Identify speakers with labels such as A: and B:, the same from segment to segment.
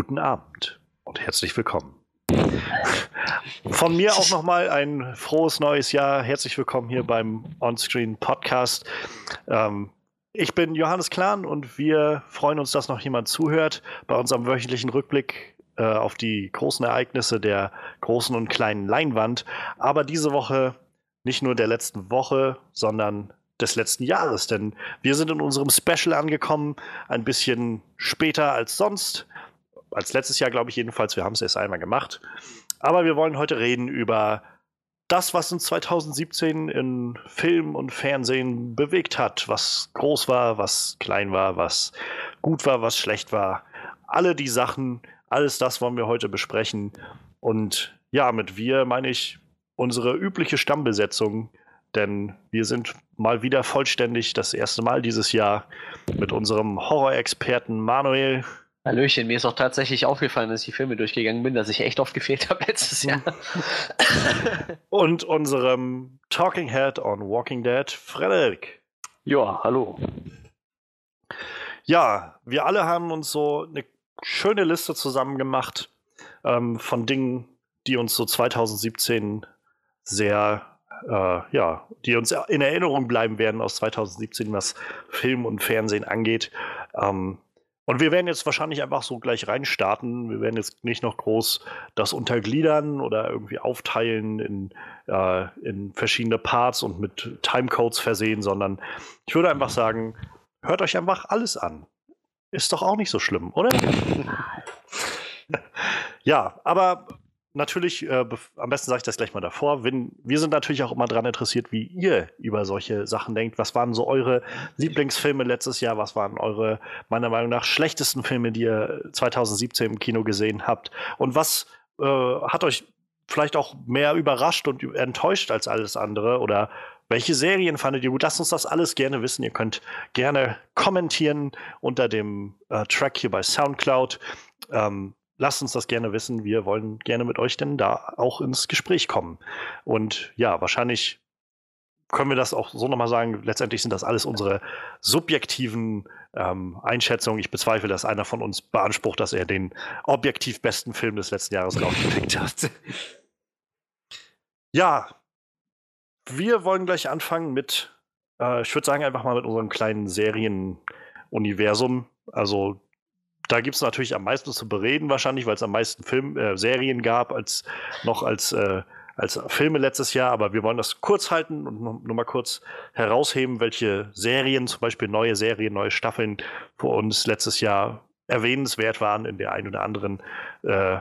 A: Guten Abend und herzlich willkommen. Von mir auch nochmal ein frohes neues Jahr. Herzlich willkommen hier beim Onscreen Podcast. Ähm, ich bin Johannes Klahn und wir freuen uns, dass noch jemand zuhört bei unserem wöchentlichen Rückblick äh, auf die großen Ereignisse der großen und kleinen Leinwand. Aber diese Woche nicht nur der letzten Woche, sondern des letzten Jahres, denn wir sind in unserem Special angekommen, ein bisschen später als sonst. Als letztes Jahr, glaube ich jedenfalls. Wir haben es erst einmal gemacht. Aber wir wollen heute reden über das, was uns 2017 in Film und Fernsehen bewegt hat, was groß war, was klein war, was gut war, was schlecht war. Alle die Sachen, alles das wollen wir heute besprechen. Und ja, mit wir meine ich unsere übliche Stammbesetzung, denn wir sind mal wieder vollständig das erste Mal dieses Jahr mit unserem Horrorexperten Manuel.
B: Hallöchen, mir ist auch tatsächlich aufgefallen, als ich die Filme durchgegangen bin, dass ich echt oft gefehlt habe letztes Jahr.
A: Und unserem Talking Head on Walking Dead, Frederik.
C: Ja, hallo.
A: Ja, wir alle haben uns so eine schöne Liste zusammen gemacht ähm, von Dingen, die uns so 2017 sehr äh, ja, die uns in Erinnerung bleiben werden aus 2017, was Film und Fernsehen angeht. Ähm, und wir werden jetzt wahrscheinlich einfach so gleich reinstarten. Wir werden jetzt nicht noch groß das untergliedern oder irgendwie aufteilen in, äh, in verschiedene Parts und mit Timecodes versehen, sondern ich würde einfach sagen, hört euch einfach alles an. Ist doch auch nicht so schlimm, oder? ja, aber natürlich, äh, am besten sage ich das gleich mal davor, wenn, wir sind natürlich auch immer daran interessiert, wie ihr über solche Sachen denkt. Was waren so eure Lieblingsfilme letztes Jahr? Was waren eure, meiner Meinung nach, schlechtesten Filme, die ihr 2017 im Kino gesehen habt? Und was äh, hat euch vielleicht auch mehr überrascht und enttäuscht als alles andere? Oder welche Serien fandet ihr gut? Lasst uns das alles gerne wissen. Ihr könnt gerne kommentieren unter dem äh, Track hier bei Soundcloud. Ähm, lasst uns das gerne wissen. Wir wollen gerne mit euch denn da auch ins Gespräch kommen. Und ja, wahrscheinlich können wir das auch so nochmal sagen. Letztendlich sind das alles unsere subjektiven ähm, Einschätzungen. Ich bezweifle, dass einer von uns beansprucht, dass er den objektiv besten Film des letzten Jahres rausgepickt hat. ja, wir wollen gleich anfangen mit, äh, ich würde sagen, einfach mal mit unserem kleinen Serienuniversum. Also da gibt es natürlich am meisten zu bereden, wahrscheinlich, weil es am meisten Film, äh, Serien gab, als noch als, äh, als Filme letztes Jahr. Aber wir wollen das kurz halten und nur, nur mal kurz herausheben, welche Serien, zum Beispiel neue Serien, neue Staffeln für uns letztes Jahr erwähnenswert waren in der einen oder anderen äh,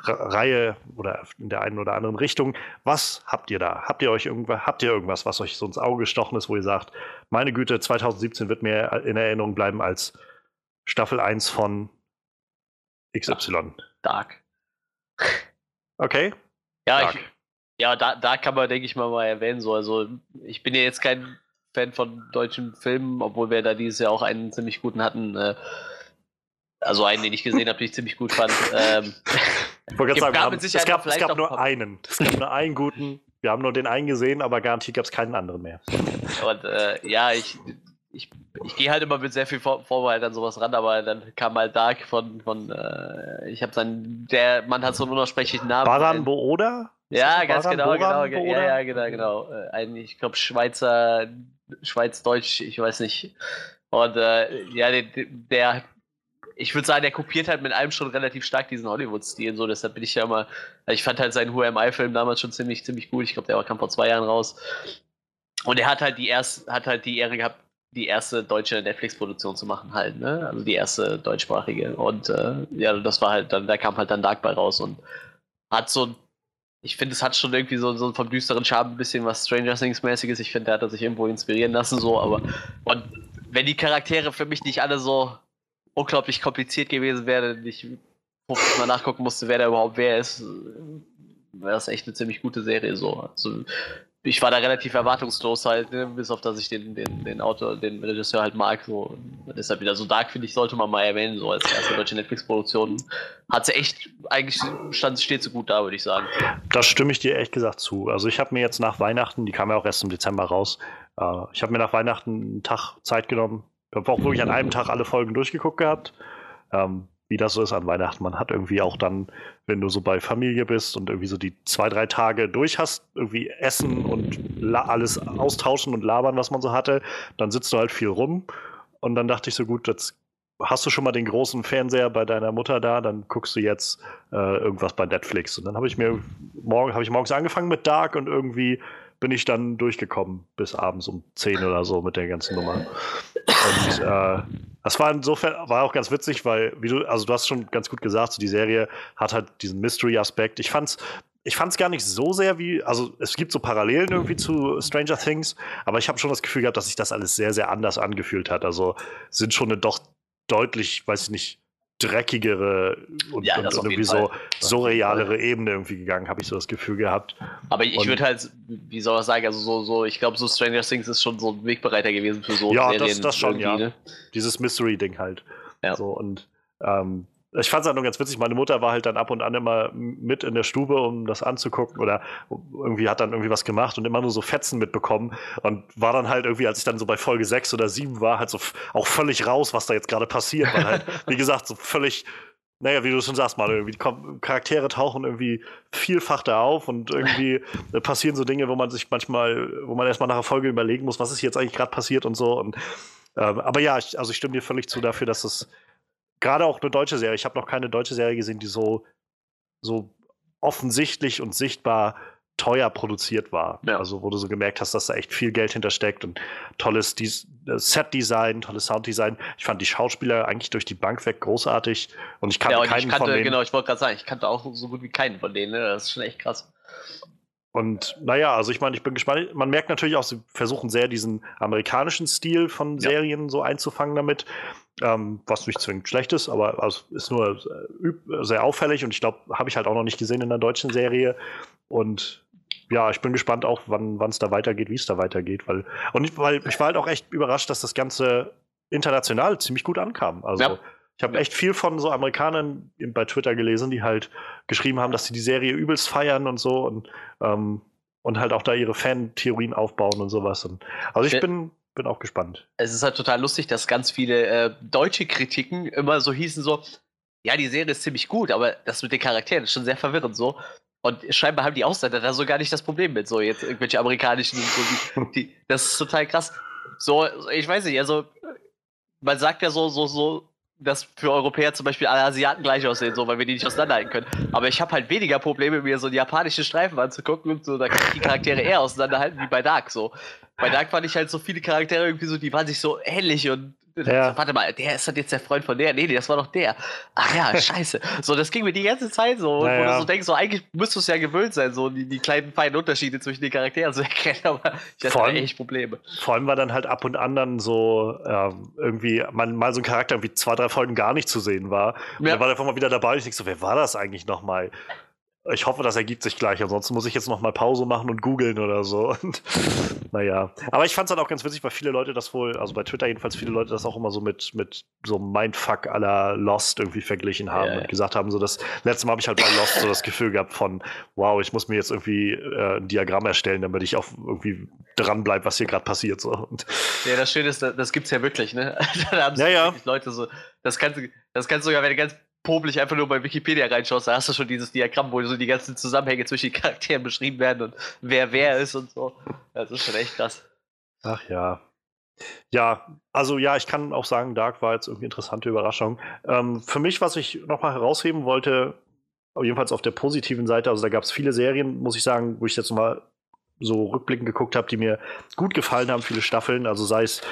A: Reihe oder in der einen oder anderen Richtung. Was habt ihr da? Habt ihr euch irgendwas, habt ihr irgendwas, was euch so ins Auge gestochen ist, wo ihr sagt, meine Güte, 2017 wird mir in Erinnerung bleiben als Staffel 1 von XY.
B: Dark.
A: Okay.
B: Ja, Dark. Ich, ja, da, da kann man, denke ich mal, mal erwähnen. So. Also, ich bin ja jetzt kein Fan von deutschen Filmen, obwohl wir da dieses Jahr auch einen ziemlich guten hatten. Äh, also einen, den ich gesehen habe, den ich ziemlich gut fand. Ähm,
A: ich wollte gerade sagen, es gab, es gab nur einen. Es gab nur einen guten. Wir haben nur den einen gesehen, aber garantiert gab es keinen anderen mehr.
B: Und äh, ja, ich ich, ich gehe halt immer mit sehr viel Vor Vorbeheit an sowas ran, aber dann kam halt Dark von, von äh, ich habe dann, der Mann hat so einen unaussprechlichen Namen.
A: Baran Booda?
B: Ja, ganz Baran, genau, Boran, genau, ja, ja, genau, genau. Äh, ein, ich glaube, Schweizer, Schweiz-Deutsch, ich weiß nicht. Und äh, ja, der, der ich würde sagen, der kopiert halt mit allem schon relativ stark diesen Hollywood-Stil, so deshalb bin ich ja immer, ich fand halt seinen Who Am I-Film damals schon ziemlich, ziemlich cool. Ich glaube, der kam vor zwei Jahren raus. Und er hat halt die erst, hat halt die Ehre gehabt, die erste deutsche Netflix-Produktion zu machen halt, ne? Also die erste deutschsprachige. Und äh, ja, das war halt dann, da kam halt dann Dark bei raus und hat so ich finde, es hat schon irgendwie so, so vom düsteren Charme ein bisschen was Stranger Things-mäßiges. Ich finde, der hat sich irgendwo inspirieren lassen, so, aber und wenn die Charaktere für mich nicht alle so unglaublich kompliziert gewesen wären, ich 50 Mal nachgucken musste, wer da überhaupt wer ist, wäre das echt eine ziemlich gute Serie so. Also, ich war da relativ erwartungslos halt, ne? bis auf dass ich den, den, den Autor, den Regisseur halt mag. So. Deshalb wieder so Dark, finde ich, sollte man mal erwähnen, so als erste deutsche Netflix-Produktion. Hat sie echt, eigentlich stand, steht so gut da, würde ich sagen.
A: Das stimme ich dir ehrlich gesagt zu. Also ich habe mir jetzt nach Weihnachten, die kam ja auch erst im Dezember raus, äh, ich habe mir nach Weihnachten einen Tag Zeit genommen. Ich habe auch wirklich an einem Tag alle Folgen durchgeguckt gehabt. Ähm, wie das so ist an Weihnachten. Man hat irgendwie auch dann, wenn du so bei Familie bist und irgendwie so die zwei, drei Tage durch hast, irgendwie essen und alles austauschen und labern, was man so hatte, dann sitzt du halt viel rum. Und dann dachte ich so, gut, jetzt hast du schon mal den großen Fernseher bei deiner Mutter da, dann guckst du jetzt äh, irgendwas bei Netflix. Und dann habe ich mir morgen, habe ich morgens angefangen mit Dark und irgendwie bin ich dann durchgekommen bis abends um 10 oder so mit der ganzen Nummer. Und äh, das war insofern war auch ganz witzig, weil, wie du, also du hast schon ganz gut gesagt, so die Serie hat halt diesen Mystery-Aspekt. Ich fand's, ich fand's gar nicht so sehr wie, also es gibt so Parallelen irgendwie zu Stranger Things, aber ich habe schon das Gefühl gehabt, dass sich das alles sehr, sehr anders angefühlt hat. Also sind schon eine doch deutlich, weiß ich nicht, dreckigere und, ja, und irgendwie so surrealere Ebene irgendwie gegangen, habe ich so das Gefühl gehabt.
B: Aber ich würde halt, wie soll ich sagen, also so, so ich glaube, so Stranger Things ist schon so ein Wegbereiter gewesen für so
A: ja, Serien. Ja, das, das schon, ja. Ne? Dieses Mystery-Ding halt. Ja. So, und ähm, ich fand es halt nur ganz witzig. Meine Mutter war halt dann ab und an immer mit in der Stube, um das anzugucken oder irgendwie hat dann irgendwie was gemacht und immer nur so Fetzen mitbekommen und war dann halt irgendwie, als ich dann so bei Folge 6 oder 7 war, halt so auch völlig raus, was da jetzt gerade passiert. Weil halt, wie gesagt, so völlig, naja, wie du schon sagst, mal irgendwie die Charaktere tauchen irgendwie vielfach da auf und irgendwie passieren so Dinge, wo man sich manchmal, wo man erstmal nach der Folge überlegen muss, was ist jetzt eigentlich gerade passiert und so. Und, ähm, aber ja, ich, also ich stimme dir völlig zu dafür, dass es gerade auch eine deutsche Serie. Ich habe noch keine deutsche Serie gesehen, die so, so offensichtlich und sichtbar teuer produziert war. Ja. Also wo du so gemerkt hast, dass da echt viel Geld hintersteckt und tolles äh, Set-Design, tolles Sounddesign. Ich fand die Schauspieler eigentlich durch die Bank weg großartig und ich kannte ja, keinen ich kannte, von denen.
B: Genau, ich wollte gerade sagen, ich kannte auch so gut wie keinen von denen. Ne? Das ist schon echt krass.
A: Und naja, also ich meine, ich bin gespannt. Man merkt natürlich auch, sie versuchen sehr diesen amerikanischen Stil von Serien ja. so einzufangen damit ähm, was nicht zwingend schlecht ist, aber also ist nur sehr auffällig und ich glaube, habe ich halt auch noch nicht gesehen in der deutschen Serie. Und ja, ich bin gespannt auch, wann es da weitergeht, wie es da weitergeht, weil und ich, weil ich war halt auch echt überrascht, dass das Ganze international ziemlich gut ankam. Also ja. ich habe echt viel von so Amerikanern bei Twitter gelesen, die halt geschrieben haben, dass sie die Serie übelst feiern und so und ähm, und halt auch da ihre Fan-Theorien aufbauen und sowas. Und, also ich bin bin auch gespannt.
B: Es ist halt total lustig, dass ganz viele äh, deutsche Kritiken immer so hießen so, ja, die Serie ist ziemlich gut, aber das mit den Charakteren ist schon sehr verwirrend so. Und scheinbar haben die Ausländer da so gar nicht das Problem mit, so jetzt irgendwelche amerikanischen und so. Die, die, das ist total krass. So, ich weiß nicht, also man sagt ja so, so, so, dass für Europäer zum Beispiel alle Asiaten gleich aussehen, so, weil wir die nicht auseinanderhalten können. Aber ich habe halt weniger Probleme, mir so einen japanischen Streifen anzugucken und so, da kann ich die Charaktere eher auseinanderhalten wie bei Dark, so. Bei Dark fand ich halt so viele Charaktere irgendwie so, die waren sich so ähnlich und ja. Warte mal, der ist halt jetzt der Freund von der. Nee, nee, das war doch der. Ach ja, scheiße. so, das ging mir die ganze Zeit so. Ja, wo du so denkst, so eigentlich müsstest du es ja gewöhnt sein, so die, die, kleinen feinen Unterschiede zwischen den Charakteren zu erkennen, aber ich hatte allem, echt Probleme.
A: Vor allem war dann halt ab und an dann so äh, irgendwie man, mal so ein Charakter wie zwei, drei Folgen gar nicht zu sehen war. Und ja. dann war der einfach mal wieder dabei und ich denk so, wer war das eigentlich nochmal? Ich hoffe, das ergibt sich gleich. Ansonsten muss ich jetzt noch mal Pause machen und googeln oder so. Und, naja. Aber ich fand es halt auch ganz witzig, weil viele Leute das wohl, also bei Twitter jedenfalls viele Leute das auch immer so mit, mit so Mindfuck aller Lost irgendwie verglichen haben ja, und gesagt haben, so das letzte Mal habe ich halt bei Lost so das Gefühl gehabt von, wow, ich muss mir jetzt irgendwie äh, ein Diagramm erstellen, damit ich auch irgendwie dranbleibe, was hier gerade passiert. So. Und
B: ja, das Schöne ist, das, das es ja wirklich, ne?
A: da haben ja, ja.
B: Leute so, das kannst du, das kannst du sogar, wenn du ganz popelig einfach nur bei Wikipedia reinschaust, da hast du schon dieses Diagramm, wo so die ganzen Zusammenhänge zwischen den Charakteren beschrieben werden und wer wer ist und so. Das ist schon echt krass.
A: Ach ja. Ja, also ja, ich kann auch sagen, Dark war jetzt irgendwie interessante Überraschung. Ähm, für mich, was ich nochmal herausheben wollte, jedenfalls auf der positiven Seite, also da gab es viele Serien, muss ich sagen, wo ich jetzt mal so rückblickend geguckt habe, die mir gut gefallen haben, viele Staffeln, also sei es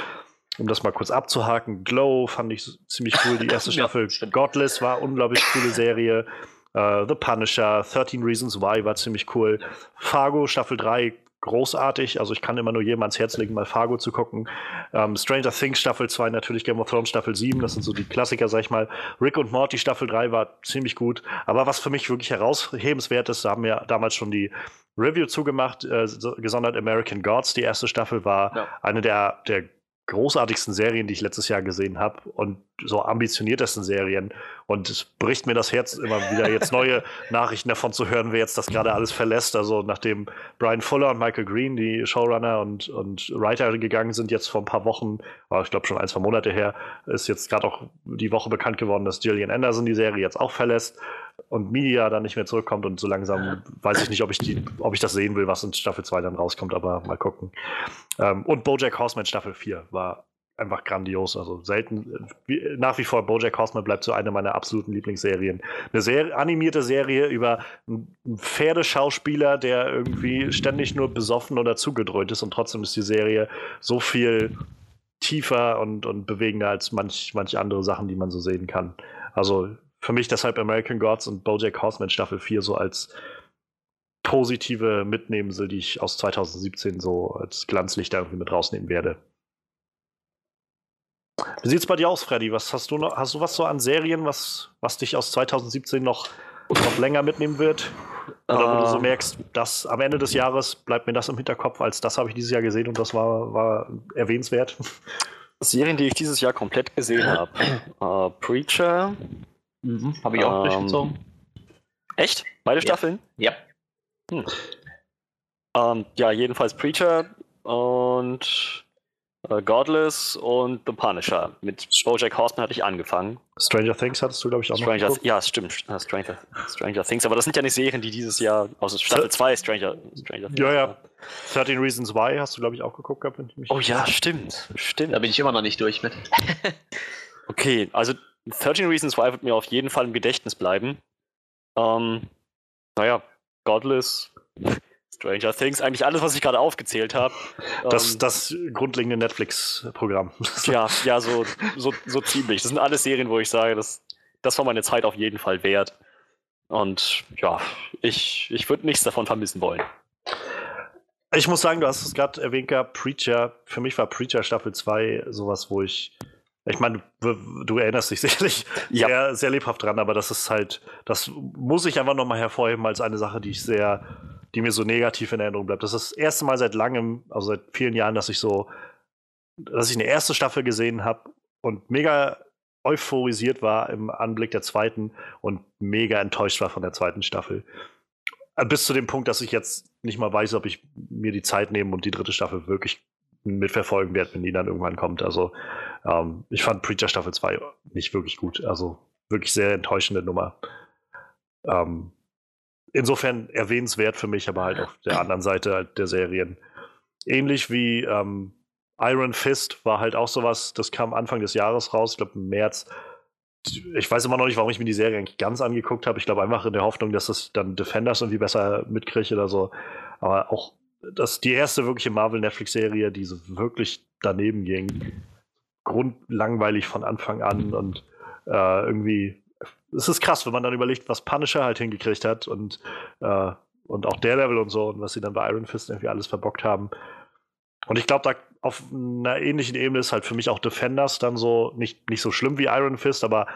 A: um das mal kurz abzuhaken, Glow fand ich ziemlich cool. Die erste Staffel ja, Godless war unglaublich coole Serie. Uh, The Punisher, 13 Reasons Why war ziemlich cool. Fargo Staffel 3 großartig. Also ich kann immer nur jedem ans Herz legen, mal Fargo zu gucken. Um, ähm, Stranger Things Staffel 2, natürlich Game of Thrones Staffel 7, das sind so die Klassiker, sag ich mal. Rick und Morty Staffel 3 war ziemlich gut. Aber was für mich wirklich heraushebenswert ist, da haben wir damals schon die Review zugemacht, äh, gesondert American Gods. Die erste Staffel war ja. eine der, der großartigsten Serien, die ich letztes Jahr gesehen habe und so ambitioniertesten Serien. Und es bricht mir das Herz immer wieder, jetzt neue Nachrichten davon zu hören, wer jetzt das gerade alles verlässt. Also nachdem Brian Fuller und Michael Green, die Showrunner und, und Writer gegangen sind, jetzt vor ein paar Wochen, ich glaube schon ein, zwei Monate her, ist jetzt gerade auch die Woche bekannt geworden, dass Gillian Anderson die Serie jetzt auch verlässt und Media dann nicht mehr zurückkommt und so langsam weiß ich nicht, ob ich, die, ob ich das sehen will, was in Staffel 2 dann rauskommt, aber mal gucken. Ähm, und Bojack Horseman Staffel 4 war einfach grandios. Also selten, wie, nach wie vor, Bojack Horseman bleibt so eine meiner absoluten Lieblingsserien. Eine sehr animierte Serie über einen Pferdeschauspieler, der irgendwie ständig nur besoffen oder zugedröhnt ist und trotzdem ist die Serie so viel tiefer und, und bewegender als manch, manch andere Sachen, die man so sehen kann. Also für mich deshalb American Gods und Bojack Horseman Staffel 4 so als positive Mitnehmensel, die ich aus 2017 so als Glanzlichter irgendwie mit rausnehmen werde. Wie sieht es bei dir aus, Freddy? Was hast du noch? Hast du was so an Serien, was, was dich aus 2017 noch, noch länger mitnehmen wird? Oder wo du so ähm. merkst, dass am Ende des Jahres bleibt mir das im Hinterkopf, als das habe ich dieses Jahr gesehen und das war, war erwähnenswert.
C: Serien, die ich dieses Jahr komplett gesehen habe. Uh, Preacher,
B: Mhm, Habe ich auch ähm, durchgezogen.
C: Echt? Beide ja. Staffeln?
B: Ja.
C: Hm. Ähm, ja, jedenfalls Preacher und äh, Godless und The Punisher. Mit Bojack Horseman hatte ich angefangen.
A: Stranger Things hattest du, glaube ich, auch
C: Stranger, noch Ja, stimmt. Stranger, Stranger Things. Aber das sind ja nicht Serien, die dieses Jahr, außer Staffel 2 Stranger, Stranger
A: Things. Ja, ja. 13 Reasons Why hast du, glaube ich, auch geguckt gehabt.
C: Oh ja, stimmt. Stimmt.
B: Da bin ich immer noch nicht durch mit.
C: okay, also 13 Reasons Why wird mir auf jeden Fall im Gedächtnis bleiben. Ähm, naja, Godless, Stranger Things, eigentlich alles, was ich gerade aufgezählt habe.
A: Das, ähm, das grundlegende Netflix-Programm.
C: Ja, ja, so, so, so ziemlich. Das sind alles Serien, wo ich sage, das, das war meine Zeit auf jeden Fall wert. Und ja, ich, ich würde nichts davon vermissen wollen.
A: Ich muss sagen, du hast es gerade erwähnt gehabt, Preacher. Für mich war Preacher Staffel 2 sowas, wo ich ich meine, du, du, erinnerst dich sicherlich ja. sehr, sehr lebhaft dran, aber das ist halt, das muss ich einfach nochmal hervorheben als eine Sache, die ich sehr, die mir so negativ in Erinnerung bleibt. Das ist das erste Mal seit langem, also seit vielen Jahren, dass ich so, dass ich eine erste Staffel gesehen habe und mega euphorisiert war im Anblick der zweiten und mega enttäuscht war von der zweiten Staffel. Bis zu dem Punkt, dass ich jetzt nicht mal weiß, ob ich mir die Zeit nehmen und die dritte Staffel wirklich mitverfolgen werde, wenn die dann irgendwann kommt. Also ähm, ich fand Preacher Staffel 2 nicht wirklich gut. Also wirklich sehr enttäuschende Nummer. Ähm, insofern erwähnenswert für mich, aber halt auf der anderen Seite der Serien. Ähnlich wie ähm, Iron Fist war halt auch sowas, das kam Anfang des Jahres raus, ich glaube im März. Ich weiß immer noch nicht, warum ich mir die Serie eigentlich ganz angeguckt habe. Ich glaube einfach in der Hoffnung, dass das dann Defenders irgendwie besser mitkriege oder so. Aber auch das die erste wirkliche Marvel-Netflix-Serie, die so wirklich daneben ging grundlangweilig von Anfang an und äh, irgendwie, es ist krass, wenn man dann überlegt, was Punisher halt hingekriegt hat und, äh, und auch Daredevil und so und was sie dann bei Iron Fist irgendwie alles verbockt haben. Und ich glaube, da auf einer ähnlichen Ebene ist halt für mich auch Defenders dann so nicht, nicht so schlimm wie Iron Fist, aber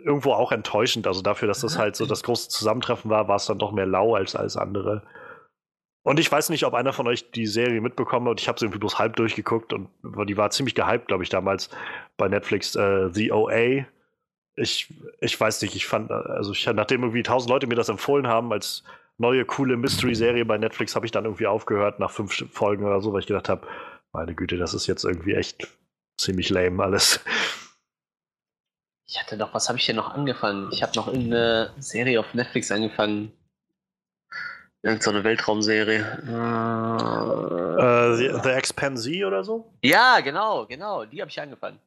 A: irgendwo auch enttäuschend. Also dafür, dass das halt so das große Zusammentreffen war, war es dann doch mehr lau als alles andere. Und ich weiß nicht, ob einer von euch die Serie mitbekommen hat. Ich habe sie irgendwie bloß halb durchgeguckt und die war ziemlich gehypt, glaube ich, damals bei Netflix. Äh, The OA. Ich, ich weiß nicht, ich fand, also ich, nachdem irgendwie tausend Leute mir das empfohlen haben als neue coole Mystery-Serie bei Netflix, habe ich dann irgendwie aufgehört nach fünf Folgen oder so, weil ich gedacht habe, meine Güte, das ist jetzt irgendwie echt ziemlich lame alles.
B: Ich hatte doch, was habe ich denn noch angefangen? Ich habe noch irgendeine Serie auf Netflix angefangen. Irgend so eine Weltraumserie.
A: Äh, The, The Expansee oder so?
B: Ja, genau, genau. Die habe ich angefangen.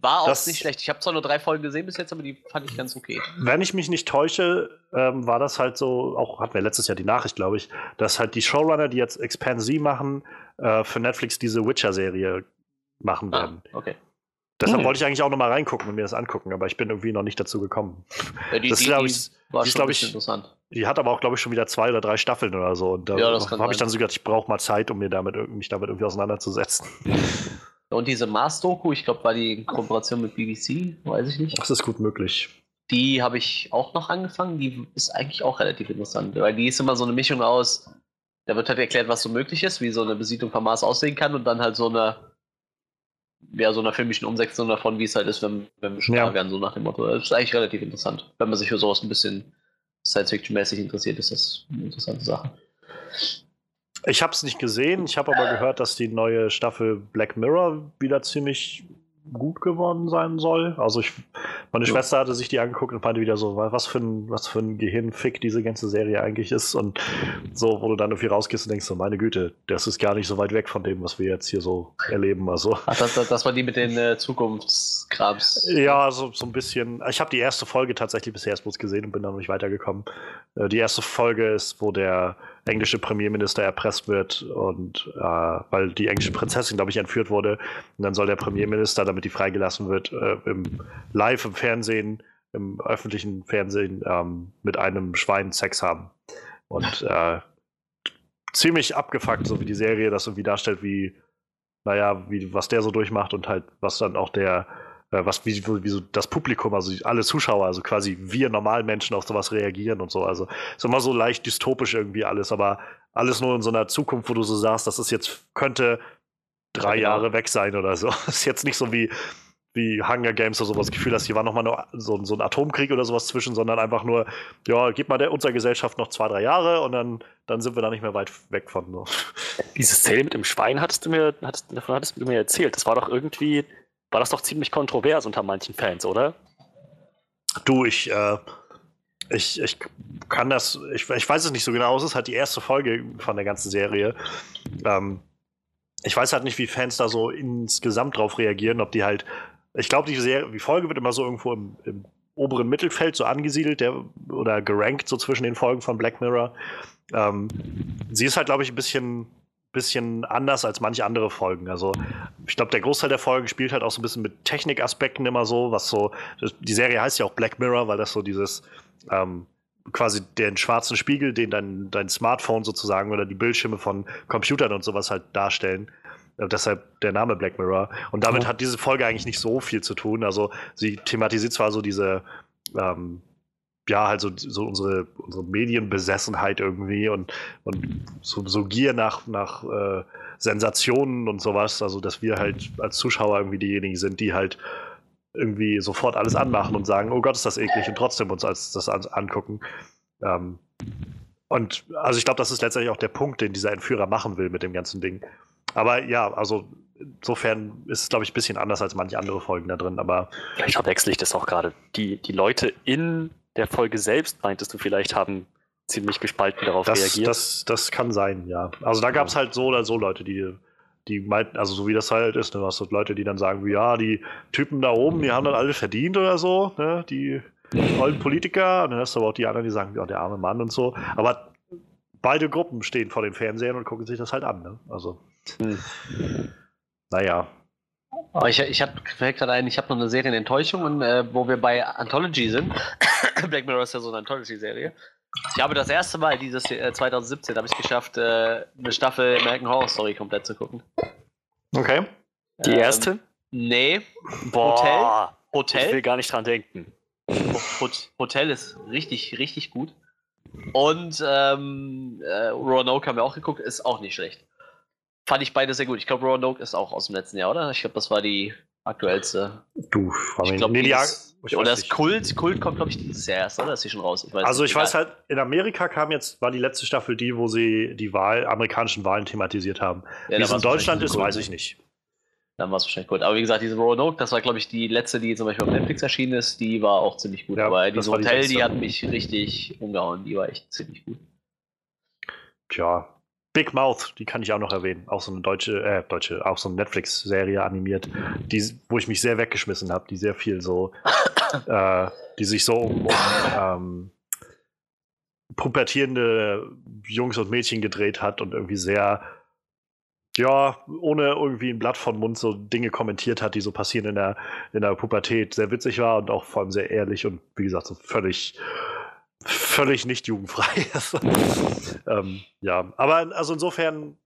B: War auch das, nicht schlecht. Ich habe zwar nur drei Folgen gesehen bis jetzt, aber die fand ich ganz okay.
A: Wenn ich mich nicht täusche, ähm, war das halt so, auch hatten wir letztes Jahr die Nachricht, glaube ich, dass halt die Showrunner, die jetzt Expansee machen, äh, für Netflix diese Witcher-Serie machen ah, werden.
B: Ah, okay.
A: Deshalb hm. wollte ich eigentlich auch nochmal reingucken und mir das angucken, aber ich bin irgendwie noch nicht dazu gekommen.
B: Ja, die, das die,
A: die, ich, war schon ich, interessant. Die hat aber auch, glaube ich, schon wieder zwei oder drei Staffeln oder so. Und da ja, habe ich dann so gedacht, ich brauche mal Zeit, um mir damit, mich damit irgendwie auseinanderzusetzen.
B: Und diese Mars-Doku, ich glaube, war die in Kooperation mit BBC, weiß ich nicht.
A: Das ist gut möglich.
B: Die habe ich auch noch angefangen. Die ist eigentlich auch relativ interessant, weil die ist immer so eine Mischung aus, da wird halt erklärt, was so möglich ist, wie so eine Besiedlung vom Mars aussehen kann und dann halt so eine ja, so einer filmischen Umsetzung davon, wie es halt ist, wenn, wenn wir schon ja. da werden, so nach dem Motto. Das ist eigentlich relativ interessant. Wenn man sich für sowas ein bisschen Science-Fiction-mäßig interessiert, ist das eine interessante Sache.
A: Ich habe es nicht gesehen, ich habe aber gehört, dass die neue Staffel Black Mirror wieder ziemlich gut geworden sein soll. Also ich, meine ja. Schwester hatte sich die angeguckt und meinte wieder so, was für ein, was für ein Gehirnfick diese ganze Serie eigentlich ist. Und so, wo du dann irgendwie rausgehst und denkst, so, meine Güte, das ist gar nicht so weit weg von dem, was wir jetzt hier so erleben. Also.
B: Ach, das, das, das war die mit den äh, Zukunftskrams.
A: Ja, so, so ein bisschen. Ich habe die erste Folge tatsächlich bisher erst bloß gesehen und bin dann noch nicht weitergekommen. Äh, die erste Folge ist, wo der englische Premierminister erpresst wird und äh, weil die englische Prinzessin, glaube ich, entführt wurde. Und dann soll der Premierminister, damit die freigelassen wird, äh, im, live im Fernsehen, im öffentlichen Fernsehen ähm, mit einem Schwein Sex haben. Und äh, ziemlich abgefuckt, so wie die Serie das irgendwie darstellt, wie, naja, wie, was der so durchmacht und halt, was dann auch der was, wie, wie so das Publikum, also alle Zuschauer, also quasi wir Normalmenschen auf sowas reagieren und so. Also ist immer so leicht dystopisch irgendwie alles, aber alles nur in so einer Zukunft, wo du so sagst, das ist jetzt, könnte drei ja, genau. Jahre weg sein oder so. Das ist jetzt nicht so wie, wie Hunger Games oder sowas, das Gefühl hast, hier war nochmal so, so ein Atomkrieg oder sowas zwischen, sondern einfach nur, ja, gib mal der, unserer Gesellschaft noch zwei, drei Jahre und dann, dann sind wir da nicht mehr weit weg von. So.
C: Diese Szene mit dem Schwein hattest du mir, hattest, davon hattest du mir erzählt. Das war doch irgendwie, war das doch ziemlich kontrovers unter manchen Fans, oder?
A: Du, ich, äh, ich, ich kann das, ich, ich weiß es nicht so genau, es ist halt die erste Folge von der ganzen Serie. Ähm, ich weiß halt nicht, wie Fans da so insgesamt drauf reagieren, ob die halt, ich glaube, die, die Folge wird immer so irgendwo im, im oberen Mittelfeld so angesiedelt der, oder gerankt so zwischen den Folgen von Black Mirror. Ähm, sie ist halt, glaube ich, ein bisschen bisschen anders als manche andere Folgen. Also ich glaube, der Großteil der Folgen spielt halt auch so ein bisschen mit Technikaspekten immer so, was so, die Serie heißt ja auch Black Mirror, weil das so dieses ähm, quasi den schwarzen Spiegel, den dein, dein Smartphone sozusagen oder die Bildschirme von Computern und sowas halt darstellen. Äh, deshalb der Name Black Mirror. Und damit ja. hat diese Folge eigentlich nicht so viel zu tun. Also sie thematisiert zwar so diese ähm, ja, halt so, so unsere, unsere Medienbesessenheit irgendwie und, und so, so Gier nach, nach äh, Sensationen und sowas. Also, dass wir halt als Zuschauer irgendwie diejenigen sind, die halt irgendwie sofort alles anmachen und sagen, oh Gott, ist das eklig und trotzdem uns als das an, angucken. Ähm, und also ich glaube, das ist letztendlich auch der Punkt, den dieser Entführer machen will mit dem ganzen Ding. Aber ja, also insofern ist es, glaube ich, ein bisschen anders als manche andere Folgen da drin. Aber
C: vielleicht verwechsel ich das auch gerade. Die, die Leute in der Folge selbst, meintest du vielleicht, haben ziemlich gespalten darauf
A: das,
C: reagiert.
A: Das, das kann sein, ja. Also da gab es halt so oder so Leute, die, die meinten, also so wie das halt ist, ne, du hast so Leute, die dann sagen, wie, ja, die Typen da oben, die haben dann alle verdient oder so, ne, die tollen Politiker, und dann hast du aber auch die anderen, die sagen, ja, der arme Mann und so. Aber beide Gruppen stehen vor den Fernsehern und gucken sich das halt an, ne? Also. Hm. Naja,
B: Oh, ich ich habe gerade ein, ich habe noch eine Serie in Enttäuschungen, äh, wo wir bei Anthology sind. Black Mirror ist ja so eine Anthology-Serie. Ich habe das erste Mal dieses äh, 2017 habe ich geschafft, äh, eine Staffel American Horror Story komplett zu gucken.
A: Okay.
C: Die ähm, erste?
B: Nee.
C: Boah,
B: Hotel. Hotel.
C: Ich will gar nicht dran denken.
B: Hotel ist richtig, richtig gut. Und ähm, äh, Roanoke haben wir auch geguckt, ist auch nicht schlecht. Fand ich beide sehr gut. Ich glaube, Roanoke ist auch aus dem letzten Jahr, oder? Ich glaube, das war die aktuellste.
A: Du,
B: ich glaube, nee, ich oder das Kult, Kult kommt, glaube ich, dieses Jahr erst, oder? Ist sie schon raus?
A: Ich also, ich egal. weiß halt, in Amerika kam jetzt, war die letzte Staffel die, wo sie die Wahl, amerikanischen Wahlen thematisiert haben. Ja, wie es in Deutschland ist, weiß ich nicht.
B: Dann war es wahrscheinlich gut. Aber wie gesagt, diese Roanoke, das war, glaube ich, die letzte, die zum Beispiel auf Netflix erschienen ist, die war auch ziemlich gut. Ja, Aber diese Hotel, die, die hat mich richtig umgehauen. Die war echt ziemlich gut.
A: Tja, Big Mouth, die kann ich auch noch erwähnen. Auch so eine deutsche, äh, deutsche, auch so eine Netflix-Serie animiert, die, wo ich mich sehr weggeschmissen habe, die sehr viel so, äh, die sich so um, ähm, pubertierende Jungs und Mädchen gedreht hat und irgendwie sehr, ja, ohne irgendwie ein Blatt von Mund so Dinge kommentiert hat, die so passieren in der, in der Pubertät, sehr witzig war und auch vor allem sehr ehrlich und wie gesagt, so völlig völlig nicht jugendfrei ist. ähm, ja, aber also insofern,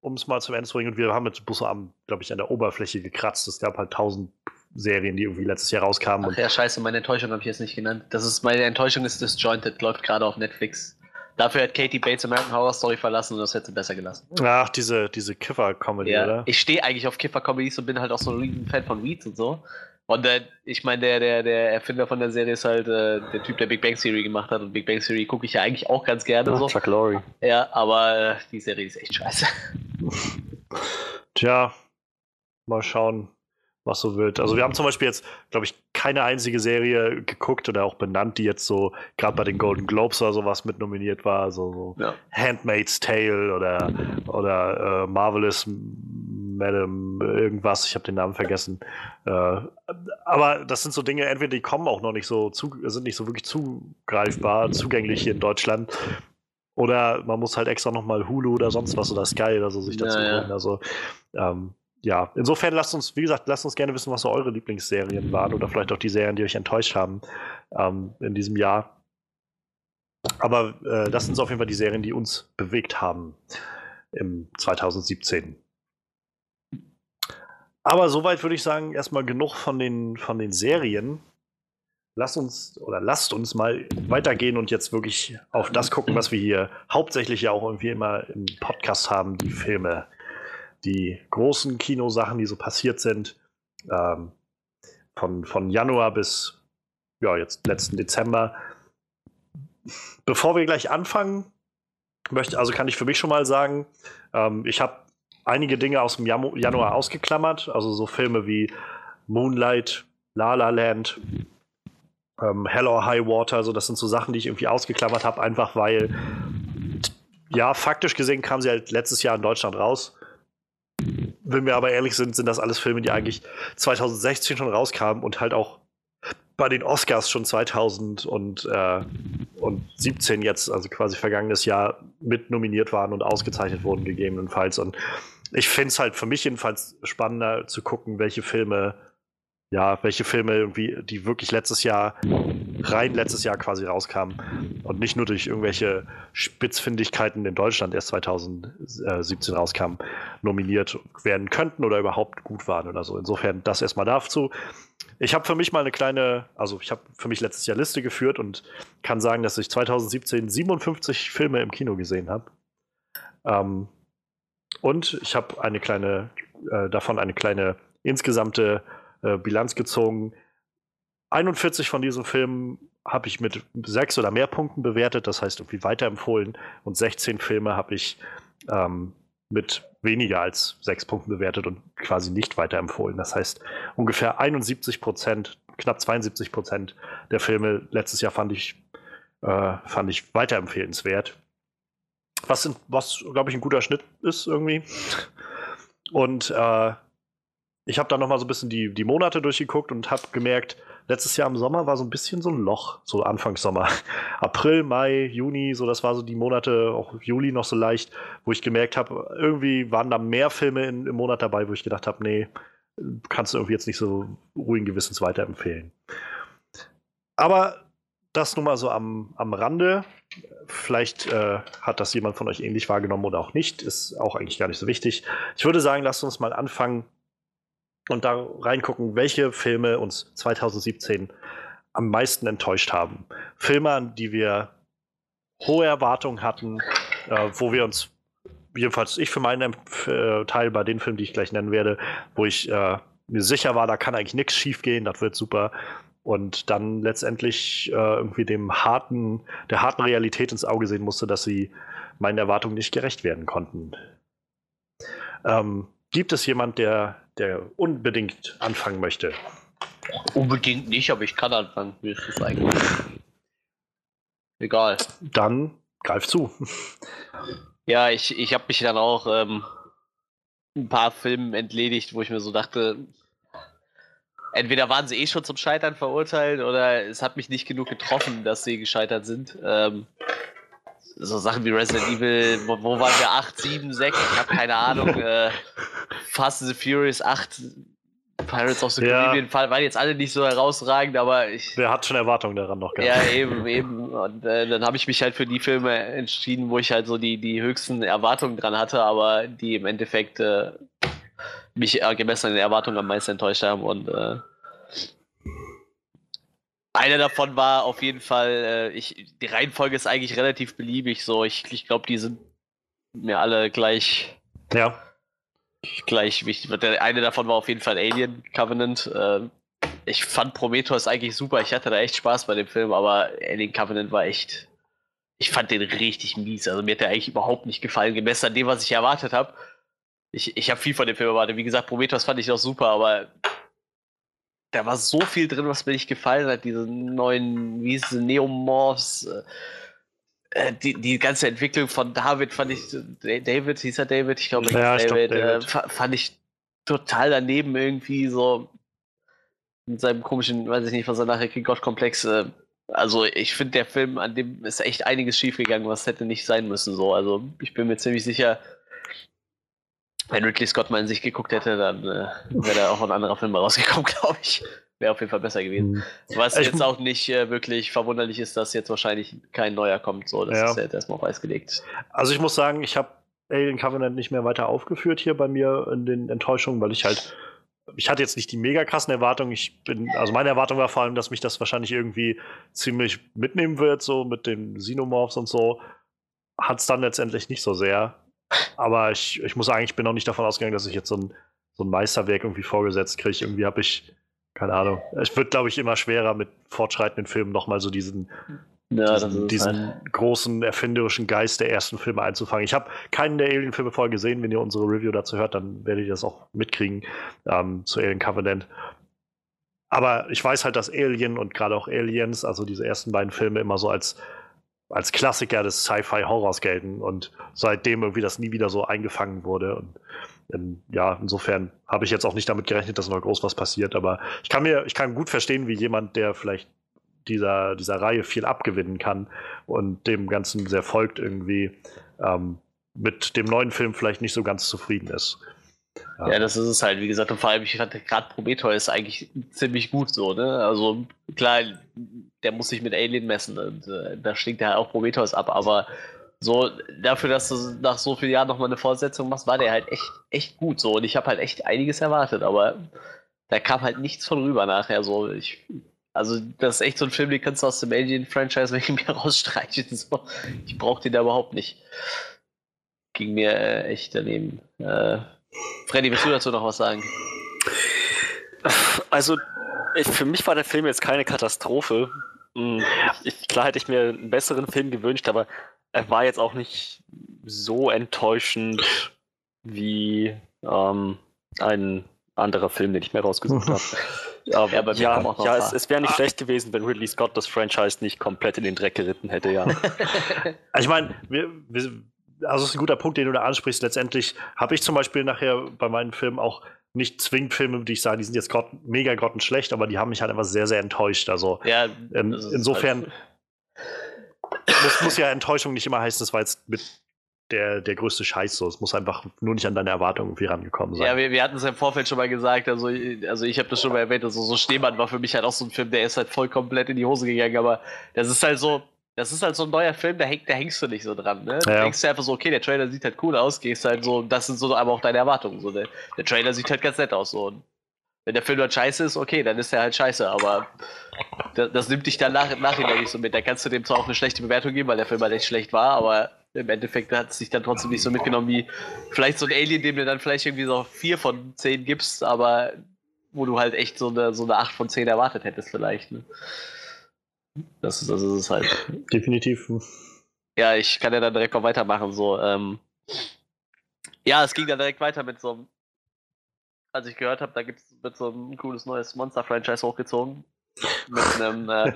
A: um es mal zum Ende zu bringen, und wir haben mit Busse glaube ich, an der Oberfläche gekratzt. Es gab halt tausend Serien, die irgendwie letztes Jahr rauskamen.
B: Ach ja, scheiße, meine Enttäuschung habe ich jetzt nicht genannt. Das ist, meine Enttäuschung ist Disjointed, läuft gerade auf Netflix. Dafür hat Katie Bates American Horror Story verlassen und das hätte sie besser gelassen.
A: Ach, diese, diese Kiffer-Comedy,
B: ja,
A: oder?
B: Ich stehe eigentlich auf Kiffer-Comedies und bin halt auch so ein Fan von Weeds und so. Und äh, ich meine, der, der, der Erfinder von der Serie ist halt äh, der Typ, der Big Bang Theory gemacht hat. Und Big Bang Theory gucke ich ja eigentlich auch ganz gerne.
C: Ach,
B: so.
C: Chuck Lorre.
B: Ja, aber äh, die Serie ist echt scheiße.
A: Tja, mal schauen, was so wird. Also wir haben zum Beispiel jetzt, glaube ich, keine einzige Serie geguckt oder auch benannt, die jetzt so gerade bei den Golden Globes oder sowas mit nominiert war. So, so
B: Ja.
A: Handmaid's Tale oder, oder äh, Marvelous Madam irgendwas, ich habe den Namen vergessen. Äh, aber das sind so Dinge, entweder die kommen auch noch nicht so, zu, sind nicht so wirklich zugreifbar, zugänglich hier in Deutschland. Oder man muss halt extra nochmal Hulu oder sonst was oder Sky oder so sich dazu
B: Ja, ja.
A: holen. Also ähm, ja, insofern lasst uns, wie gesagt, lasst uns gerne wissen, was so eure Lieblingsserien waren oder vielleicht auch die Serien, die euch enttäuscht haben ähm, in diesem Jahr. Aber äh, das sind so auf jeden Fall die Serien, die uns bewegt haben im 2017. Aber soweit würde ich sagen, erstmal genug von den, von den Serien. Lasst uns oder lasst uns mal weitergehen und jetzt wirklich auf das gucken, was wir hier hauptsächlich ja auch irgendwie immer im Podcast haben, die Filme die großen Kinosachen, die so passiert sind, ähm, von, von Januar bis ja, jetzt letzten Dezember. Bevor wir gleich anfangen, möchte, also kann ich für mich schon mal sagen, ähm, ich habe einige Dinge aus dem Janu Januar ausgeklammert, also so Filme wie Moonlight, La La Land, ähm, Hell High Water, so das sind so Sachen, die ich irgendwie ausgeklammert habe, einfach weil ja, faktisch gesehen kam sie halt letztes Jahr in Deutschland raus. Wenn wir aber ehrlich sind, sind das alles Filme, die eigentlich 2016 schon rauskamen und halt auch bei den Oscars schon 2000 und, äh, und 17 jetzt, also quasi vergangenes Jahr, mit nominiert waren und ausgezeichnet wurden, gegebenenfalls. Und ich finde es halt für mich jedenfalls spannender zu gucken, welche Filme, ja, welche Filme irgendwie, die wirklich letztes Jahr, rein letztes Jahr quasi rauskamen und nicht nur durch irgendwelche Spitzfindigkeiten in Deutschland erst 2017 rauskamen, nominiert werden könnten oder überhaupt gut waren oder so. Insofern das erstmal dazu. Ich habe für mich mal eine kleine, also ich habe für mich letztes Jahr Liste geführt und kann sagen, dass ich 2017 57 Filme im Kino gesehen habe. Ähm, und ich habe eine kleine, äh, davon eine kleine insgesamte äh, Bilanz gezogen. 41 von diesen Filmen habe ich mit sechs oder mehr Punkten bewertet, das heißt irgendwie weiterempfohlen. Und 16 Filme habe ich ähm, mit weniger als sechs Punkten bewertet und quasi nicht weiterempfohlen. Das heißt, ungefähr 71 Prozent, knapp 72 Prozent der Filme letztes Jahr fand ich, äh, fand ich weiterempfehlenswert. Was, was glaube ich, ein guter Schnitt ist irgendwie. Und äh, ich habe dann noch mal so ein bisschen die, die Monate durchgeguckt und habe gemerkt, letztes Jahr im Sommer war so ein bisschen so ein Loch, so Anfangssommer. April, Mai, Juni, so das war so die Monate, auch Juli noch so leicht, wo ich gemerkt habe, irgendwie waren da mehr Filme in, im Monat dabei, wo ich gedacht habe, nee, kannst du irgendwie jetzt nicht so ruhigen Gewissens weiterempfehlen. Aber das nun mal so am, am Rande. Vielleicht äh, hat das jemand von euch ähnlich wahrgenommen oder auch nicht. Ist auch eigentlich gar nicht so wichtig. Ich würde sagen, lasst uns mal anfangen und da reingucken, welche Filme uns 2017 am meisten enttäuscht haben. Filme, an die wir hohe Erwartungen hatten, äh, wo wir uns, jedenfalls ich für meinen äh, Teil bei den Filmen, die ich gleich nennen werde, wo ich äh, mir sicher war, da kann eigentlich nichts schief gehen, das wird super. Und dann letztendlich äh, irgendwie dem harten, der harten Realität ins Auge sehen musste, dass sie meinen Erwartungen nicht gerecht werden konnten. Ähm, gibt es jemand, der, der unbedingt anfangen möchte?
B: Unbedingt nicht, aber ich kann anfangen. Mir ist das eigentlich. Egal.
A: Dann greif zu.
B: Ja, ich, ich habe mich dann auch ähm, ein paar Filmen entledigt, wo ich mir so dachte, entweder waren sie eh schon zum Scheitern verurteilt oder es hat mich nicht genug getroffen, dass sie gescheitert sind. Ähm, so Sachen wie Resident Evil, wo, wo waren wir? 8, 7, 6, ich habe keine Ahnung. Äh, Fast and the Furious 8, Pirates of the
A: Ja.
B: Caribbean waren jetzt alle nicht so herausragend, aber ich.
A: Wer hat schon Erwartungen daran noch
B: Ja,
A: gehabt?
B: eben, eben. Und äh, dann habe ich mich halt für die Filme entschieden, wo ich halt so die, die höchsten Erwartungen dran hatte, aber die im Endeffekt äh, mich äh, gemessen an den Erwartungen am meisten enttäuscht haben. Und äh, Einer davon war auf jeden Fall, äh, ich, die Reihenfolge ist eigentlich relativ beliebig so. Ich, ich glaube, die sind mir alle gleich.
A: Ja.
B: Gleich wichtig. Der eine davon war auf jeden Fall Alien Covenant. Äh, ich fand Prometheus eigentlich super. Ich hatte da echt Spaß bei dem Film, aber Alien Covenant war echt. Ich fand den richtig mies. Also mir hat der eigentlich überhaupt nicht gefallen, gemessen an dem, was ich erwartet habe. Ich, ich habe viel von dem Film erwartet. Wie gesagt, Prometheus fand ich auch super, aber da war so viel drin, was mir nicht gefallen hat. Diese neuen, wie hieß es, Neomorphs. Äh, äh, die, die ganze Entwicklung von David fand ich, David, hieß er David? Ich glaube,
A: ja,
B: David, David. Äh, fand ich total daneben irgendwie so mit seinem komischen, weiß ich nicht, was er nachher kriegt, Gottkomplex. Äh, also ich finde, der Film, an dem ist echt einiges schiefgegangen, was hätte nicht sein müssen. So. Also ich bin mir ziemlich sicher, wenn Ridley Scott mal in sich geguckt hätte, dann äh, wäre da auch ein anderer Film rausgekommen, glaube ich. Wäre auf jeden Fall besser gewesen. Mhm. Was ich jetzt auch nicht äh, wirklich verwunderlich ist, dass jetzt wahrscheinlich kein neuer kommt. So, das ja. ist jetzt erstmal auf Eis gelegt.
A: Also ich muss sagen, ich habe Alien Covenant nicht mehr weiter aufgeführt hier bei mir in den Enttäuschungen, weil ich halt ich hatte jetzt nicht die mega krassen Erwartungen. Ich bin, also meine Erwartung war vor allem, dass mich das wahrscheinlich irgendwie ziemlich mitnehmen wird, so mit den Xenomorphs und so. Hat es dann letztendlich nicht so sehr. Aber ich, ich muss sagen, ich bin auch nicht davon ausgegangen, dass ich jetzt so ein, so ein Meisterwerk irgendwie vorgesetzt kriege. Irgendwie habe ich, keine Ahnung. Es wird, glaube ich, immer schwerer mit fortschreitenden Filmen nochmal so diesen, ja, diesen, diesen halt. großen erfinderischen Geist der ersten Filme einzufangen. Ich habe keinen der Alien-Filme vorher gesehen. Wenn ihr unsere Review dazu hört, dann werdet ihr das auch mitkriegen ähm, zu Alien Covenant. Aber ich weiß halt, dass Alien und gerade auch Aliens, also diese ersten beiden Filme, immer so als, als Klassiker des Sci-Fi-Horrors gelten und seitdem irgendwie das nie wieder so eingefangen wurde. Und in, ja, insofern habe ich jetzt auch nicht damit gerechnet, dass noch groß was passiert. Aber ich kann mir, ich kann gut verstehen, wie jemand, der vielleicht dieser, dieser Reihe viel abgewinnen kann und dem Ganzen sehr folgt irgendwie, ähm, mit dem neuen Film vielleicht nicht so ganz zufrieden ist.
B: Ja. ja, das ist es halt, wie gesagt, und vor allem, ich fand gerade Prometheus eigentlich ziemlich gut so, ne? Also klar, der muss sich mit Alien messen und äh, da stinkt er auch Prometheus ab, aber so dafür, dass du nach so vielen Jahren nochmal eine Fortsetzung machst, war der halt echt, echt gut so und ich habe halt echt einiges erwartet, aber da kam halt nichts von rüber nachher so. Ich also, das ist echt so ein Film, den kannst du aus dem Alien-Franchise wegen mir rausstreichen. So. Ich brauch den da überhaupt nicht. Ging mir äh, echt daneben. Äh, Freddy, willst du dazu noch was sagen?
C: Also, ich, für mich war der Film jetzt keine Katastrophe. Hm, ich, klar hätte ich mir einen besseren Film gewünscht, aber er war jetzt auch nicht so enttäuschend wie ähm, ein anderer Film, den ich mir rausgesucht habe. Aber, ja, aber ja, ja es, es wäre nicht ah. schlecht gewesen, wenn Ridley Scott das Franchise nicht komplett in den Dreck geritten hätte, ja.
A: ich meine, wir, wir, also das ist ein guter Punkt, den du da ansprichst. Letztendlich habe ich zum Beispiel nachher bei meinen Filmen auch nicht zwingend Filme, die ich sage, die sind jetzt grott, mega grottenschlecht, aber die haben mich halt einfach sehr, sehr enttäuscht. Also
B: ja,
A: ähm, insofern halt muss, muss ja Enttäuschung nicht immer heißen, das war jetzt mit der, der größte Scheiß so. Es muss einfach nur nicht an deine Erwartungen irgendwie rangekommen sein.
B: Ja, wir, wir hatten es im Vorfeld schon mal gesagt, also, also ich habe das schon mal erwähnt, also so Schneemann war für mich halt auch so ein Film, der ist halt voll komplett in die Hose gegangen, aber das ist halt so, das ist halt so ein neuer Film, da, häng, da hängst du nicht so dran, ne? Da ja. denkst du einfach so, okay, der Trailer sieht halt cool aus, gehst halt so, das sind so aber auch deine Erwartungen, so, der, der Trailer sieht halt ganz nett aus, so. Und wenn der Film halt scheiße ist, okay, dann ist er halt scheiße, aber das, das nimmt dich dann nach, im Nachhinein nicht so mit. Da kannst du dem zwar auch eine schlechte Bewertung geben, weil der Film halt echt schlecht war, aber im Endeffekt hat es sich dann trotzdem nicht so mitgenommen wie vielleicht so ein Alien, dem du dann vielleicht irgendwie so vier von zehn gibst, aber wo du halt echt so eine, so eine 8 von 10 erwartet hättest, vielleicht. Ne? Das, ist, das ist es halt.
A: Definitiv.
B: Ja, ich kann ja dann direkt auch weitermachen. So, ähm, ja, es ging dann direkt weiter mit so einem. Als ich gehört habe, da gibt es mit so ein cooles neues Monster-Franchise hochgezogen. Mit einem äh,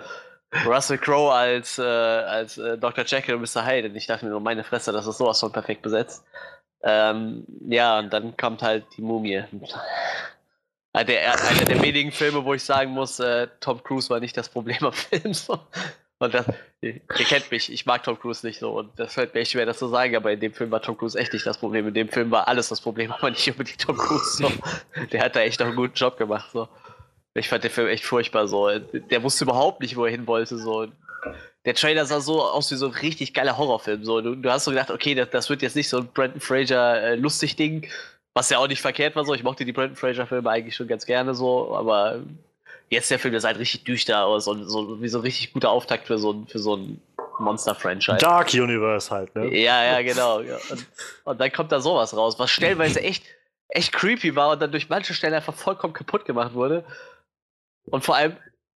B: Russell Crowe als, äh, als äh, Dr. Jekyll und Mr. Hyde. Und ich dachte mir nur, meine Fresse, das ist sowas von perfekt besetzt. Ähm, ja, und dann kommt halt die Mumie. Der, einer der wenigen Filme, wo ich sagen muss, äh, Tom Cruise war nicht das Problem am Film. So. Und das, ihr, kennt mich, ich mag Tom Cruise nicht so und das fällt mir echt schwer, das zu sagen, aber in dem Film war Tom Cruise echt nicht das Problem. In dem Film war alles das Problem, aber nicht unbedingt Tom Cruise. So. Der hat da echt noch einen guten Job gemacht. So. Ich fand den Film echt furchtbar so. Der wusste überhaupt nicht, wo er hin wollte. So. Der Trailer sah so aus wie so ein richtig geiler Horrorfilm. So. Du, du hast so gedacht, okay, das, das wird jetzt nicht so ein Brandon Fraser äh, lustig Ding, was ja auch nicht verkehrt war. So. Ich mochte die Brandon Fraser Filme eigentlich schon ganz gerne so, aber jetzt der Film, der sah halt richtig düster aus und so, wie so ein richtig guter Auftakt für so, für so ein Monster-Franchise.
A: Dark Universe halt, ne?
B: Ja, ja, genau. Ja. Und, und, dann kommt da sowas raus, was stellenweise echt, echt creepy war und dann durch manche Stellen einfach vollkommen kaputt gemacht wurde. Und vor allem,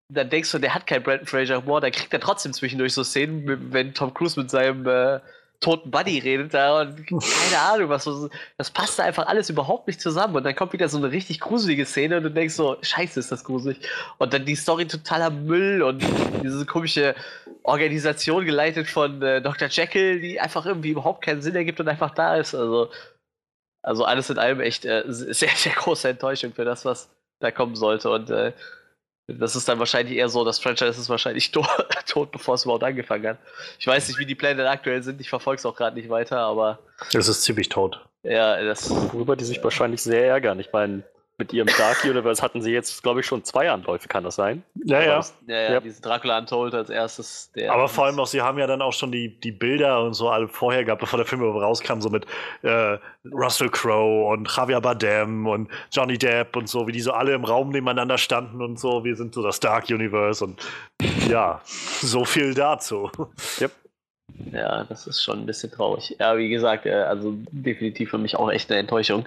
B: dann denkst du, der hat keinen Brandon Fraser Humor, dann kriegt er trotzdem zwischendurch so Szenen, wenn Tom Cruise mit seinem äh, toten Buddy redet da und keine Ahnung, was so. Das passt da einfach alles überhaupt nicht zusammen. Und dann kommt wieder so eine richtig gruselige Szene und du denkst so, scheiße, ist das gruselig. Und dann die Story totaler Müll und diese komische Organisation geleitet von äh, Dr. Jekyll, die einfach irgendwie überhaupt keinen Sinn ergibt und einfach da ist. Also, also alles in allem echt äh, sehr, sehr große Enttäuschung für das, was da kommen sollte. Und äh, das ist dann wahrscheinlich eher so, das Franchise ist wahrscheinlich tot, tot, bevor es überhaupt angefangen hat. Ich weiß nicht, wie die Pläne aktuell sind, ich verfolge es auch gerade nicht weiter, aber.
A: Es ist ziemlich tot.
C: Ja, das. Worüber die sich wahrscheinlich sehr ärgern. Ich meine, mit ihrem Dark Universe hatten sie jetzt, glaube ich, schon zwei Anläufe, kann das sein?
A: Ja, ja.
B: Das, ja, ja, ja. Diese Dracula Untold als erstes.
A: Aber vor allem auch, sie haben ja dann auch schon die, die Bilder und so alle vorher gehabt, bevor der Film rauskam, so mit äh, Russell Crowe und Javier Bardem und Johnny Depp und so, wie die so alle im Raum nebeneinander standen und so. Wir sind so das Dark Universe und ja, so viel dazu.
B: Yep. Ja, das ist schon ein bisschen traurig. Ja, wie gesagt, äh, also definitiv für mich auch echt eine Enttäuschung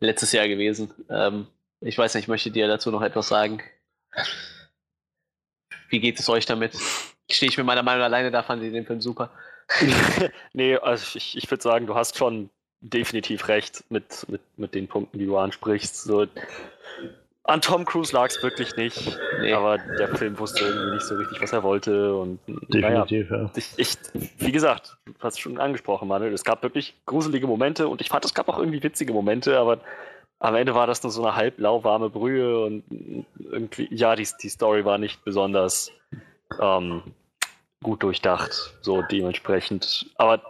B: letztes Jahr gewesen. Ähm, ich weiß nicht, möchte dir dazu noch etwas sagen? Wie geht es euch damit? Stehe ich mit meiner Meinung alleine da, fand ich den Film super.
C: nee, also ich, ich würde sagen, du hast schon definitiv recht mit, mit, mit den Punkten, die du ansprichst. So, an Tom Cruise lag es wirklich nicht, nee. aber der Film wusste irgendwie nicht so richtig, was er wollte. Und
A: Definitiv, naja, ja.
C: Ich, ich, wie gesagt, du hast es schon angesprochen, Manuel, es gab wirklich gruselige Momente und ich fand, es gab auch irgendwie witzige Momente, aber am Ende war das nur so eine halb lauwarme Brühe und irgendwie, ja, die, die Story war nicht besonders ähm, gut durchdacht, so dementsprechend. Aber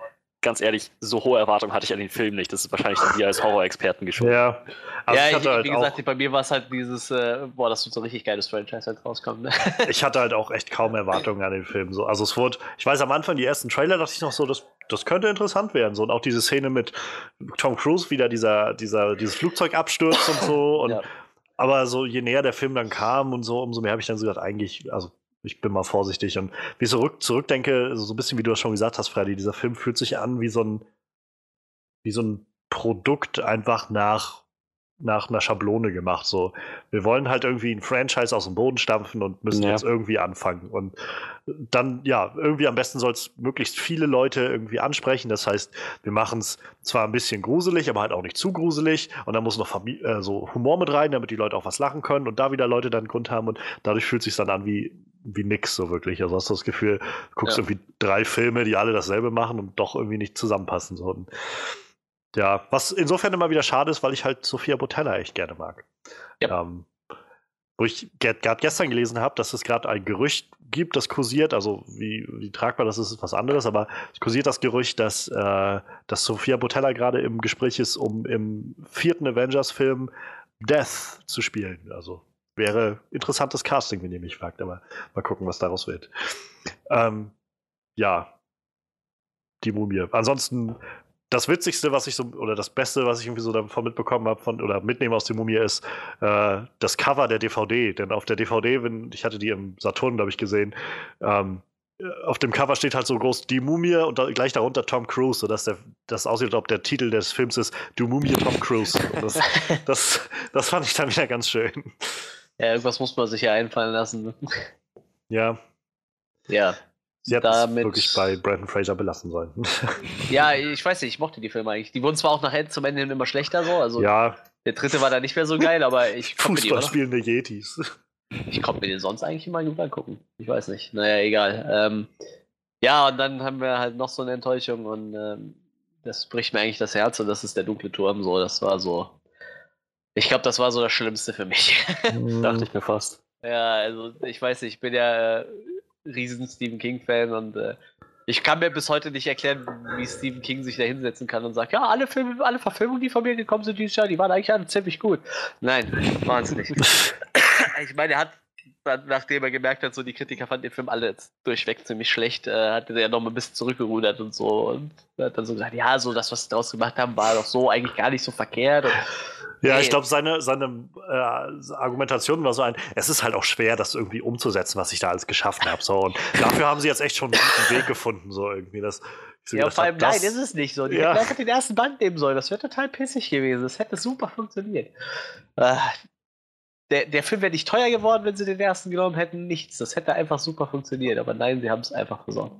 C: ganz ehrlich, so hohe Erwartungen hatte ich an den Film nicht. Das ist wahrscheinlich dann dir als Horror-Experten geschuldet.
A: Ja,
B: also ja ich, ich halt wie gesagt, bei mir war es halt dieses, äh, boah, das wird so ein richtig geiles Franchise halt rauskommt. Ne?
A: ich hatte halt auch echt kaum Erwartungen an den Film. So. Also es wurde, ich weiß am Anfang, die ersten Trailer dachte ich noch so, das, das könnte interessant werden. So. Und auch diese Szene mit Tom Cruise, wieder dieser, dieser, dieses Flugzeug abstürzt und so. Und, ja. Aber so, je näher der Film dann kam und so, umso mehr habe ich dann so gedacht, eigentlich, also ich bin mal vorsichtig. Und wie ich zurück, zurückdenke, so ein bisschen wie du das schon gesagt hast, Freddy, dieser Film fühlt sich an wie so ein, wie so ein Produkt einfach nach nach einer Schablone gemacht. So, wir wollen halt irgendwie ein Franchise aus dem Boden stampfen und müssen ja. jetzt irgendwie anfangen. Und dann, ja, irgendwie am besten soll es möglichst viele Leute irgendwie ansprechen. Das heißt, wir machen es zwar ein bisschen gruselig, aber halt auch nicht zu gruselig. Und dann muss noch Famili äh, so Humor mit rein, damit die Leute auch was lachen können und da wieder Leute dann einen Grund haben. Und dadurch fühlt es sich dann an wie, wie nix so wirklich. Also hast du das Gefühl, du guckst ja. irgendwie drei Filme, die alle dasselbe machen und doch irgendwie nicht zusammenpassen. So. Ja, was insofern immer wieder schade ist, weil ich halt Sophia Botella echt gerne mag. Ja. Ähm, wo ich gerade gestern gelesen habe, dass es gerade ein Gerücht gibt, das kursiert, also wie, wie tragbar das ist, ist was anderes, aber es kursiert das Gerücht, dass, äh, dass Sophia Botella gerade im Gespräch ist, um im vierten Avengers-Film Death zu spielen. Also wäre interessantes Casting, wenn ihr mich fragt, aber mal gucken, was daraus wird. Ähm, ja, die Mumie. Ansonsten das Witzigste, was ich so, oder das Beste, was ich irgendwie so davon mitbekommen habe, von, oder mitnehme aus der Mumie, ist äh, das Cover der DVD. Denn auf der DVD, wenn, ich hatte die im Saturn, glaube ich, gesehen, ähm, äh, auf dem Cover steht halt so groß die Mumie und da, gleich darunter Tom Cruise, sodass der, das aussieht, als ob der Titel des Films ist Du Mumie Tom Cruise. Das, das, das fand ich dann wieder ganz schön.
B: Ja, irgendwas muss man sich ja einfallen lassen.
A: Ja.
B: Ja.
A: Sie hätten es wirklich bei Brandon Fraser belassen sollen.
B: ja, ich weiß nicht, ich mochte die Filme eigentlich. Die wurden zwar auch nachher zum Ende immer schlechter so. Also
A: ja.
B: Der dritte war da nicht mehr so geil, aber ich
A: konnte Fußball spielende Yetis.
B: Ich konnte mir den sonst eigentlich immer gut angucken. Ich weiß nicht. Naja, egal. Ähm, ja, und dann haben wir halt noch so eine Enttäuschung und ähm, das bricht mir eigentlich das Herz und das ist der dunkle Turm. So, das war so. Ich glaube, das war so das Schlimmste für mich.
C: Dachte ich mir fast.
B: Ja, also ich weiß nicht, ich bin ja äh, riesen Stephen King-Fan und äh, ich kann mir bis heute nicht erklären, wie Stephen King sich da hinsetzen kann und sagt, ja, alle Filme, alle Verfilmungen, die von mir gekommen sind dieses Jahr, die waren eigentlich alle ziemlich gut. Nein, waren nicht. ich meine, er hat, nachdem er gemerkt hat, so die Kritiker fanden den Film alle durchweg ziemlich schlecht, äh, hat er ja noch mal ein bisschen zurückgerudert und so und hat dann so gesagt, ja, so das, was sie daraus gemacht haben, war doch so eigentlich gar nicht so verkehrt. Und
A: Ja, ich glaube, seine, seine äh, Argumentation war so ein, es ist halt auch schwer, das irgendwie umzusetzen, was ich da alles geschaffen habe. So, und dafür haben sie jetzt echt schon einen Weg gefunden, so irgendwie. Das,
B: so ja, vor allem, hab, nein, ist es nicht so. Die ja. hätten den ersten Band nehmen sollen. Das wäre total pissig gewesen. Das hätte super funktioniert. Äh, der, der Film wäre nicht teuer geworden, wenn sie den ersten genommen hätten. Nichts. Das hätte einfach super funktioniert. Aber nein, sie haben es einfach versaut.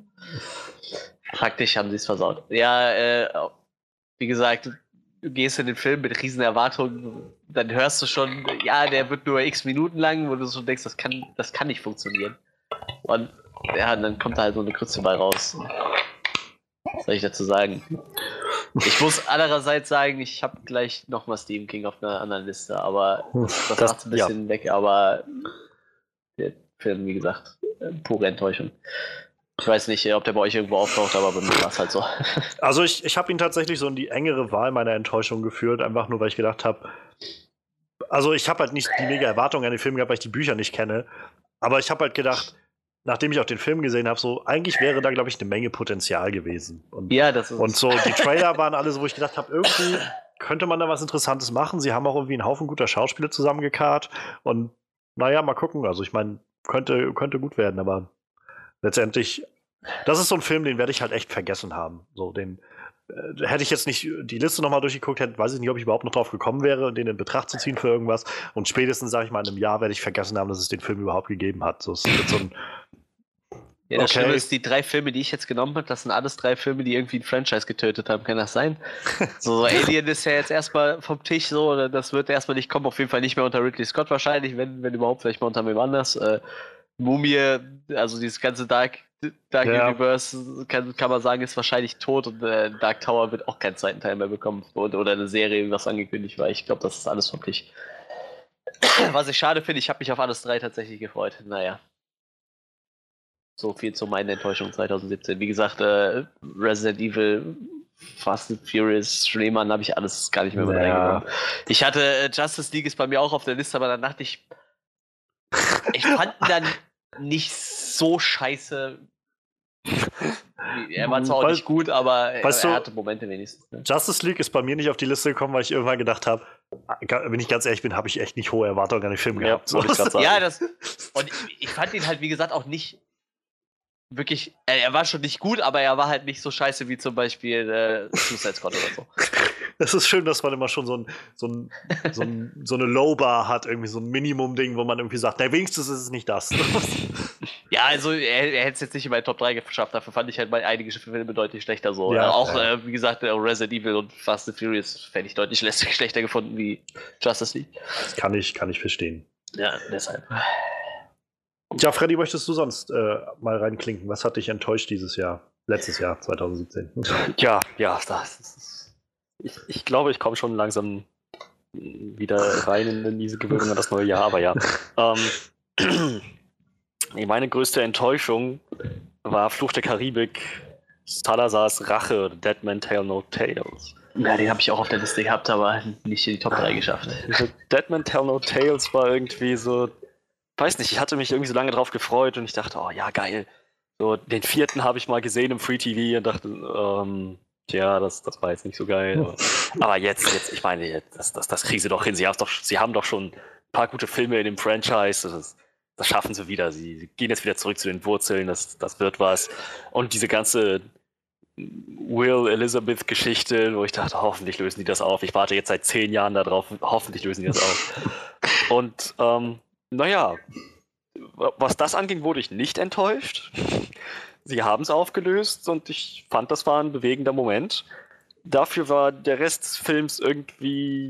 B: Praktisch haben sie es versaut. Ja, äh, wie gesagt, gehst in den Film mit riesen Erwartungen, dann hörst du schon, ja, der wird nur x Minuten lang, wo du so denkst, das kann, das kann nicht funktionieren. Und ja, dann kommt da halt so eine Krütze bei raus. Was soll ich dazu sagen? Ich muss andererseits sagen, ich habe gleich nochmal Stephen King auf einer anderen Liste, aber das, das, das macht ein bisschen ja. weg, aber der Film, wie gesagt, äh, pure Enttäuschung. Ich weiß nicht, ob der bei euch irgendwo auftaucht, aber bei mir war es halt so.
A: Also ich, ich habe ihn tatsächlich so in die engere Wahl meiner Enttäuschung geführt, einfach nur, weil ich gedacht habe, also ich habe halt nicht die mega Erwartungen an den Film gehabt, weil ich die Bücher nicht kenne, aber ich habe halt gedacht, nachdem ich auch den Film gesehen habe, so eigentlich wäre da, glaube ich, eine Menge Potenzial gewesen. Und,
B: ja, das ist
A: Und so, die Trailer waren alle so, wo ich gedacht habe, irgendwie könnte man da was Interessantes machen. Sie haben auch irgendwie einen Haufen guter Schauspieler zusammengekarrt und naja, mal gucken. Also ich meine, könnte, könnte gut werden, aber letztendlich, das ist so ein Film, den werde ich halt echt vergessen haben. So, den äh, hätte ich jetzt nicht die Liste nochmal durchgeguckt, hätte, weiß ich nicht, ob ich überhaupt noch drauf gekommen wäre, den in Betracht zu ziehen für irgendwas. Und spätestens, sage ich mal, in einem Jahr werde ich vergessen haben, dass es den Film überhaupt gegeben hat. So, es wird so ein
B: ja, das okay. Schlimme ist, die drei Filme, die ich jetzt genommen habe, das sind alles drei Filme, die irgendwie ein Franchise getötet haben. Kann das sein? so, so Alien ist ja jetzt erstmal vom Tisch so, das wird erstmal nicht kommen, auf jeden Fall nicht mehr unter Ridley Scott wahrscheinlich, wenn, wenn überhaupt, vielleicht mal unter wem anders. Äh, Mumie, also dieses ganze Dark, Dark ja. Universe, kann, kann man sagen, ist wahrscheinlich tot und äh, Dark Tower wird auch keinen zweiten Teil mehr bekommen. Oder, oder eine Serie, was angekündigt war. Ich glaube, das ist alles wirklich. Was ich schade finde, ich habe mich auf alles drei tatsächlich gefreut. Naja. So viel zu meiner Enttäuschung 2017. Wie gesagt, äh, Resident Evil, Fast and Furious, Schneemann habe ich alles gar nicht mehr mit ja. reingenommen. Ich hatte äh, Justice League ist bei mir auch auf der Liste, aber dann dachte ich, ich fand ihn dann nicht so scheiße. Er war zwar auch nicht gut, aber er,
A: weißt
B: er hatte Momente wenigstens.
A: Ne? Justice League ist bei mir nicht auf die Liste gekommen, weil ich irgendwann gedacht habe, wenn ich ganz ehrlich bin, habe ich echt nicht hohe Erwartungen an den Film gehabt.
B: Ja, so. ja das, und ich fand ihn halt, wie gesagt, auch nicht wirklich, er war schon nicht gut, aber er war halt nicht so scheiße wie zum Beispiel äh, Suicide Squad oder so.
A: Es ist schön, dass man immer schon so, ein, so, ein, so, ein, so eine Low-Bar hat, irgendwie so ein Minimum-Ding, wo man irgendwie sagt, na, wenigstens ist es nicht das.
B: ja, also er, er hätte es jetzt nicht in meine Top 3 geschafft, dafür fand ich halt meine einige Filme deutlich schlechter so. Ja, auch, ja. Äh, wie gesagt, Resident Evil und Fast and Furious fände ich deutlich schlechter gefunden wie Justice League.
A: Das kann ich, kann ich verstehen.
B: Ja, deshalb.
A: Ja, Freddy, möchtest du sonst äh, mal reinklinken? Was hat dich enttäuscht dieses Jahr? Letztes Jahr, 2017.
C: Ja, ja, das ist, ich, ich glaube, ich komme schon langsam wieder rein in diese Gewöhnung an das neue Jahr, aber ja. ähm, meine größte Enttäuschung war Fluch der Karibik, Salazars Rache, Dead Man Tale No Tales.
B: Ja, den habe ich auch auf der Liste gehabt, aber nicht in die Top 3 geschafft.
C: Dead Man Tell No Tales war irgendwie so weiß nicht, ich hatte mich irgendwie so lange drauf gefreut und ich dachte, oh ja, geil. So, den vierten habe ich mal gesehen im Free TV und dachte, ähm, tja, das, das war jetzt nicht so geil. Aber, aber jetzt, jetzt, ich meine, das, das, das kriegen sie doch hin. Sie, doch, sie haben doch schon ein paar gute Filme in dem Franchise. Das, das schaffen sie wieder. Sie, gehen jetzt wieder zurück zu den Wurzeln. Das, das wird was. Und diese ganze Will Elizabeth Geschichte, wo ich dachte, hoffentlich lösen die das auf. Ich warte jetzt seit zehn Jahren darauf. Hoffentlich lösen die das auf. Und ähm, naja, was das anging, wurde ich nicht enttäuscht. Sie haben es aufgelöst und ich fand, das war ein bewegender Moment. Dafür war der Rest des Films irgendwie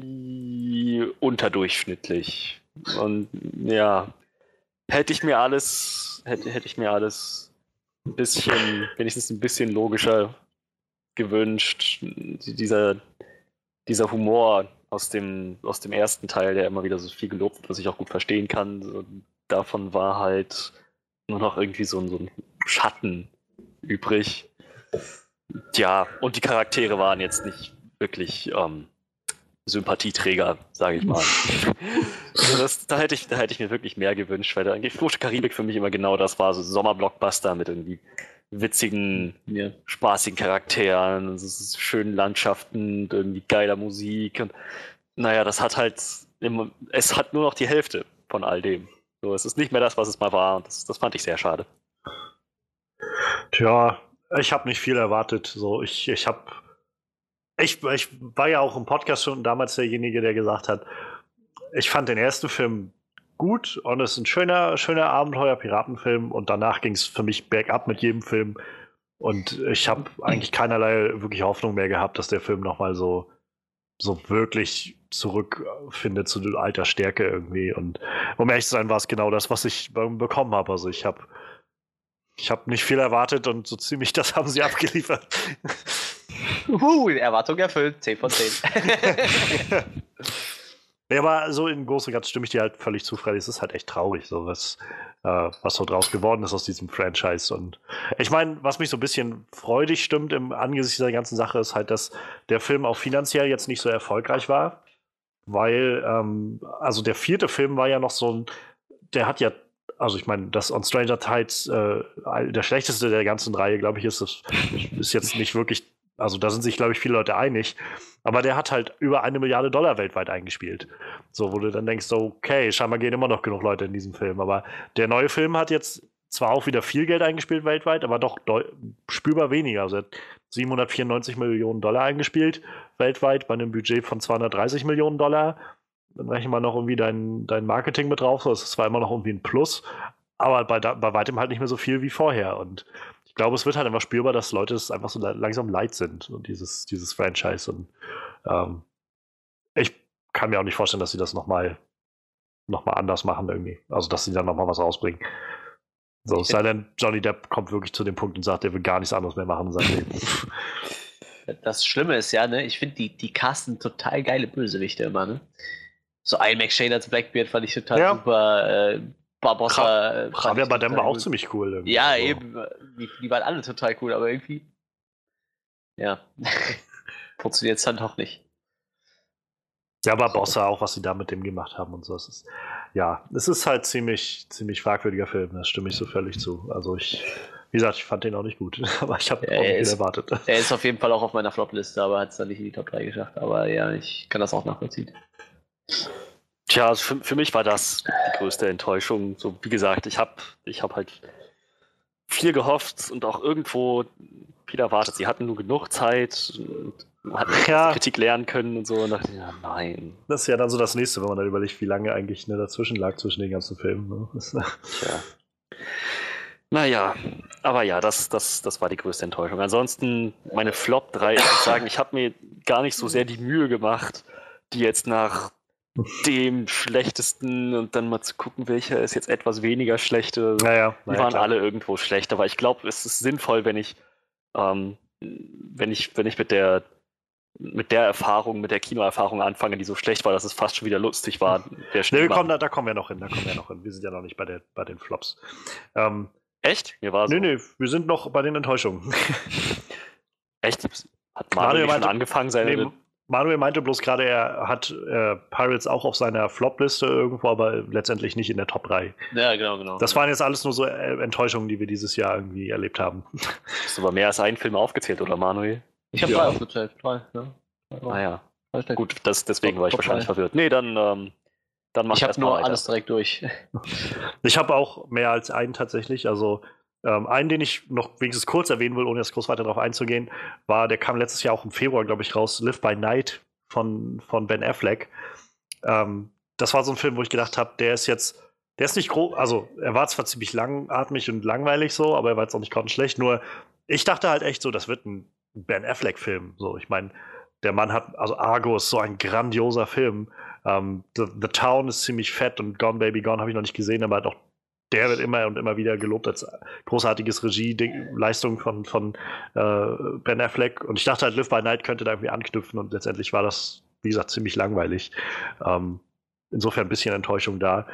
C: unterdurchschnittlich. Und ja, hätte ich mir alles, hätte, hätte ich mir alles ein bisschen, wenigstens ein bisschen logischer gewünscht. Dieser, dieser Humor, aus dem, aus dem ersten Teil, der immer wieder so viel gelobt wird, was ich auch gut verstehen kann. Davon war halt nur noch irgendwie so, so ein Schatten übrig. Ja, und die Charaktere waren jetzt nicht wirklich ähm, Sympathieträger, sage ich mal. also das, da, hätte ich, da hätte ich mir wirklich mehr gewünscht, weil da eigentlich Flucht Karibik für mich immer genau das war, so Sommerblockbuster mit irgendwie witzigen, ja. spaßigen Charakteren, schönen Landschaften, irgendwie geiler Musik und naja, das hat halt, es hat nur noch die Hälfte von all dem. So, es ist nicht mehr das, was es mal war. Und das, das fand ich sehr schade.
A: Tja, ich habe nicht viel erwartet. So, ich, ich habe, ich, ich war ja auch im Podcast schon damals derjenige, der gesagt hat, ich fand den ersten Film gut und es ist ein schöner, schöner Abenteuer-Piratenfilm und danach ging es für mich bergab mit jedem Film. Und ich habe eigentlich keinerlei wirklich Hoffnung mehr gehabt, dass der Film nochmal so, so wirklich zurückfindet zu alter Stärke irgendwie. Und um ehrlich zu sein, war es genau das, was ich bekommen habe. Also ich habe ich hab nicht viel erwartet und so ziemlich das haben sie abgeliefert.
B: Uh, Erwartung erfüllt, 10 von 10.
A: Ja, aber so in großen und Ganzen stimme ich dir halt völlig zu, Freddy. Es ist halt echt traurig, so was, äh, was so draus geworden ist aus diesem Franchise. Und ich meine, was mich so ein bisschen freudig stimmt im Angesicht dieser ganzen Sache, ist halt, dass der Film auch finanziell jetzt nicht so erfolgreich war. Weil, ähm, also der vierte Film war ja noch so ein, der hat ja also ich meine, das On Stranger Tides, äh, der schlechteste der ganzen Reihe, glaube ich, ist, ist jetzt nicht wirklich also da sind sich, glaube ich, viele Leute einig. Aber der hat halt über eine Milliarde Dollar weltweit eingespielt. So, wo du dann denkst, so, okay, scheinbar gehen immer noch genug Leute in diesem Film. Aber der neue Film hat jetzt zwar auch wieder viel Geld eingespielt weltweit, aber doch spürbar weniger. Also er hat 794 Millionen Dollar eingespielt weltweit bei einem Budget von 230 Millionen Dollar. Dann rechnen wir noch irgendwie dein, dein Marketing mit drauf. Das ist zwar immer noch irgendwie ein Plus, aber bei, bei weitem halt nicht mehr so viel wie vorher. Und ich glaube, es wird halt einfach spürbar, dass Leute es einfach so langsam leid sind und dieses, dieses Franchise. Und ähm, ich kann mir auch nicht vorstellen, dass sie das nochmal noch mal anders machen irgendwie. Also, dass sie dann nochmal was rausbringen. So, es sei denn, Johnny Depp kommt wirklich zu dem Punkt und sagt, er will gar nichts anderes mehr machen.
B: Das Schlimme ist ja, ne, ich finde, die, die casten total geile Bösewichte immer, ne? So ein McShane als Blackbeard fand ich total ja. super. Äh,
A: Barbossa. Javier Bardem war auch ziemlich cool.
B: Irgendwie. Ja, also. eben. Die, die, waren alle total cool, aber irgendwie. Ja. Funktioniert es dann doch nicht.
A: Ja, Barbossa auch, was sie da mit dem gemacht haben und so. Es ist, ja, es ist halt ziemlich, ziemlich fragwürdiger Film, das stimme ich so völlig zu. Also ich, wie gesagt, ich fand den auch nicht gut, aber ich habe
B: ja, auch nicht ist, erwartet. Er ist auf jeden Fall auch auf meiner Flop-Liste, aber hat es dann nicht in die Top 3 geschafft. Aber ja, ich kann das auch nachvollziehen.
C: Tja, also für, für mich war das die größte Enttäuschung. So, wie gesagt, ich habe ich hab halt viel gehofft und auch irgendwo viel erwartet. Sie hatten nur genug Zeit und hatten ja. Kritik lernen können und so. Und dachte, ja, nein.
A: Das ist ja dann so das nächste, wenn man dann überlegt, wie lange eigentlich ne, dazwischen lag zwischen den ganzen Filmen. Ne?
C: Tja. Naja, aber ja, das, das, das war die größte Enttäuschung. Ansonsten, meine Flop 3, ich muss sagen, ich habe mir gar nicht so sehr die Mühe gemacht, die jetzt nach dem schlechtesten und dann mal zu gucken, welcher ist jetzt etwas weniger schlechte.
A: Naja,
C: die waren klar. alle irgendwo schlecht, aber ich glaube, es ist sinnvoll, wenn ich, ähm, wenn ich, wenn ich mit der mit der Erfahrung, mit der Kinoerfahrung anfange, die so schlecht war, dass es fast schon wieder lustig war.
A: Der nee, wir kommen, da, da, kommen wir noch hin, da kommen wir noch hin. Wir sind ja noch nicht bei, der, bei den Flops.
C: Ähm, Echt? Mir war
A: so. Nee, nee, wir sind noch bei den Enttäuschungen.
C: Echt? Hat Mario, Mario schon angefangen, seine nee,
A: Manuel meinte bloß gerade, er hat äh, Pirates auch auf seiner Flop-Liste irgendwo, aber letztendlich nicht in der Top 3.
B: Ja, genau, genau.
A: Das waren jetzt alles nur so äh, Enttäuschungen, die wir dieses Jahr irgendwie erlebt haben.
C: Hast du aber mehr als einen Film aufgezählt, oder Manuel?
B: Ich habe ja. drei aufgezählt. Drei, ja.
C: Ah ja. Gut, das, deswegen war ich wahrscheinlich verwirrt. Nee, dann, ähm, dann mach
B: ich Ich habe nur alles direkt durch.
A: ich habe auch mehr als einen tatsächlich. Also ähm, einen, den ich noch wenigstens kurz erwähnen will, ohne jetzt groß weiter darauf einzugehen, war, der kam letztes Jahr auch im Februar, glaube ich, raus, Live by Night von, von Ben Affleck. Ähm, das war so ein Film, wo ich gedacht habe, der ist jetzt, der ist nicht groß, also er war zwar ziemlich langatmig und langweilig so, aber er war jetzt auch nicht schlecht. Nur ich dachte halt echt so, das wird ein Ben Affleck-Film. So, ich meine, der Mann hat, also Argo ist so ein grandioser Film. Um, ähm, The, The, Town ist ziemlich fett und Gone Baby Gone habe ich noch nicht gesehen, aber hat auch der wird immer und immer wieder gelobt als großartiges Regie-Leistung von, von äh, Ben Affleck. Und ich dachte halt, Live by Night könnte da irgendwie anknüpfen und letztendlich war das, wie gesagt, ziemlich langweilig. Ähm, insofern ein bisschen Enttäuschung da.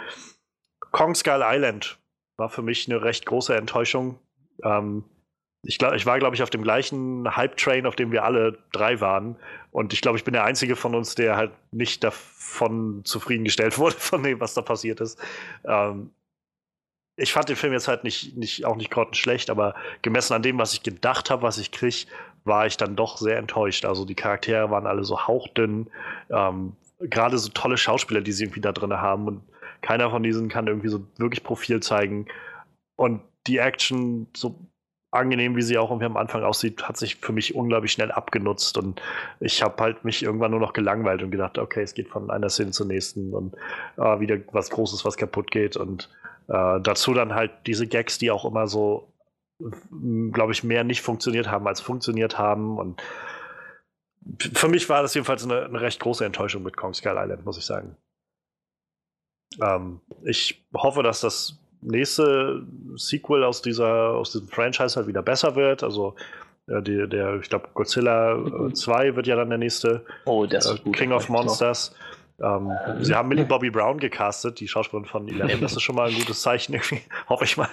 A: Kong Skull Island war für mich eine recht große Enttäuschung. Ähm, ich, glaub, ich war, glaube ich, auf dem gleichen Hype-Train, auf dem wir alle drei waren. Und ich glaube, ich bin der Einzige von uns, der halt nicht davon zufriedengestellt wurde, von dem, was da passiert ist. Ähm, ich fand den Film jetzt halt nicht, nicht auch nicht schlecht, aber gemessen an dem, was ich gedacht habe, was ich kriege, war ich dann doch sehr enttäuscht. Also die Charaktere waren alle so hauchdünn. Ähm, gerade so tolle Schauspieler, die sie irgendwie da drin haben und keiner von diesen kann irgendwie so wirklich Profil zeigen. Und die Action, so angenehm wie sie auch irgendwie am Anfang aussieht, hat sich für mich unglaublich schnell abgenutzt und ich habe halt mich irgendwann nur noch gelangweilt und gedacht, okay, es geht von einer Szene zur nächsten und äh, wieder was Großes, was kaputt geht und äh, dazu dann halt diese Gags, die auch immer so, glaube ich, mehr nicht funktioniert haben als funktioniert haben und für mich war das jedenfalls eine, eine recht große Enttäuschung mit Kong Skull Island, muss ich sagen. Ähm, ich hoffe, dass das nächste Sequel aus dieser aus diesem Franchise halt wieder besser wird. Also äh, die, der, ich glaube, Godzilla äh, 2 wird ja dann der nächste
B: oh, das äh,
A: gut, King of Monsters. Ähm, sie haben Millie Bobby Brown gecastet, die Schauspielerin von Eleven. Das ist schon mal ein gutes Zeichen, irgendwie, hoffe ich mal.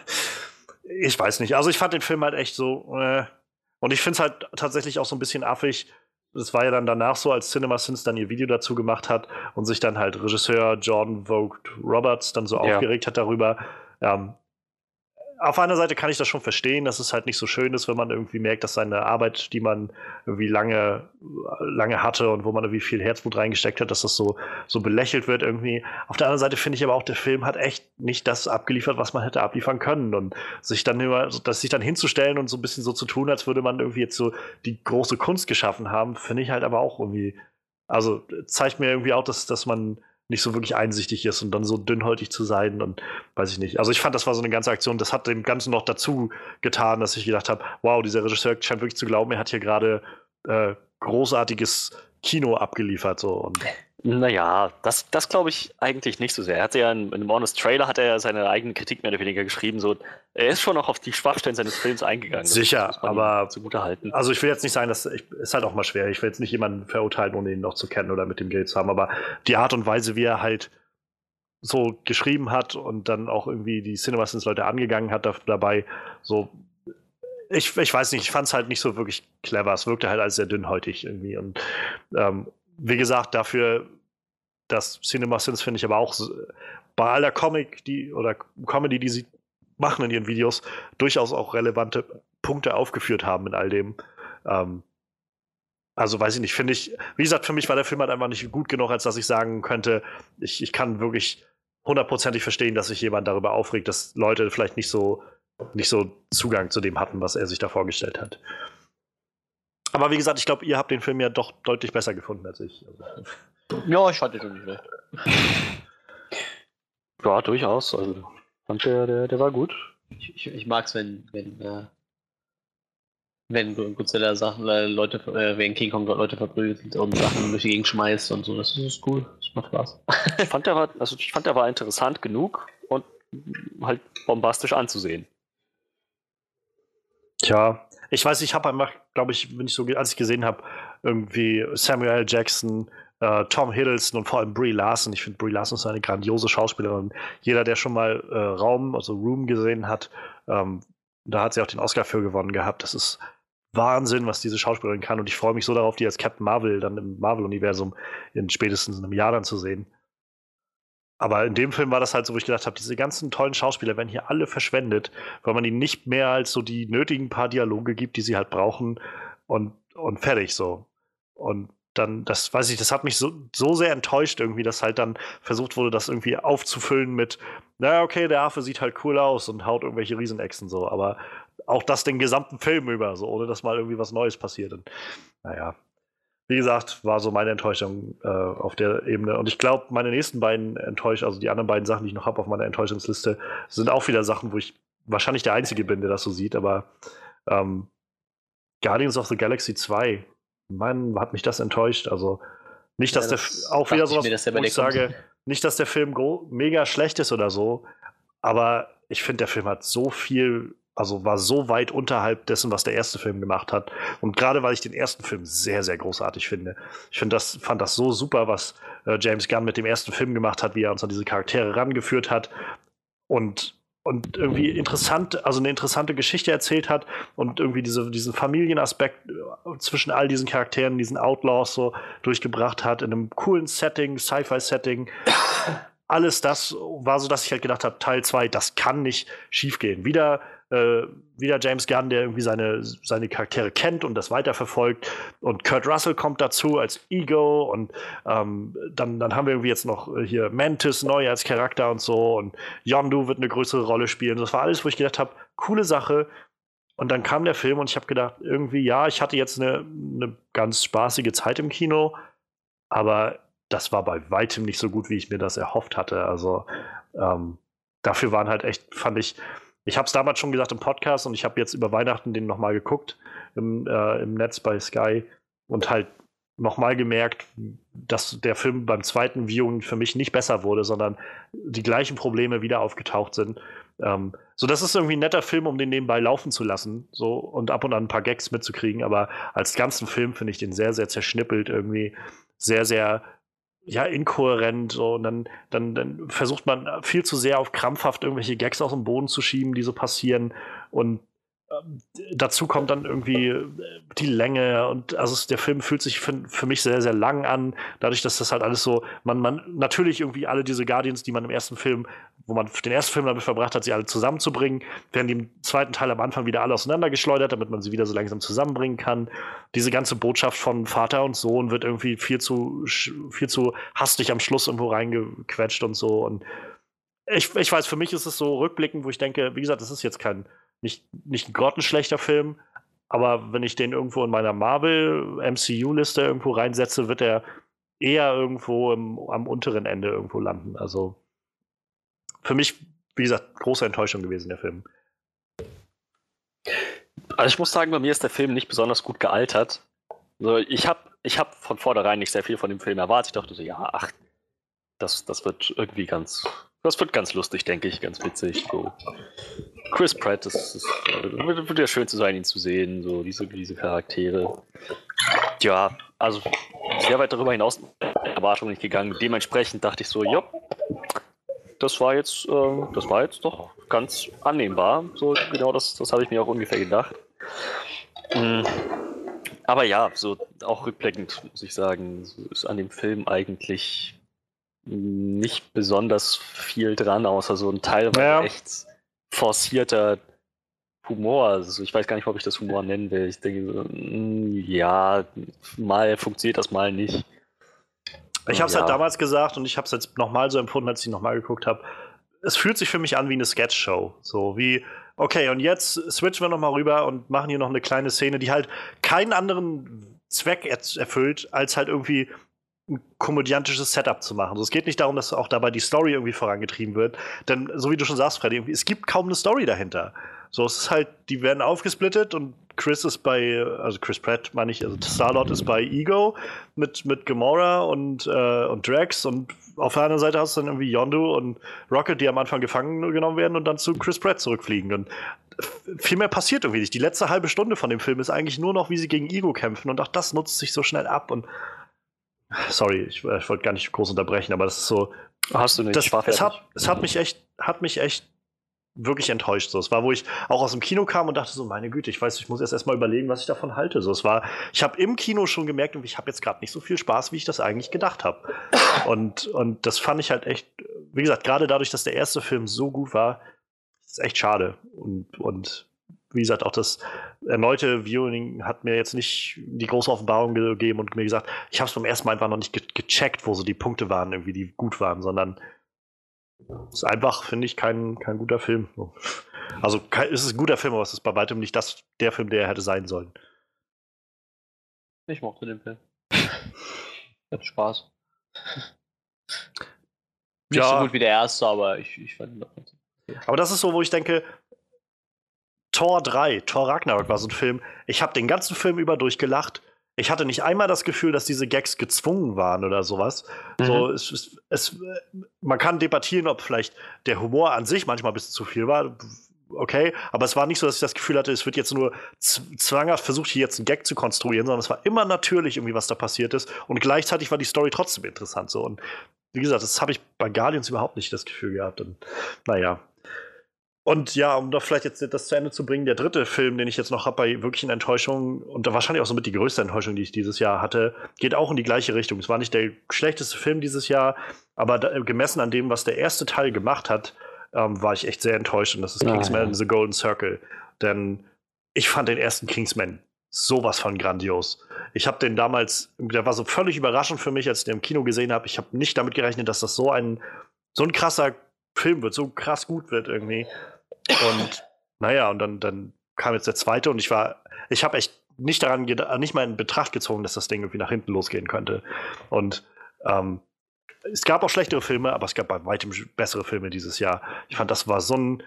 A: Ich weiß nicht. Also ich fand den Film halt echt so. Äh, und ich finde es halt tatsächlich auch so ein bisschen affig, das war ja dann danach so, als CinemaSins dann ihr Video dazu gemacht hat und sich dann halt Regisseur John Vogt Roberts dann so ja. aufgeregt hat darüber. Ähm, auf einer Seite kann ich das schon verstehen, dass es halt nicht so schön ist, wenn man irgendwie merkt, dass seine Arbeit, die man irgendwie lange, lange hatte und wo man irgendwie viel Herzblut reingesteckt hat, dass das so, so belächelt wird irgendwie. Auf der anderen Seite finde ich aber auch, der Film hat echt nicht das abgeliefert, was man hätte abliefern können. Und sich dann immer, dass sich dann hinzustellen und so ein bisschen so zu tun, als würde man irgendwie jetzt so die große Kunst geschaffen haben, finde ich halt aber auch irgendwie, also zeigt mir irgendwie auch, dass, dass man nicht so wirklich einsichtig ist und dann so dünnhäutig zu sein und weiß ich nicht. Also ich fand, das war so eine ganze Aktion, das hat dem Ganzen noch dazu getan, dass ich gedacht habe, wow, dieser Regisseur scheint wirklich zu glauben, er hat hier gerade äh, großartiges Kino abgeliefert so und
C: naja, das, das glaube ich eigentlich nicht so sehr. Er hat ja in, in einem Honest Trailer hat er ja seine eigene Kritik mehr oder weniger geschrieben. So, er ist schon noch auf die Schwachstellen seines Films eingegangen.
A: Sicher, aber
C: zugute halten.
A: Also ich will jetzt nicht sagen, dass ich, ist halt auch mal schwer. Ich will jetzt nicht jemanden verurteilen, ohne ihn noch zu kennen oder mit dem Geld zu haben. Aber die Art und Weise, wie er halt so geschrieben hat und dann auch irgendwie die CinemaSins Leute angegangen hat dabei, so ich, ich weiß nicht, ich fand es halt nicht so wirklich clever. Es wirkte halt als sehr dünnhäutig irgendwie. Und ähm, wie gesagt, dafür, dass Cinema Sins finde ich aber auch bei aller Comic, die oder Comedy, die sie machen in ihren Videos, durchaus auch relevante Punkte aufgeführt haben in all dem. Ähm, also weiß ich nicht, finde ich, wie gesagt, für mich war der Film halt einfach nicht gut genug, als dass ich sagen könnte, ich, ich kann wirklich hundertprozentig verstehen, dass sich jemand darüber aufregt, dass Leute vielleicht nicht so, nicht so Zugang zu dem hatten, was er sich da vorgestellt hat. Aber wie gesagt, ich glaube, ihr habt den Film ja doch deutlich besser gefunden als ich.
B: Ja, ich fand den nicht schlecht.
C: Ja, durchaus. Also, fand der, der, der war gut.
B: Ich, ich, ich mag es, wenn, wenn, äh, wenn Godzilla Sachen, äh, Leute, äh, wenn King Kong Leute verprügelt und Sachen durch die Gegend schmeißt und so. Das ist cool. Das macht Spaß.
C: ich fand, der war, also ich fand, der war interessant genug und halt bombastisch anzusehen.
A: Tja, ich weiß, ich habe einfach, glaube ich, wenn ich so, als ich gesehen habe, irgendwie Samuel L. Jackson, äh, Tom Hiddleston und vor allem Brie Larson. Ich finde, Brie Larson ist eine grandiose Schauspielerin. Jeder, der schon mal äh, Raum, also Room gesehen hat, ähm, da hat sie auch den Oscar für gewonnen gehabt. Das ist Wahnsinn, was diese Schauspielerin kann. Und ich freue mich so darauf, die als Captain Marvel dann im Marvel-Universum in spätestens einem Jahr dann zu sehen. Aber in dem Film war das halt so, wo ich gedacht habe, diese ganzen tollen Schauspieler werden hier alle verschwendet, weil man ihnen nicht mehr als so die nötigen paar Dialoge gibt, die sie halt brauchen und, und fertig so. Und dann, das weiß ich, das hat mich so, so sehr enttäuscht irgendwie, dass halt dann versucht wurde, das irgendwie aufzufüllen mit, naja, okay, der Affe sieht halt cool aus und haut irgendwelche Riesenechsen so, aber auch das den gesamten Film über, so, ohne dass mal irgendwie was Neues passiert. Und, naja, wie gesagt, war so meine Enttäuschung äh, auf der Ebene. Und ich glaube, meine nächsten beiden Enttäuschungen, also die anderen beiden Sachen, die ich noch habe auf meiner Enttäuschungsliste, sind auch wieder Sachen, wo ich wahrscheinlich der Einzige bin, der das so sieht. Aber ähm, Guardians of the Galaxy 2, Mann, hat mich das enttäuscht. Also nicht, dass ja, das der auch wieder sowas, mir, wo ich sage, nicht, dass der Film mega schlecht ist oder so, aber ich finde, der Film hat so viel also war so weit unterhalb dessen, was der erste Film gemacht hat. Und gerade weil ich den ersten Film sehr, sehr großartig finde. Ich finde das, fand das so super, was äh, James Gunn mit dem ersten Film gemacht hat, wie er uns an diese Charaktere rangeführt hat und, und irgendwie interessant, also eine interessante Geschichte erzählt hat und irgendwie diese, diesen Familienaspekt äh, zwischen all diesen Charakteren, diesen Outlaws so durchgebracht hat, in einem coolen Setting, Sci-Fi-Setting alles das war so, dass ich halt gedacht habe, Teil 2, das kann nicht schiefgehen. Wieder äh, wieder James Gunn, der irgendwie seine, seine Charaktere kennt und das weiterverfolgt. Und Kurt Russell kommt dazu als Ego und ähm, dann, dann haben wir irgendwie jetzt noch äh, hier Mantis neu als Charakter und so und Yondu wird eine größere Rolle spielen. Das war alles, wo ich gedacht habe, coole Sache. Und dann kam der Film und ich habe gedacht, irgendwie, ja, ich hatte jetzt eine, eine ganz spaßige Zeit im Kino, aber das war bei weitem nicht so gut, wie ich mir das erhofft hatte. Also ähm, dafür waren halt echt, fand ich, ich habe es damals schon gesagt im Podcast und ich habe jetzt über Weihnachten den nochmal geguckt im, äh, im Netz bei Sky und halt nochmal gemerkt, dass der Film beim zweiten Viewing für mich nicht besser wurde, sondern die gleichen Probleme wieder aufgetaucht sind. Ähm, so, das ist irgendwie ein netter Film, um den nebenbei laufen zu lassen, so und ab und an ein paar Gags mitzukriegen, aber als ganzen Film finde ich den sehr, sehr zerschnippelt, irgendwie sehr, sehr ja, inkohärent. So. Und dann, dann, dann versucht man viel zu sehr auf krampfhaft irgendwelche Gags aus dem Boden zu schieben, die so passieren. Und ähm, dazu kommt dann irgendwie äh, die Länge und also der Film fühlt sich für, für, mich sehr, sehr lang an, dadurch, dass das halt alles so, man, man, natürlich irgendwie alle diese Guardians, die man im ersten Film, wo man den ersten Film damit verbracht hat, sie alle zusammenzubringen, werden die im zweiten Teil am Anfang wieder alle auseinandergeschleudert, damit man sie wieder so langsam zusammenbringen kann. Diese ganze Botschaft von Vater und Sohn wird irgendwie viel zu, viel zu hastig am Schluss irgendwo reingequetscht und so und ich, ich weiß, für mich ist es so rückblickend, wo ich denke, wie gesagt, das ist jetzt kein nicht, nicht ein grottenschlechter Film, aber wenn ich den irgendwo in meiner Marvel-MCU-Liste irgendwo reinsetze, wird er eher irgendwo im, am unteren Ende irgendwo landen. Also für mich, wie gesagt, große Enttäuschung gewesen, der Film.
C: Also ich muss sagen, bei mir ist der Film nicht besonders gut gealtert. Also ich habe ich hab von vornherein nicht sehr viel von dem Film erwartet. Ich dachte so, ja, ach, das, das wird irgendwie ganz, das wird ganz lustig, denke ich, ganz witzig. So. Chris Pratt, das, das wird, wird ja schön zu sein, ihn zu sehen, so diese, diese Charaktere. Ja, also sehr weit darüber hinaus Erwartungen nicht gegangen. Dementsprechend dachte ich so, ja, das war jetzt, äh, das war jetzt doch ganz annehmbar. So genau das, das habe ich mir auch ungefähr gedacht. Mhm. Aber ja, so auch rückblickend muss ich sagen, so ist an dem Film eigentlich nicht besonders viel dran, außer so ein teilweise ja. echt forcierter Humor. Also ich weiß gar nicht, ob ich das Humor nennen will. Ich denke, so, mm, ja, mal funktioniert das, mal nicht.
A: Ich habe es halt ja. halt damals gesagt und ich habe es jetzt nochmal so empfunden, als ich nochmal geguckt habe. Es fühlt sich für mich an wie eine Sketch-Show. So wie, okay, und jetzt switchen wir nochmal rüber und machen hier noch eine kleine Szene, die halt keinen anderen Zweck erfüllt, als halt irgendwie ein komödiantisches Setup zu machen. Also es geht nicht darum, dass auch dabei die Story irgendwie vorangetrieben wird. Denn, so wie du schon sagst, Freddy, es gibt kaum eine Story dahinter. So, es ist halt, die werden aufgesplittet und Chris ist bei, also Chris Pratt meine ich, also Starlord ist bei Ego mit, mit Gamora und, äh, und Drax und auf der anderen Seite hast du dann irgendwie Yondu und Rocket, die am Anfang gefangen genommen werden und dann zu Chris Pratt zurückfliegen. Und viel mehr passiert irgendwie nicht. Die letzte halbe Stunde von dem Film ist eigentlich nur noch, wie sie gegen Ego kämpfen und auch das nutzt sich so schnell ab und Sorry, ich, ich wollte gar nicht groß unterbrechen, aber das ist so.
C: Hast du nicht?
A: Das, es, hat, es hat mich echt, hat mich echt wirklich enttäuscht. So, es war, wo ich auch aus dem Kino kam und dachte so, meine Güte, ich weiß, ich muss jetzt erstmal überlegen, was ich davon halte. So, es war, ich habe im Kino schon gemerkt, ich habe jetzt gerade nicht so viel Spaß, wie ich das eigentlich gedacht habe. Und, und das fand ich halt echt, wie gesagt, gerade dadurch, dass der erste Film so gut war, ist echt schade. Und, und wie gesagt, auch das erneute Viewing hat mir jetzt nicht die große Offenbarung gegeben und mir gesagt, ich habe es beim ersten Mal einfach noch nicht ge gecheckt, wo so die Punkte waren, irgendwie, die gut waren, sondern ist einfach, finde ich, kein, kein guter Film. Also es ist ein guter Film, aber es ist bei weitem nicht das, der Film, der er hätte sein sollen.
B: Ich mochte den Film. Hat Spaß. Nicht ja. so gut wie der erste, aber ich, ich fand ihn doch ganz
A: Aber das ist so, wo ich denke, Tor 3, Tor Ragnarok war so ein Film. Ich habe den ganzen Film über durchgelacht. Ich hatte nicht einmal das Gefühl, dass diese Gags gezwungen waren oder sowas. Mhm. So, es, es, es, man kann debattieren, ob vielleicht der Humor an sich manchmal ein bisschen zu viel war. Okay, aber es war nicht so, dass ich das Gefühl hatte, es wird jetzt nur zwanghaft versucht, hier jetzt einen Gag zu konstruieren, sondern es war immer natürlich irgendwie, was da passiert ist. Und gleichzeitig war die Story trotzdem interessant. So. Und wie gesagt, das habe ich bei Guardians überhaupt nicht das Gefühl gehabt. Und naja, und ja, um doch vielleicht jetzt das zu Ende zu bringen, der dritte Film, den ich jetzt noch habe bei wirklichen Enttäuschungen und wahrscheinlich auch somit die größte Enttäuschung, die ich dieses Jahr hatte, geht auch in die gleiche Richtung. Es war nicht der schlechteste Film dieses Jahr, aber da, gemessen an dem, was der erste Teil gemacht hat, ähm, war ich echt sehr enttäuscht und das ist Kingsman ah, ja. The Golden Circle. Denn ich fand den ersten Kingsman sowas von grandios. Ich habe den damals, der war so völlig überraschend für mich, als ich den im Kino gesehen habe. Ich habe nicht damit gerechnet, dass das so ein, so ein krasser Film wird, so krass gut wird irgendwie. Und naja, und dann, dann kam jetzt der zweite und ich war, ich habe echt nicht daran, nicht mal in Betracht gezogen, dass das Ding irgendwie nach hinten losgehen könnte. Und ähm, es gab auch schlechtere Filme, aber es gab bei weitem bessere Filme dieses Jahr. Ich fand, das war so ein,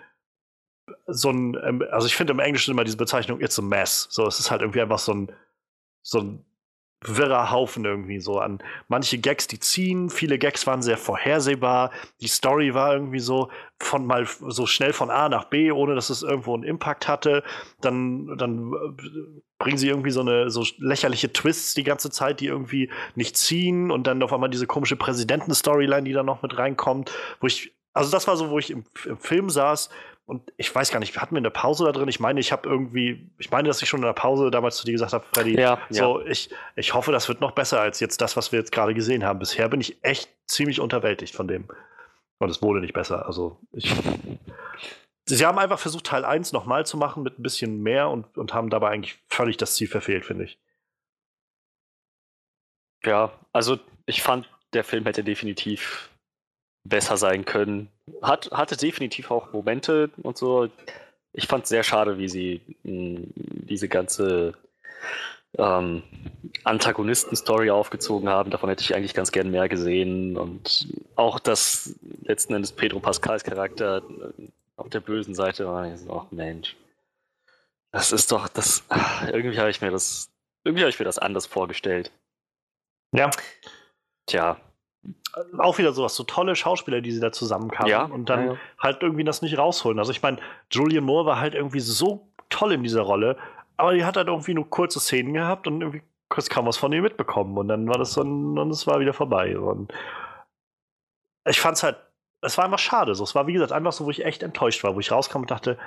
A: so ein, ähm, also ich finde im Englischen immer diese Bezeichnung It's a Mess. So, es ist halt irgendwie einfach so ein, so ein wirrer Haufen irgendwie so an manche Gags, die ziehen. Viele Gags waren sehr vorhersehbar. Die Story war irgendwie so von mal so schnell von A nach B, ohne dass es irgendwo einen Impact hatte. Dann, dann äh, bringen sie irgendwie so eine so lächerliche Twists die ganze Zeit, die irgendwie nicht ziehen und dann auf einmal diese komische Präsidenten-Storyline, die da noch mit reinkommt, wo ich also das war so, wo ich im, im Film saß und ich weiß gar nicht, hatten wir eine Pause da drin? Ich meine, ich habe irgendwie, ich meine, dass ich schon in der Pause damals zu dir gesagt habe, Freddy, ja, so, ja. Ich, ich hoffe, das wird noch besser als jetzt das, was wir jetzt gerade gesehen haben. Bisher bin ich echt ziemlich unterwältigt von dem. Und es wurde nicht besser. Also, ich. Sie haben einfach versucht, Teil 1 nochmal zu machen mit ein bisschen mehr und, und haben dabei eigentlich völlig das Ziel verfehlt, finde ich.
C: Ja, also ich fand, der Film hätte definitiv besser sein können. Hat, hatte definitiv auch Momente und so. Ich fand es sehr schade, wie sie mh, hm, diese ganze ähm, Antagonisten-Story aufgezogen haben. Davon hätte ich eigentlich ganz gern mehr gesehen. Und auch, dass letzten Endes Pedro Pascals Charakter äh, auf der bösen Seite war. Ich so, ach Mensch. Das ist doch, das. Irgendwie habe ich mir das. Irgendwie habe ich mir das anders vorgestellt.
A: Ja.
C: Tja,
A: auch wieder sowas, so tolle Schauspieler, die sie da zusammenkamen
C: ja,
A: und dann
C: ja,
A: halt irgendwie das nicht rausholen. Also ich meine, Julian Moore war halt irgendwie so toll in dieser Rolle, aber die hat halt irgendwie nur kurze Szenen gehabt und irgendwie kurz kaum was von ihr mitbekommen und dann war das so ein, und es war wieder vorbei. Und ich fand's halt, es war einfach schade. So, es war wie gesagt einfach so, wo ich echt enttäuscht war, wo ich rauskam und dachte,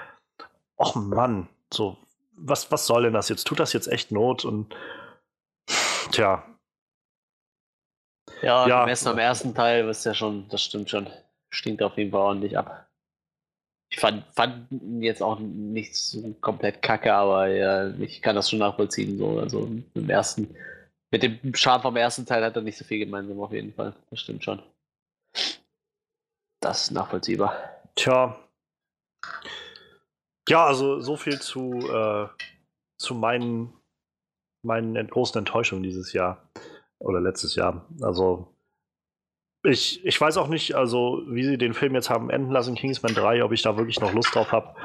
A: ach Mann, so was was soll denn das jetzt? Tut das jetzt echt Not und tja,
B: ja, ja. gemessen am ersten Teil, was ja schon, das stimmt schon. Stinkt auf jeden Fall ordentlich ab. Ich fand, fand jetzt auch nichts komplett kacke, aber ja, ich kann das schon nachvollziehen. So. Also im ersten, mit dem Charme vom ersten Teil hat er nicht so viel gemeinsam auf jeden Fall. Das stimmt schon. Das ist nachvollziehbar.
A: Tja. Ja, also so viel zu, äh, zu meinen, meinen großen Enttäuschungen dieses Jahr. Oder letztes Jahr. Also, ich, ich weiß auch nicht, also wie sie den Film jetzt haben enden lassen, Kingsman 3, ob ich da wirklich noch Lust drauf habe.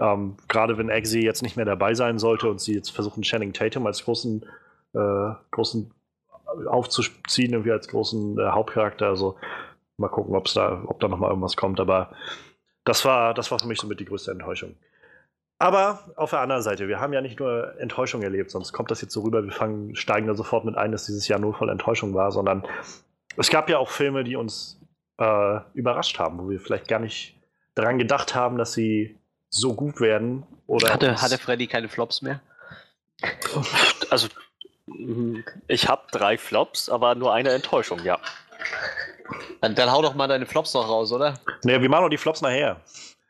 A: Ähm, Gerade wenn Eggsy jetzt nicht mehr dabei sein sollte und sie jetzt versuchen, Channing Tatum als großen, äh, großen aufzuziehen, irgendwie als großen äh, Hauptcharakter. Also mal gucken, ob's da, ob da noch mal irgendwas kommt. Aber das war, das war für mich somit die größte Enttäuschung. Aber auf der anderen Seite, wir haben ja nicht nur Enttäuschung erlebt, sonst kommt das jetzt so rüber, wir fangen, steigen da sofort mit ein, dass dieses Jahr nur voll Enttäuschung war, sondern es gab ja auch Filme, die uns äh, überrascht haben, wo wir vielleicht gar nicht daran gedacht haben, dass sie so gut werden. Oder
B: hatte, hatte Freddy keine Flops mehr?
C: Also, ich habe drei Flops, aber nur eine Enttäuschung, ja.
B: Dann, dann hau doch mal deine Flops noch raus, oder?
A: Naja, wir machen doch die Flops nachher.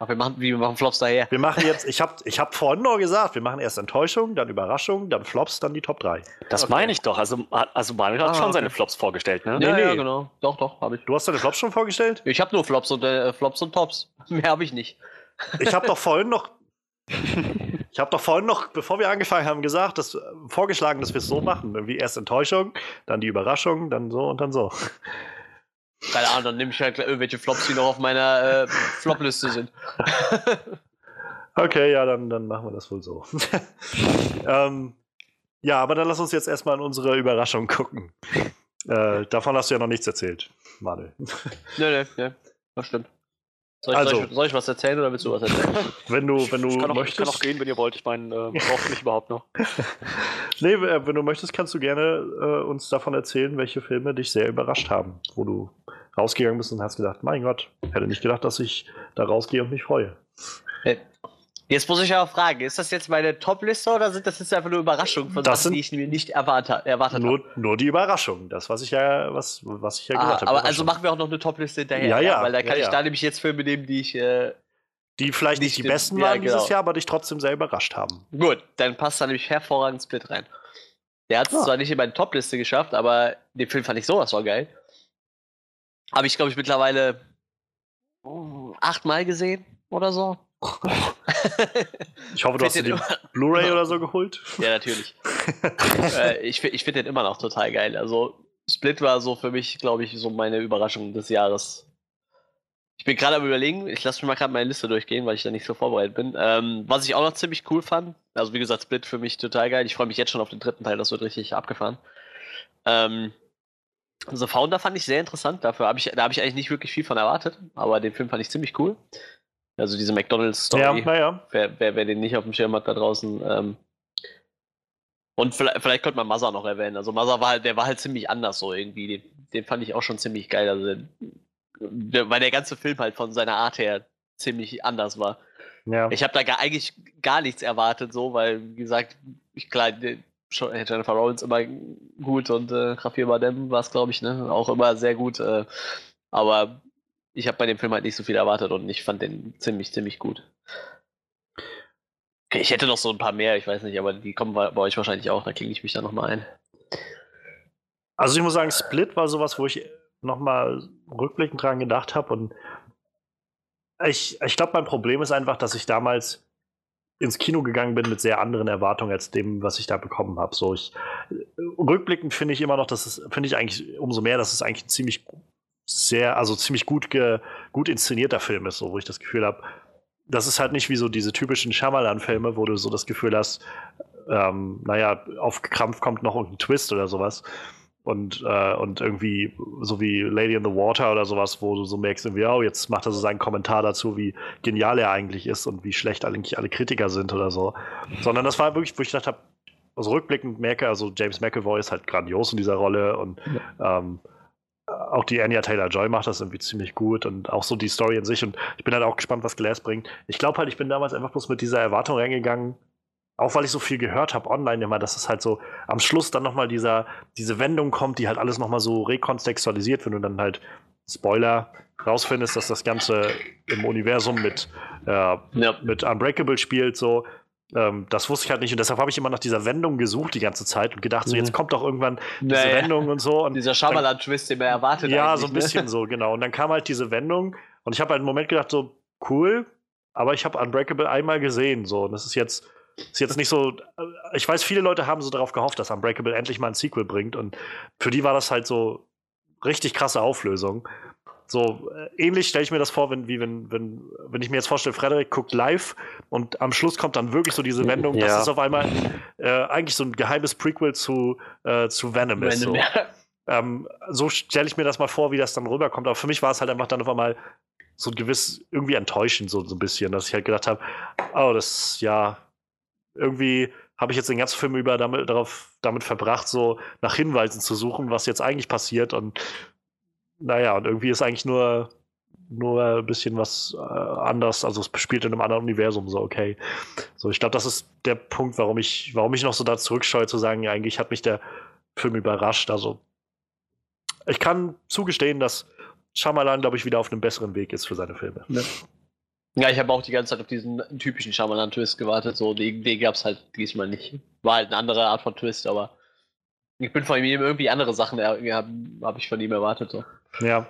B: Ach, wir machen, wir machen Flops daher.
A: Wir machen jetzt, ich habe ich hab vorhin nur gesagt, wir machen erst Enttäuschung, dann Überraschung, dann Flops, dann die Top 3.
C: Das okay. meine ich doch. Also, also Manuel hat ah, schon okay. seine Flops vorgestellt, ne?
B: Nee, ja, nee. ja, genau. Doch, doch, habe ich.
A: Du hast deine Flops schon vorgestellt?
B: Ich habe nur Flops und, äh, Flops und Tops. Mehr habe ich nicht.
A: Ich habe doch vorhin noch. Ich habe doch vorhin noch, bevor wir angefangen haben, gesagt, dass, vorgeschlagen, dass wir es so machen. Irgendwie erst Enttäuschung, dann die Überraschung, dann so und dann so.
B: Keine Ahnung, dann nehme ich halt irgendwelche Flops, die noch auf meiner äh, Flop-Liste sind.
A: okay, ja, dann, dann machen wir das wohl so. ähm, ja, aber dann lass uns jetzt erstmal in unsere Überraschung gucken. Äh, davon hast du ja noch nichts erzählt, Manuel.
B: nee, nee, nee, das stimmt. Soll ich, also, soll, ich, soll ich, was erzählen oder willst du was erzählen?
A: Wenn du, wenn du
C: ich kann auch,
A: möchtest.
C: Ich kann auch gehen, wenn ihr wollt. Ich meine, äh, braucht mich überhaupt noch.
A: nee, äh, wenn du möchtest, kannst du gerne äh, uns davon erzählen, welche Filme dich sehr überrascht haben, wo du rausgegangen bist und hast gedacht, mein Gott, hätte nicht gedacht, dass ich da rausgehe und mich freue.
B: Äh, Jetzt muss ich aber fragen, ist das jetzt meine Top-Liste oder sind das jetzt einfach nur Überraschungen von
A: das
B: Sachen, die ich mir nicht erwartet, erwartet
A: nur,
B: habe?
A: Nur die Überraschung, das, was ich ja, was, was ich ja
B: ah, gesagt habe. Aber also machen wir auch noch eine Top-Liste hinterher.
A: Ja, ja.
B: Weil da kann
A: ja,
B: ich da nämlich jetzt Filme nehmen, die ich. Äh,
A: die vielleicht nicht, nicht die besten waren genau. dieses Jahr, aber dich trotzdem sehr überrascht haben.
B: Gut, dann passt da nämlich hervorragend Split rein. Der hat es ja. zwar nicht in meine Top-Liste geschafft, aber den Film fand ich sowas war geil. Habe ich, glaube ich, mittlerweile oh, achtmal gesehen oder so.
A: Ich hoffe, du hast dir die Blu-ray oder so geholt.
B: Ja, natürlich. äh, ich ich finde den immer noch total geil. Also, Split war so für mich, glaube ich, so meine Überraschung des Jahres. Ich bin gerade am überlegen, ich lasse mir mal gerade meine Liste durchgehen, weil ich da nicht so vorbereitet bin. Ähm, was ich auch noch ziemlich cool fand, also wie gesagt, Split für mich total geil. Ich freue mich jetzt schon auf den dritten Teil, das wird richtig abgefahren. Ähm, The Founder fand ich sehr interessant, dafür habe ich, da habe ich eigentlich nicht wirklich viel von erwartet, aber den Film fand ich ziemlich cool. Also diese McDonalds-Story.
A: Ja, naja.
B: Wer, wer, wer, den nicht auf dem Schirm hat da draußen. Ähm, und vielleicht, vielleicht könnte man Massa noch erwähnen. Also Massa war halt, der war halt ziemlich anders so irgendwie. Den, den fand ich auch schon ziemlich geil. Also der, weil der ganze Film halt von seiner Art her ziemlich anders war. Ja. Ich habe da gar, eigentlich gar nichts erwartet, so, weil, wie gesagt, ich, klar, Jennifer Rollins immer gut und äh, Javier Bardem war es, glaube ich, ne? auch immer sehr gut. Äh, aber ich habe bei dem Film halt nicht so viel erwartet und ich fand den ziemlich, ziemlich gut. Okay, ich hätte noch so ein paar mehr, ich weiß nicht, aber die kommen bei, euch wahrscheinlich auch, da klinge ich mich da nochmal ein.
A: Also ich muss sagen, Split war sowas, wo ich nochmal rückblickend dran gedacht habe und ich, ich glaube, mein Problem ist einfach, dass ich damals ins Kino gegangen bin mit sehr anderen Erwartungen als dem, was ich da bekommen habe. So, ich, rückblickend finde ich immer noch, dass es, finde ich eigentlich umso mehr, dass es eigentlich ein ziemlich sehr, also ziemlich gut, ge, gut inszenierter Film ist, so, wo ich das Gefühl habe, das ist halt nicht wie so diese typischen Shyamalan-Filme, wo du so das Gefühl hast, ähm, naja, auf Krampf kommt noch irgendein Twist oder sowas. Und, äh, und irgendwie so wie Lady in the Water oder sowas, wo du so merkst, irgendwie, oh, jetzt macht er so seinen Kommentar dazu, wie genial er eigentlich ist und wie schlecht eigentlich alle Kritiker sind oder so. Sondern das war wirklich, wo ich gedacht habe, also rückblickend merke, also James McAvoy ist halt grandios in dieser Rolle und ja. ähm, auch die Anya Taylor-Joy macht das irgendwie ziemlich gut und auch so die Story in sich. Und ich bin halt auch gespannt, was Glass bringt. Ich glaube halt, ich bin damals einfach bloß mit dieser Erwartung reingegangen, auch weil ich so viel gehört habe online immer, dass es halt so am Schluss dann nochmal dieser, diese Wendung kommt, die halt alles nochmal so rekontextualisiert, wenn du dann halt, Spoiler, rausfindest, dass das Ganze im Universum mit, äh, ja. mit Unbreakable spielt, so. Ähm, das wusste ich halt nicht und deshalb habe ich immer nach dieser Wendung gesucht die ganze Zeit und gedacht, so jetzt mhm. kommt doch irgendwann diese naja. Wendung und so. Und
B: Dieser Shyamalan-Twist, den man erwartet
A: Ja, so ein ne? bisschen ne? so, genau. Und dann kam halt diese Wendung und ich habe halt einen Moment gedacht, so cool, aber ich habe Unbreakable einmal gesehen, so. Und das ist jetzt, ist jetzt nicht so. Äh, ich weiß, viele Leute haben so darauf gehofft, dass Unbreakable endlich mal ein Sequel bringt und für die war das halt so richtig krasse Auflösung. So äh, ähnlich stelle ich mir das vor, wenn, wie wenn, wenn, wenn ich mir jetzt vorstelle, Frederik guckt live und am Schluss kommt dann wirklich so diese Wendung, ja. dass es auf einmal äh, eigentlich so ein geheimes Prequel zu, äh, zu Venom ist. So, ähm, so stelle ich mir das mal vor, wie das dann rüberkommt. Aber für mich war es halt einfach dann auf einmal so gewiss irgendwie enttäuschend, so, so ein bisschen, dass ich halt gedacht habe, oh, das ja irgendwie habe ich jetzt den ganzen Film über damit, darauf, damit verbracht, so nach Hinweisen zu suchen, was jetzt eigentlich passiert und naja, und irgendwie ist eigentlich nur, nur ein bisschen was äh, anders, also es spielt in einem anderen Universum, so okay. So, ich glaube, das ist der Punkt, warum ich, warum ich noch so da zurückscheue, zu sagen, ja, eigentlich hat mich der Film überrascht. Also, ich kann zugestehen, dass Shyamalan, glaube ich, wieder auf einem besseren Weg ist für seine Filme.
B: Ja. Ja, ich habe auch die ganze Zeit auf diesen typischen Shyamalan-Twist gewartet. So, den, den gab es halt diesmal nicht. War halt eine andere Art von Twist, aber ich bin von ihm irgendwie andere Sachen, habe hab ich von ihm erwartet. So.
A: Ja.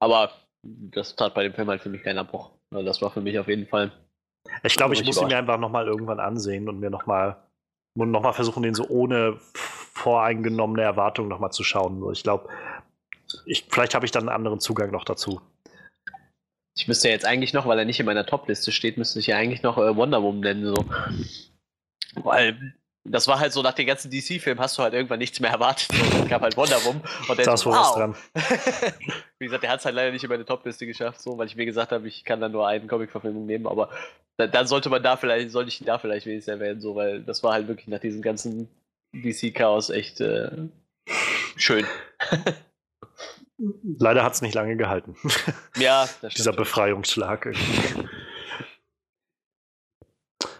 B: Aber das tat bei dem Film halt für mich keinen Abbruch. Also das war für mich auf jeden Fall.
A: Ich glaube, ich muss ihn mir einfach nochmal irgendwann ansehen und mir nochmal noch mal versuchen, den so ohne voreingenommene Erwartungen nochmal zu schauen. Ich glaube, ich, vielleicht habe ich dann einen anderen Zugang noch dazu.
B: Ich müsste ja jetzt eigentlich noch, weil er nicht in meiner Top-Liste steht, müsste ich ja eigentlich noch äh, Wonder Woman nennen. So. Weil das war halt so, nach den ganzen DC-Filmen hast du halt irgendwann nichts mehr erwartet. Dann gab halt Wonder Woman. Und
A: da ist so, wow. dran.
B: Wie gesagt, der hat es halt leider nicht in meine Top-Liste geschafft, so, weil ich mir gesagt habe, ich kann dann nur einen Comic-Verfilmung nehmen, aber dann, dann, sollte man da vielleicht, sollte ich ihn da vielleicht wenigstens erwähnen, so, weil das war halt wirklich nach diesem ganzen DC-Chaos echt äh, schön.
A: Leider hat es nicht lange gehalten.
B: Ja, das
A: stimmt. Dieser Befreiungsschlag.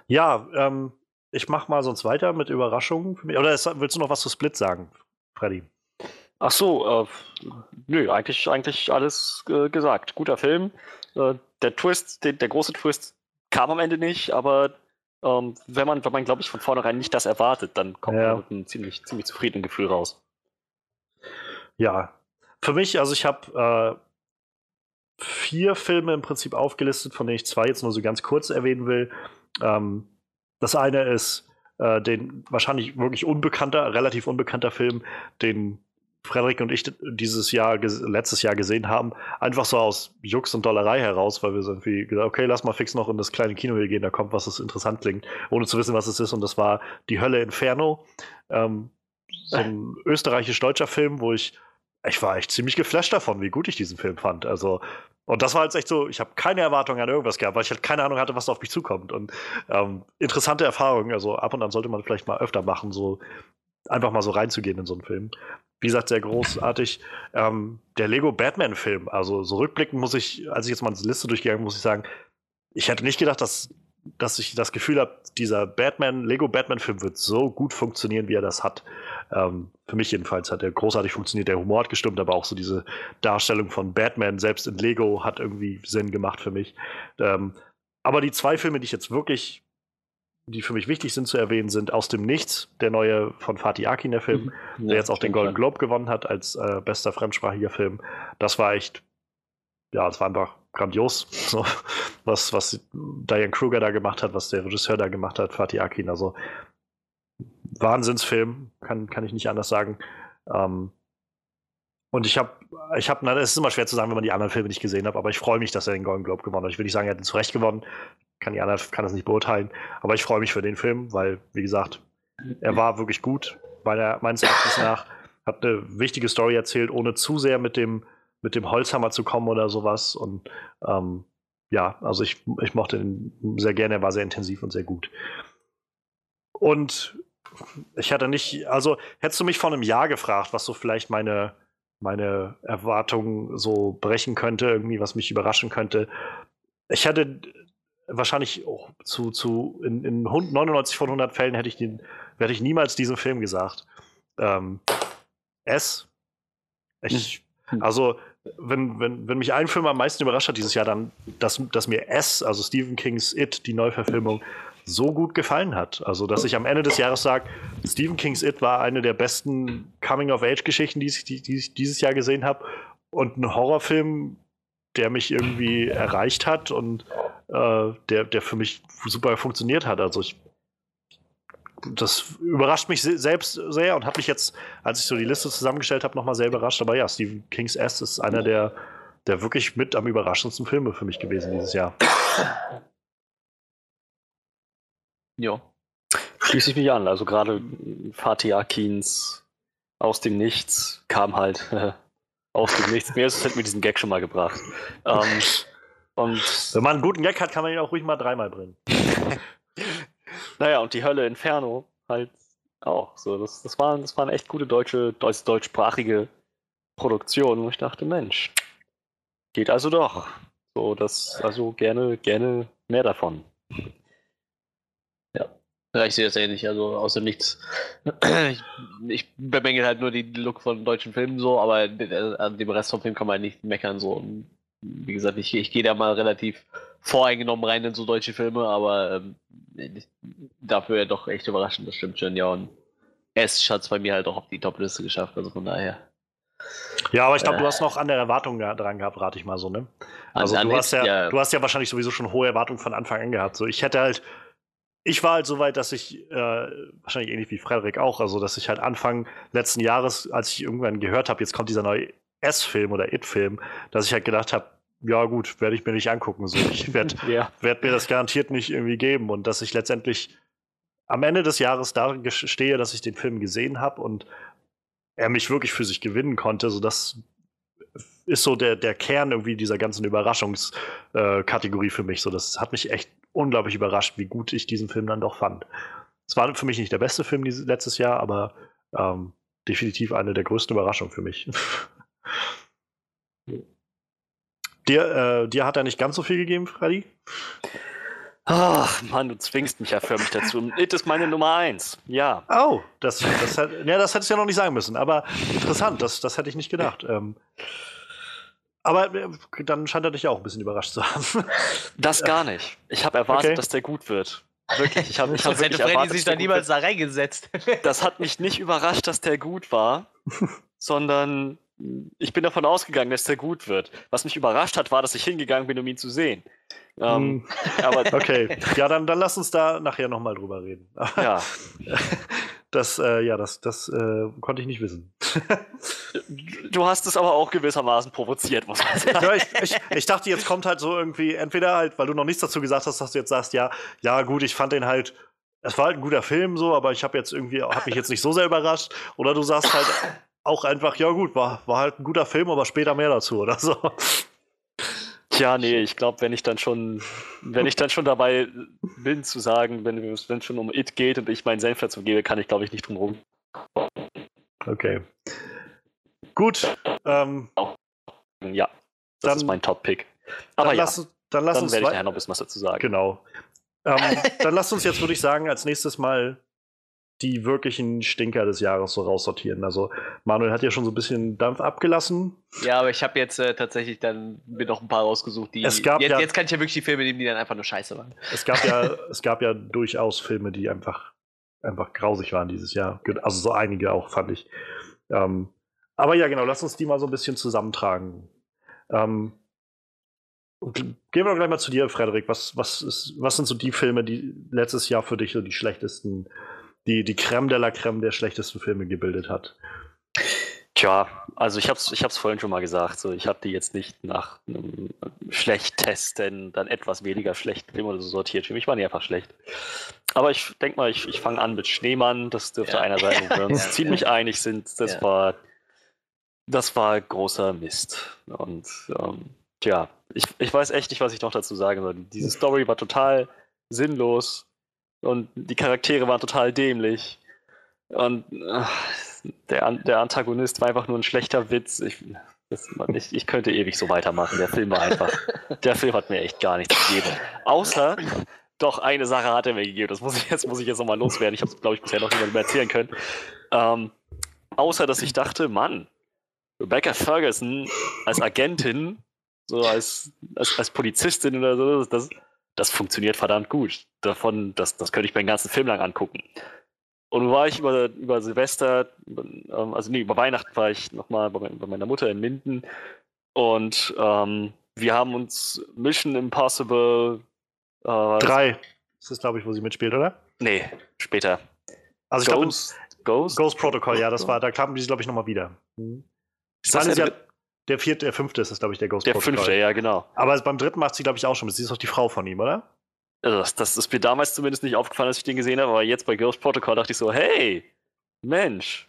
A: Ja, ähm, ich mach mal sonst weiter mit Überraschungen. Für mich. Oder willst du noch was zu Split sagen, Freddy?
C: Ach so, äh, nö, eigentlich, eigentlich alles äh, gesagt. Guter Film. Äh, der Twist, der, der, große Twist kam am Ende nicht, aber ähm, wenn man, wenn man glaube ich, von vornherein nicht das erwartet, dann kommt ja. man mit einem ziemlich, ziemlich zufriedenen Gefühl raus.
A: Ja, für mich, also ich habe äh, vier Filme im Prinzip aufgelistet, von denen ich zwei jetzt nur so ganz kurz erwähnen will. Ähm, das eine ist äh, den wahrscheinlich wirklich unbekannter, relativ unbekannter Film, den Frederik und ich dieses Jahr, letztes Jahr gesehen haben, einfach so aus Jux und Dollerei heraus, weil wir so irgendwie gesagt okay, lass mal fix noch in das kleine Kino hier gehen, da kommt was, das interessant klingt, ohne zu wissen, was es ist. Und das war Die Hölle Inferno. Ähm, so ein österreichisch-deutscher Film, wo ich, ich war echt ziemlich geflasht davon, wie gut ich diesen Film fand. Also, und das war jetzt echt so, ich habe keine Erwartungen an irgendwas gehabt, weil ich halt keine Ahnung hatte, was da auf mich zukommt. Und ähm, interessante Erfahrungen, also ab und an sollte man vielleicht mal öfter machen, so einfach mal so reinzugehen in so einen Film. Wie gesagt, sehr großartig. Ähm, der Lego Batman-Film, also so rückblickend muss ich, als ich jetzt mal die Liste durchgegangen muss ich sagen, ich hätte nicht gedacht, dass, dass ich das Gefühl habe, dieser Batman, Lego Batman-Film wird so gut funktionieren, wie er das hat. Ähm, für mich jedenfalls hat er großartig funktioniert. Der Humor hat gestimmt, aber auch so diese Darstellung von Batman selbst in Lego hat irgendwie Sinn gemacht für mich. Ähm, aber die zwei Filme, die ich jetzt wirklich die für mich wichtig sind zu erwähnen, sind Aus dem Nichts, der neue von Fatih Akin, der Film, mhm. ja, der jetzt auch den Golden Globe gewonnen hat als äh, bester fremdsprachiger Film. Das war echt, ja, das war einfach grandios, so, was, was Diane Kruger da gemacht hat, was der Regisseur da gemacht hat, Fatih Akin. Also Wahnsinnsfilm, kann, kann ich nicht anders sagen. Ähm, und ich habe, ich habe, es ist immer schwer zu sagen, wenn man die anderen Filme nicht gesehen hat, aber ich freue mich, dass er den Golden Globe gewonnen hat. Ich will nicht sagen, er hat ihn zu Recht gewonnen kann die anderen kann das nicht beurteilen. Aber ich freue mich für den Film, weil, wie gesagt, er war wirklich gut, weil er meines Erachtens nach hat eine wichtige Story erzählt, ohne zu sehr mit dem, mit dem Holzhammer zu kommen oder sowas. Und ähm, ja, also ich, ich mochte ihn sehr gerne, er war sehr intensiv und sehr gut. Und ich hatte nicht, also hättest du mich vor einem Jahr gefragt, was so vielleicht meine, meine Erwartungen so brechen könnte, irgendwie, was mich überraschen könnte. Ich hatte wahrscheinlich auch zu, zu in, in 99 von 100 Fällen hätte ich den, hätte ich niemals diesen Film gesagt. Ähm, S. Ich, hm. also, wenn, wenn, wenn mich ein Film am meisten überrascht hat dieses Jahr, dann, dass, dass mir S, also Stephen Kings It, die Neuverfilmung, so gut gefallen hat. Also, dass ich am Ende des Jahres sage, Stephen Kings It war eine der besten Coming-of-Age-Geschichten, die, die, die ich dieses Jahr gesehen habe. Und ein Horrorfilm, der mich irgendwie erreicht hat und äh, der, der für mich super funktioniert hat. Also ich das überrascht mich selbst sehr und hat mich jetzt, als ich so die Liste zusammengestellt habe, nochmal sehr überrascht. Aber ja, Stephen King's S ist einer der, der wirklich mit am überraschendsten Filme für mich gewesen dieses Jahr.
C: Ja. Schließe ich mich an. Also gerade Fatih Akins aus dem Nichts kam halt äh, aus dem Nichts. Mir ist es halt mit diesem Gag schon mal gebracht. Ähm,
A: und Wenn man einen guten Gag hat, kann man ihn auch ruhig mal dreimal bringen.
C: naja, und die Hölle Inferno halt auch. So, das, das, waren, das waren echt gute deutsche, deutsch, deutschsprachige Produktionen, wo ich dachte, Mensch, geht also doch. So, das, also gerne, gerne mehr davon.
B: Ja. Ich sehe das ähnlich, also außer nichts. Ich, bemängel halt nur den Look von deutschen Filmen so, aber an dem Rest vom Film kann man nicht meckern so. Und wie gesagt, ich, ich gehe da mal relativ voreingenommen rein in so deutsche Filme, aber ähm, dafür ja doch echt überraschend, das stimmt schon, ja. Und S hat es bei mir halt auch auf die Top-Liste geschafft, also von daher.
A: Ja, aber ich glaube, äh, du hast noch andere Erwartungen dran gehabt, rate ich mal so, ne? Also du hast ja, ja, du hast ja wahrscheinlich sowieso schon hohe Erwartungen von Anfang an gehabt. So, ich hätte halt, ich war halt so weit, dass ich, äh, wahrscheinlich ähnlich wie Frederik auch, also dass ich halt Anfang letzten Jahres, als ich irgendwann gehört habe, jetzt kommt dieser neue S-Film oder It-Film, dass ich halt gedacht habe, ja gut, werde ich mir nicht angucken. So. Ich werde ja. werd mir das garantiert nicht irgendwie geben. Und dass ich letztendlich am Ende des Jahres da stehe, dass ich den Film gesehen habe und er mich wirklich für sich gewinnen konnte, so das ist so der, der Kern irgendwie dieser ganzen Überraschungskategorie äh, für mich. So, das hat mich echt unglaublich überrascht, wie gut ich diesen Film dann doch fand. Es war für mich nicht der beste Film dieses, letztes Jahr, aber ähm, definitiv eine der größten Überraschungen für mich. Dir, äh, dir hat er nicht ganz so viel gegeben, Freddy?
C: Ach, Mann, du zwingst mich ja förmlich dazu. It ist meine Nummer eins. Ja.
A: Oh, das, das, ja, das hättest du ja noch nicht sagen müssen. Aber interessant, das, das hätte ich nicht gedacht. Ähm, aber äh, dann scheint er dich ja auch ein bisschen überrascht zu haben.
C: Das gar nicht. Ich habe erwartet, okay. dass der gut wird. Wirklich. Ich habe ich hab
B: wirklich erwartet, sich da niemals da reingesetzt.
C: Das hat mich nicht überrascht, dass der gut war, sondern ich bin davon ausgegangen, dass der gut wird. Was mich überrascht hat, war, dass ich hingegangen bin, um ihn zu sehen.
A: Ähm, hm. aber okay, ja, dann, dann lass uns da nachher nochmal drüber reden.
C: Ja.
A: Das, äh, ja, das, das äh, konnte ich nicht wissen.
C: du hast es aber auch gewissermaßen provoziert, muss man sagen.
A: Ja, ich, ich, ich, dachte, jetzt kommt halt so irgendwie, entweder halt, weil du noch nichts dazu gesagt hast, dass du jetzt sagst, ja, ja, gut, ich fand den halt, es war halt ein guter Film so, aber ich habe jetzt irgendwie, habe mich jetzt nicht so sehr überrascht. Oder du sagst halt auch einfach, ja gut, war, war halt ein guter Film, aber später mehr dazu oder so.
C: Tja, nee, ich glaube, wenn ich dann schon, wenn ich dann schon dabei bin zu sagen, wenn es schon um It geht und ich meinen Senf dazu gebe, kann ich, glaube ich, nicht drum rum.
A: Okay. Gut. Ähm,
C: ja, das dann, ist mein Top-Pick. Aber
A: dann
C: ja,
A: lass, dann lass
C: dann
A: uns
C: werde ich nachher noch ein bisschen was dazu sagen.
A: Genau. Ähm, dann lasst uns jetzt, würde ich sagen, als nächstes mal die wirklichen Stinker des Jahres so raussortieren. Also Manuel hat ja schon so ein bisschen Dampf abgelassen.
B: Ja, aber ich habe jetzt äh, tatsächlich dann mir noch ein paar rausgesucht, die
A: es gab
B: jetzt,
A: ja,
B: jetzt kann ich ja wirklich die Filme nehmen, die dann einfach nur scheiße waren.
A: Es gab ja, es gab ja durchaus Filme, die einfach, einfach grausig waren dieses Jahr. Also so einige auch, fand ich. Ähm, aber ja, genau, lass uns die mal so ein bisschen zusammentragen. Ähm, gehen wir doch gleich mal zu dir, Frederik. Was, was, ist, was sind so die Filme, die letztes Jahr für dich so die schlechtesten die, die Creme de la Creme der schlechtesten Filme gebildet hat.
C: Tja, also ich habe es ich hab's vorhin schon mal gesagt, so ich habe die jetzt nicht nach einem Schlecht-Testen dann etwas weniger schlecht Film oder so sortiert. Für mich waren die einfach schlecht. Aber ich denke mal, ich, ich fange an mit Schneemann. Das dürfte ja. einer sein, wo wir uns ja. ziemlich einig sind. Das ja. war das war großer Mist. Und ähm, tja, ich, ich weiß echt nicht, was ich noch dazu sagen soll. Diese Story war total sinnlos. Und die Charaktere waren total dämlich. Und ach, der, der Antagonist war einfach nur ein schlechter Witz. Ich, das, ich, ich könnte ewig so weitermachen. Der Film war einfach. der Film hat mir echt gar nichts gegeben. Außer, doch, eine Sache hat er mir gegeben. Das muss ich jetzt, muss ich jetzt nochmal loswerden. Ich habe es, glaube ich, bisher noch niemandem mehr erzählen können. Ähm, außer, dass ich dachte, Mann, Rebecca Ferguson als Agentin, so als, als, als Polizistin oder so, das, das funktioniert verdammt gut. Davon, das, das könnte ich mir den ganzen Film lang angucken. Und nun war ich über, über Silvester, ähm, also nee, über Weihnachten war ich nochmal bei, bei meiner Mutter in Minden und ähm, wir haben uns Mission Impossible
A: äh, Drei. Das ist, glaube ich, wo sie mitspielt, oder?
C: Nee, später.
A: Also ich Ghost, glaube, Ghost? Ghost Protocol, ja, das war, da kamen die, glaube ich, nochmal wieder.
C: Hm. Ist das, das ja,
A: der vierte, der fünfte ist das, glaube ich, der Ghost
C: Der Protocol. fünfte, ja, genau.
A: Aber beim dritten macht sie, glaube ich, auch schon. Sie ist doch die Frau von ihm, oder?
C: Also das, das ist mir damals zumindest nicht aufgefallen, als ich den gesehen habe, aber jetzt bei Ghost Protocol dachte ich so, hey, Mensch,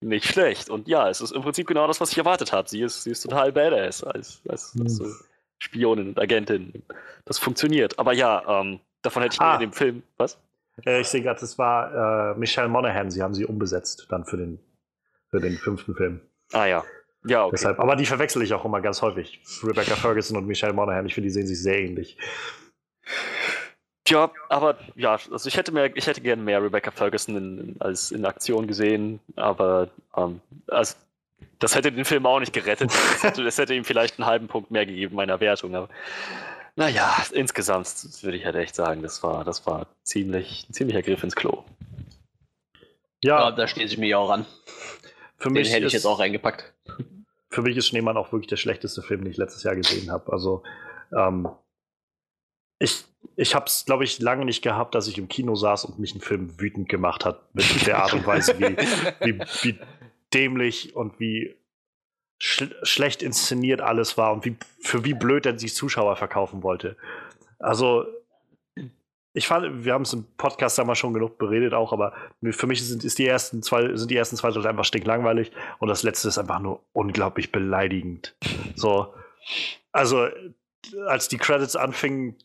C: nicht schlecht. Und ja, es ist im Prinzip genau das, was ich erwartet habe. Sie ist, sie ist total badass als, als, hm. als so Spionin und Agentin. Das funktioniert. Aber ja, ähm, davon hätte ich ah. in dem Film. Was?
A: Äh, ich sehe gerade, das war äh, Michelle Monaghan. Sie haben sie umbesetzt dann für den, für den fünften Film.
C: Ah ja. Ja, okay.
A: Deshalb, aber die verwechsel ich auch immer ganz häufig. Rebecca Ferguson und Michelle Monaghan, ich finde, die sehen sich sehr ähnlich.
C: Ja, aber ja, also ich hätte mehr, ich hätte gerne mehr Rebecca Ferguson in, in, als in Aktion gesehen, aber ähm, also, das hätte den Film auch nicht gerettet. Das hätte, das hätte ihm vielleicht einen halben Punkt mehr gegeben, meiner Wertung. Aber naja, insgesamt würde ich halt echt sagen, das war, das war ziemlich, ein ziemlicher Griff ins Klo.
B: Ja, ja da stehe ich mir auch an. Für den hätte ich jetzt auch reingepackt
A: für mich ist Schneemann auch wirklich der schlechteste Film, den ich letztes Jahr gesehen habe. Also ähm, ich, ich habe es, glaube ich, lange nicht gehabt, dass ich im Kino saß und mich ein Film wütend gemacht hat mit der Art und Weise, wie, wie, wie dämlich und wie sch schlecht inszeniert alles war und wie, für wie blöd er sich Zuschauer verkaufen wollte. Also ich fand, wir haben es im Podcast damals schon genug beredet auch, aber für mich sind, ist die ersten zwei, sind die ersten zwei Drittel einfach stinklangweilig und das letzte ist einfach nur unglaublich beleidigend. So, also als die Credits anfingen,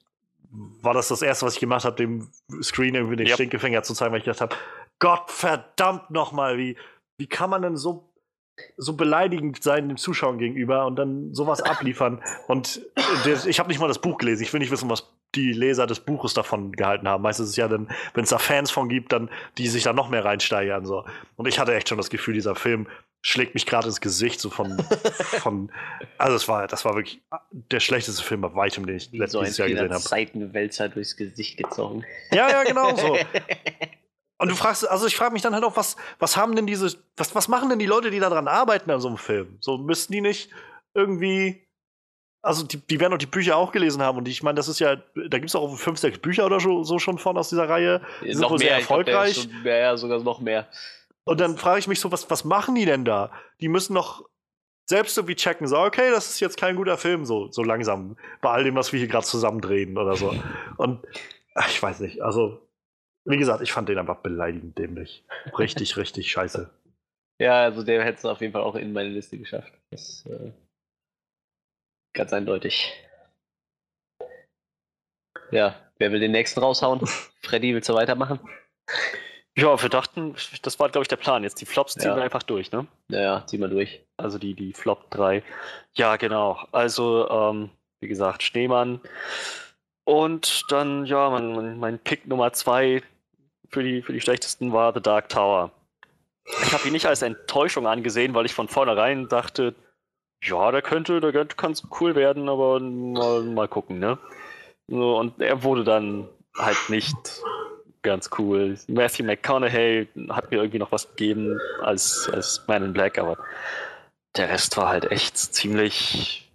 A: war das das erste, was ich gemacht habe, dem Screen irgendwie den yep. Stinkefinger zu zeigen, weil ich gedacht habe, Gott verdammt nochmal, wie, wie kann man denn so so beleidigend sein den Zuschauern gegenüber und dann sowas abliefern. Und ich habe nicht mal das Buch gelesen. Ich will nicht wissen, was die Leser des Buches davon gehalten haben. Meistens ist es ja dann, wenn es da Fans von gibt, dann die sich da noch mehr reinsteigern. So. Und ich hatte echt schon das Gefühl, dieser Film schlägt mich gerade ins Gesicht, so von, von also es war, das war wirklich der schlechteste Film bei weitem, den ich
B: Wie letztes so Jahr gesehen habe. Seitenwälzer durchs Gesicht gezogen.
A: Ja, ja, genau so. Und du fragst, also ich frage mich dann halt auch, was, was haben denn diese, was, was machen denn die Leute, die daran arbeiten an so einem Film? So müssten die nicht irgendwie, also die, die werden doch die Bücher auch gelesen haben und ich meine, das ist ja, da gibt es auch fünf, sechs Bücher oder so, so schon von aus dieser Reihe.
B: Die sind noch mehr, sehr erfolgreich. Glaub, mehr, ja, sogar noch mehr.
A: Und dann frage ich mich so, was, was machen die denn da? Die müssen noch selbst irgendwie checken, so, okay, das ist jetzt kein guter Film, so, so langsam, bei all dem, was wir hier gerade zusammendrehen oder so. Und ach, ich weiß nicht, also, wie gesagt, ich fand den einfach beleidigend dämlich. Richtig, richtig scheiße.
B: Ja, also der hätte es auf jeden Fall auch in meine Liste geschafft. Das äh, ganz eindeutig. Ja, wer will den nächsten raushauen? Freddy, willst du weitermachen?
C: Ja, wir dachten, das war, glaube ich, der Plan. Jetzt die Flops ziehen ja. wir einfach durch, ne?
B: Ja, ja, ziehen wir durch.
C: Also die, die Flop 3. Ja, genau. Also, ähm, wie gesagt, Schneemann. Und dann, ja, mein, mein Pick Nummer 2 für die, für die schlechtesten war The Dark Tower. Ich habe ihn nicht als Enttäuschung angesehen, weil ich von vornherein dachte, ja, der könnte, der könnte ganz cool werden, aber mal, mal gucken, ne? So, und er wurde dann halt nicht ganz cool. Matthew McConaughey hat mir irgendwie noch was gegeben als, als Man in Black, aber der Rest war halt echt ziemlich,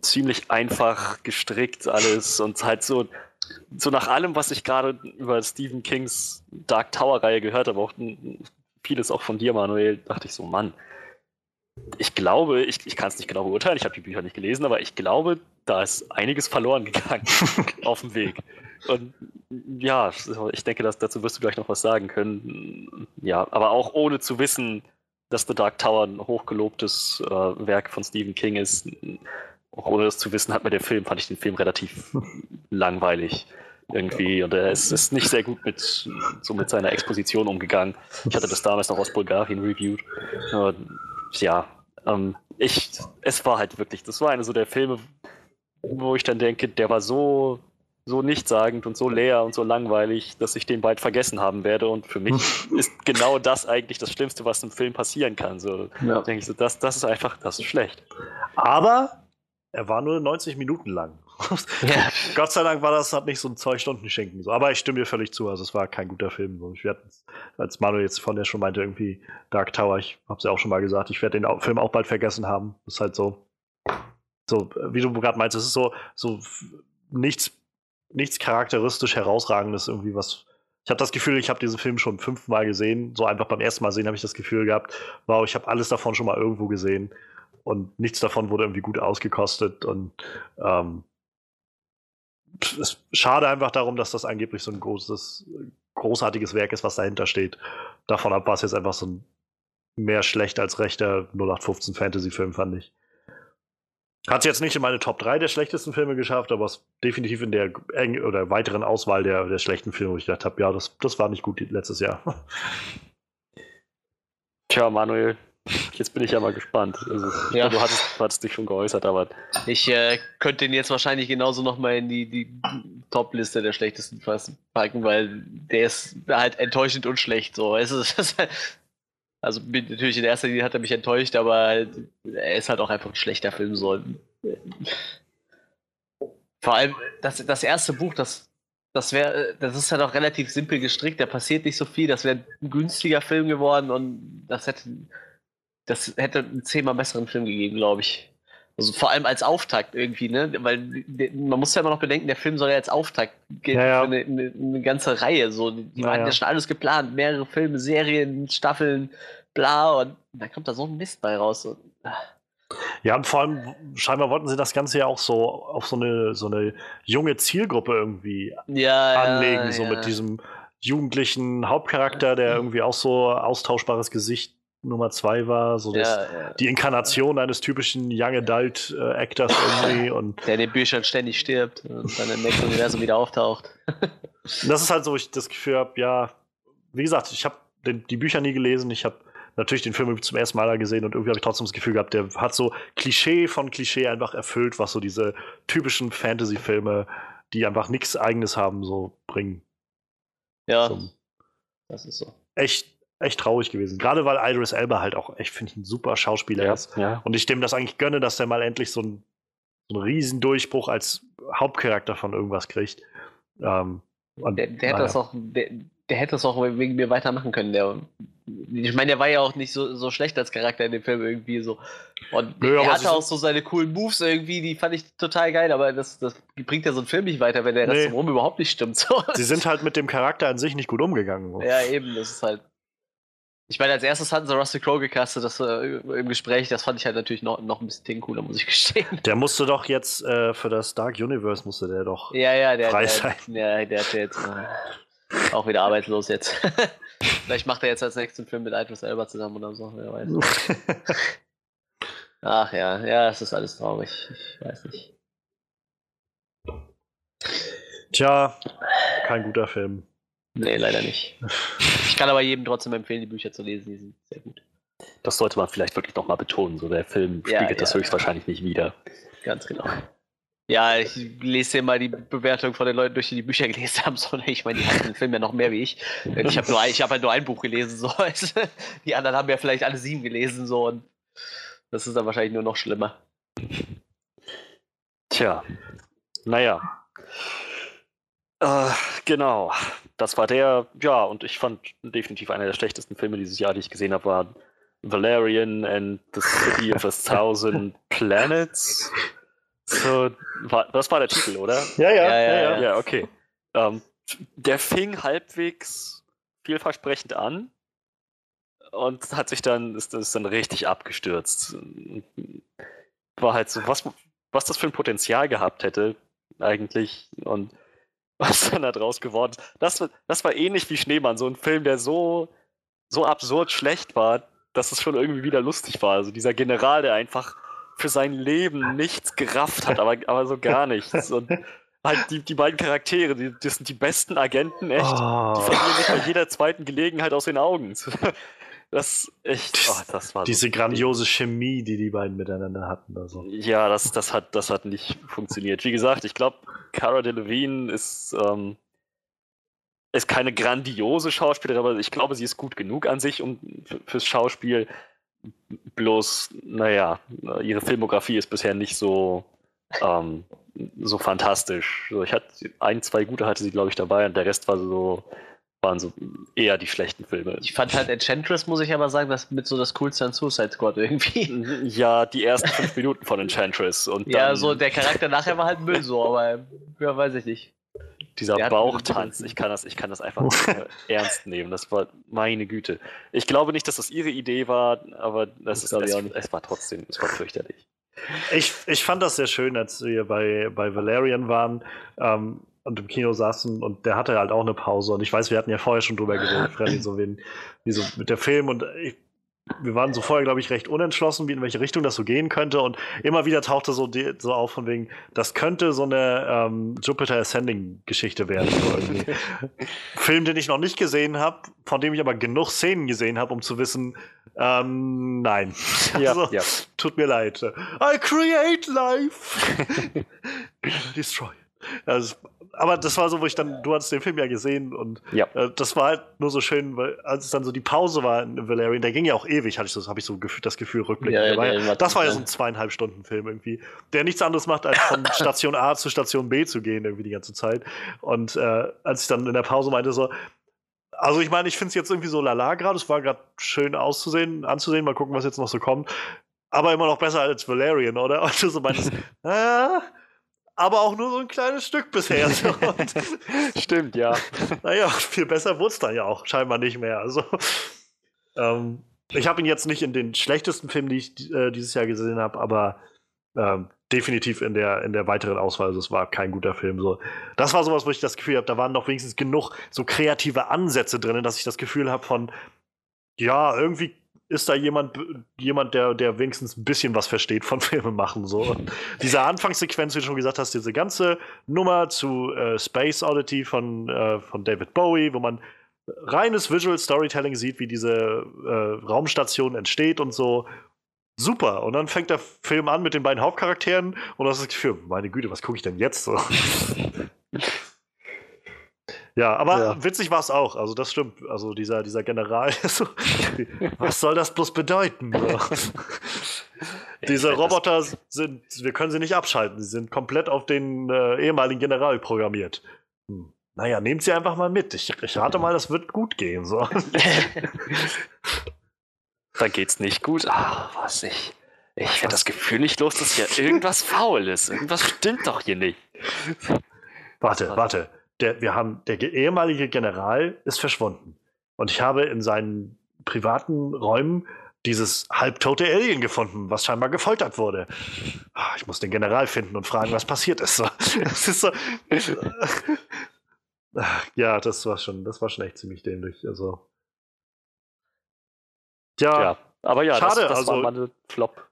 C: ziemlich einfach gestrickt alles und halt so, so nach allem, was ich gerade über Stephen Kings Dark Tower-Reihe gehört habe, auch vieles auch von dir, Manuel, dachte ich so, Mann, ich glaube, ich, ich kann es nicht genau beurteilen, ich habe die Bücher nicht gelesen, aber ich glaube, da ist einiges verloren gegangen auf dem Weg. Und ja, ich denke, dass, dazu wirst du gleich noch was sagen können. Ja, aber auch ohne zu wissen, dass The Dark Tower ein hochgelobtes äh, Werk von Stephen King ist, auch ohne das zu wissen, hat mir der Film, fand ich den Film relativ langweilig irgendwie. Und er ist, ist, nicht sehr gut mit, so mit seiner Exposition umgegangen. Ich hatte das damals noch aus Bulgarien reviewed. Und, ja, ähm, ich, es war halt wirklich, das war einer so der Filme, wo ich dann denke, der war so so nichtssagend und so leer und so langweilig, dass ich den bald vergessen haben werde. Und für mich ist genau das eigentlich das Schlimmste, was im Film passieren kann. So ja. denke ich so, das, das ist einfach, das ist schlecht.
A: Aber er war nur 90 Minuten lang. Ja. Gott sei Dank war das hat nicht so ein zwei Stunden Schenken. So. Aber ich stimme dir völlig zu. Also es war kein guter Film. So. Ich werde, als Manuel jetzt von der schon meinte, irgendwie Dark Tower, ich habe es ja auch schon mal gesagt, ich werde den Film auch bald vergessen haben. Das ist halt so, so wie du gerade meinst, es ist so, so nichts nichts charakteristisch herausragendes irgendwie was. Ich habe das Gefühl, ich habe diesen Film schon fünfmal gesehen. So einfach beim ersten Mal sehen habe ich das Gefühl gehabt, wow, ich habe alles davon schon mal irgendwo gesehen und nichts davon wurde irgendwie gut ausgekostet und ähm, es schade einfach darum, dass das angeblich so ein großes, großartiges Werk ist, was dahinter steht. Davon ab war es jetzt einfach so ein mehr schlecht als rechter 0815 Fantasy-Film, fand ich. Hat es jetzt nicht in meine Top 3 der schlechtesten Filme geschafft, aber es definitiv in der eng oder weiteren Auswahl der, der schlechten Filme, wo ich gedacht habe, ja, das, das war nicht gut letztes Jahr.
C: Tja, Manuel, jetzt bin ich ja mal gespannt. Also, ja. Du hattest, hattest dich schon geäußert, aber.
B: Ich äh, könnte den jetzt wahrscheinlich genauso nochmal in die, die Top-Liste der schlechtesten packen, weil der ist halt enttäuschend und schlecht. So. Es ist, also natürlich in erster Linie hat er mich enttäuscht, aber er ist halt auch einfach ein schlechter Film. So. Vor allem das, das erste Buch, das, das wäre, das ist halt auch relativ simpel gestrickt, da passiert nicht so viel, das wäre ein günstiger Film geworden und das hätte, das hätte einen zehnmal besseren Film gegeben, glaube ich. Also vor allem als Auftakt irgendwie, ne? Weil man muss ja immer noch bedenken, der Film soll ja als Auftakt gehen ja, ja. für eine, eine, eine, ganze Reihe. So, die ja, hatten ja schon alles geplant, mehrere Filme, Serien, Staffeln, bla, und da kommt da so ein Mist bei raus. Und,
A: ah. ja, und vor allem, scheinbar wollten sie das Ganze ja auch so auf so eine, so eine junge Zielgruppe irgendwie anlegen, so mit diesem jugendlichen Hauptcharakter, der irgendwie auch so austauschbares Gesicht Nummer zwei war, so das, ja, die Inkarnation eines typischen Young Adult äh, Actors irgendwie und
B: der in den Büchern ständig stirbt und dann im nächsten Universum wieder auftaucht.
A: das ist halt so, ich das Gefühl habe, ja, wie gesagt, ich habe die Bücher nie gelesen, ich habe natürlich den Film zum ersten Mal gesehen und irgendwie habe ich trotzdem das Gefühl gehabt, der hat so Klischee von Klischee einfach erfüllt, was so diese typischen Fantasy-Filme die einfach nichts Eigenes haben, so bringen.
B: Ja, so. das ist so.
A: Echt, echt traurig gewesen. Gerade weil Idris Elba halt auch echt, finde ich, ein super Schauspieler ja, ist. Ja. Und ich dem das eigentlich gönne, dass der mal endlich so, ein, so einen riesen Durchbruch als Hauptcharakter von irgendwas kriegt. Ähm,
B: und, der, der hätte das auch, der, der, hätte das auch wegen mir weitermachen können. Der, ich meine, der war ja auch nicht so, so schlecht als Charakter in dem Film irgendwie so. Und Nö, er hatte auch so seine coolen Moves irgendwie, die fand ich total geil, aber das, das bringt ja so einen Film nicht weiter, wenn der nee. Rest drumherum überhaupt nicht stimmt. So.
A: Sie sind halt mit dem Charakter an sich nicht gut umgegangen.
B: Ja, eben, das ist halt. Ich meine, als erstes hatten sie Russell Crowe gecastet, das äh, im Gespräch, das fand ich halt natürlich noch, noch ein bisschen cooler, muss ich gestehen.
A: Der musste doch jetzt äh, für das Dark Universe musste der doch
B: ja, ja, der, frei der, sein. Ja, der hat jetzt äh, auch wieder arbeitslos jetzt. Vielleicht macht er jetzt als nächsten Film mit Idris Elba zusammen oder so, wer weiß. Ach ja, ja, es ist alles traurig. Ich weiß nicht.
A: Tja, kein guter Film.
B: Nee, leider nicht. Ich kann aber jedem trotzdem empfehlen, die Bücher zu lesen, die sind sehr gut.
C: Das sollte man vielleicht wirklich nochmal betonen. So, der Film spiegelt ja, das höchstwahrscheinlich ja. nicht wieder.
B: Ganz genau. Ja, ich lese mal die Bewertung von den Leuten durch, die die Bücher gelesen haben. So, ich meine, die hatten den Film ja noch mehr wie ich. Ich habe hab halt nur ein Buch gelesen. So. Die anderen haben ja vielleicht alle sieben gelesen. So, und das ist dann wahrscheinlich nur noch schlimmer.
C: Tja, naja. Äh, genau das war der, ja, und ich fand definitiv einer der schlechtesten Filme dieses Jahr, die ich gesehen habe, war Valerian and the City of a Thousand Planets. So, war, das war der Titel, oder?
A: Ja, ja, ja, ja.
C: Ja, ja okay. Ähm, der fing halbwegs vielversprechend an und hat sich dann, ist, ist dann richtig abgestürzt. War halt so, was, was das für ein Potenzial gehabt hätte, eigentlich. Und was dann da draus geworden ist. Das, das war ähnlich wie Schneemann, so ein Film, der so, so absurd schlecht war, dass es schon irgendwie wieder lustig war. Also dieser General, der einfach für sein Leben nichts gerafft hat, aber, aber so gar nichts. Und halt die, die beiden Charaktere, die, das sind die besten Agenten, echt. Oh. Die verlieren sich bei jeder zweiten Gelegenheit aus den Augen. Das echt, oh, das war
A: diese so grandiose Chemie, die die beiden miteinander hatten. Also.
C: Ja, das, das, hat, das hat nicht funktioniert. Wie gesagt, ich glaube, Cara Delevingne ist, ähm, ist keine grandiose Schauspielerin, aber ich glaube, sie ist gut genug an sich um, fürs Schauspiel. Bloß, naja, ihre Filmografie ist bisher nicht so, ähm, so fantastisch. So, ich hatte ein, zwei gute hatte sie, glaube ich, dabei und der Rest war so waren so eher die schlechten Filme.
B: Ich fand halt Enchantress, muss ich aber sagen, das mit so das coolste an Suicide Squad irgendwie.
C: Ja, die ersten fünf Minuten von Enchantress. Und
B: ja, so der Charakter nachher war halt Müll so, aber ja, weiß ich nicht.
C: Dieser der Bauchtanz, ich kann das, ich kann das einfach nicht ernst nehmen. Das war meine Güte. Ich glaube nicht, dass das ihre Idee war, aber das, das ist, es, es war trotzdem, es war fürchterlich.
A: Ich, ich fand das sehr schön, als wir bei, bei Valerian waren. Ähm, und im Kino saßen und der hatte halt auch eine Pause. Und ich weiß, wir hatten ja vorher schon drüber geredet, Freddy, so wie, wie so mit der Film. Und ich, wir waren so vorher, glaube ich, recht unentschlossen, wie in welche Richtung das so gehen könnte. Und immer wieder tauchte so, die, so auf von wegen, das könnte so eine ähm, Jupiter Ascending-Geschichte werden. So Film, den ich noch nicht gesehen habe, von dem ich aber genug Szenen gesehen habe, um zu wissen, ähm, nein. Ja, also, ja. Tut mir leid. I create life. Destroy. Also, aber das war so, wo ich dann, du hast den Film ja gesehen und ja. Äh, das war halt nur so schön, weil als es dann so die Pause war in Valerian, der ging ja auch ewig, hatte ich so, habe ich so das Gefühl rückblickend. Ja, ja, ja, das war ja so ein zweieinhalb Stunden Film irgendwie, der nichts anderes macht, als von Station A zu Station B zu gehen irgendwie die ganze Zeit. Und äh, als ich dann in der Pause meinte so, also ich meine, ich finde es jetzt irgendwie so lala gerade, es war gerade schön auszusehen, anzusehen, mal gucken, was jetzt noch so kommt. Aber immer noch besser als Valerian, oder? Und du so meintest, ah, aber auch nur so ein kleines Stück bisher.
C: Stimmt, ja.
A: Naja, viel besser wurde es dann ja auch scheinbar nicht mehr. Also, ähm, ich habe ihn jetzt nicht in den schlechtesten Filmen, die ich äh, dieses Jahr gesehen habe, aber ähm, definitiv in der, in der weiteren Auswahl. Also, es war kein guter Film. So. Das war sowas, wo ich das Gefühl habe, da waren noch wenigstens genug so kreative Ansätze drin, dass ich das Gefühl habe von, ja, irgendwie ist da jemand, jemand der, der wenigstens ein bisschen was versteht von Filme machen. So. Diese Anfangssequenz, wie du schon gesagt hast, diese ganze Nummer zu äh, Space Oddity von, äh, von David Bowie, wo man reines Visual Storytelling sieht, wie diese äh, Raumstation entsteht und so. Super. Und dann fängt der Film an mit den beiden Hauptcharakteren und das ist das Gefühl, meine Güte, was gucke ich denn jetzt so? Ja, aber ja. witzig war es auch. Also das stimmt. Also dieser, dieser General, was soll das bloß bedeuten? Diese Roboter sind, wir können sie nicht abschalten. Sie sind komplett auf den äh, ehemaligen General programmiert. Hm. Naja, nehmt sie einfach mal mit. Ich, ich rate mal, das wird gut gehen. So.
C: da geht's nicht gut. Ach, was ich. Ich werde das Gefühl nicht los, dass hier irgendwas faul ist. Irgendwas stimmt doch hier nicht.
A: Warte, warte. Der, wir haben, der ehemalige General ist verschwunden. Und ich habe in seinen privaten Räumen dieses halbtote Alien gefunden, was scheinbar gefoltert wurde. Ah, ich muss den General finden und fragen, was passiert ist. Das ist so. Ja, das war schon, das war schon echt ziemlich dämlich. Also.
C: Ja, ja aber ja,
A: schade.
C: Das, das
A: also,
C: war mal Flop.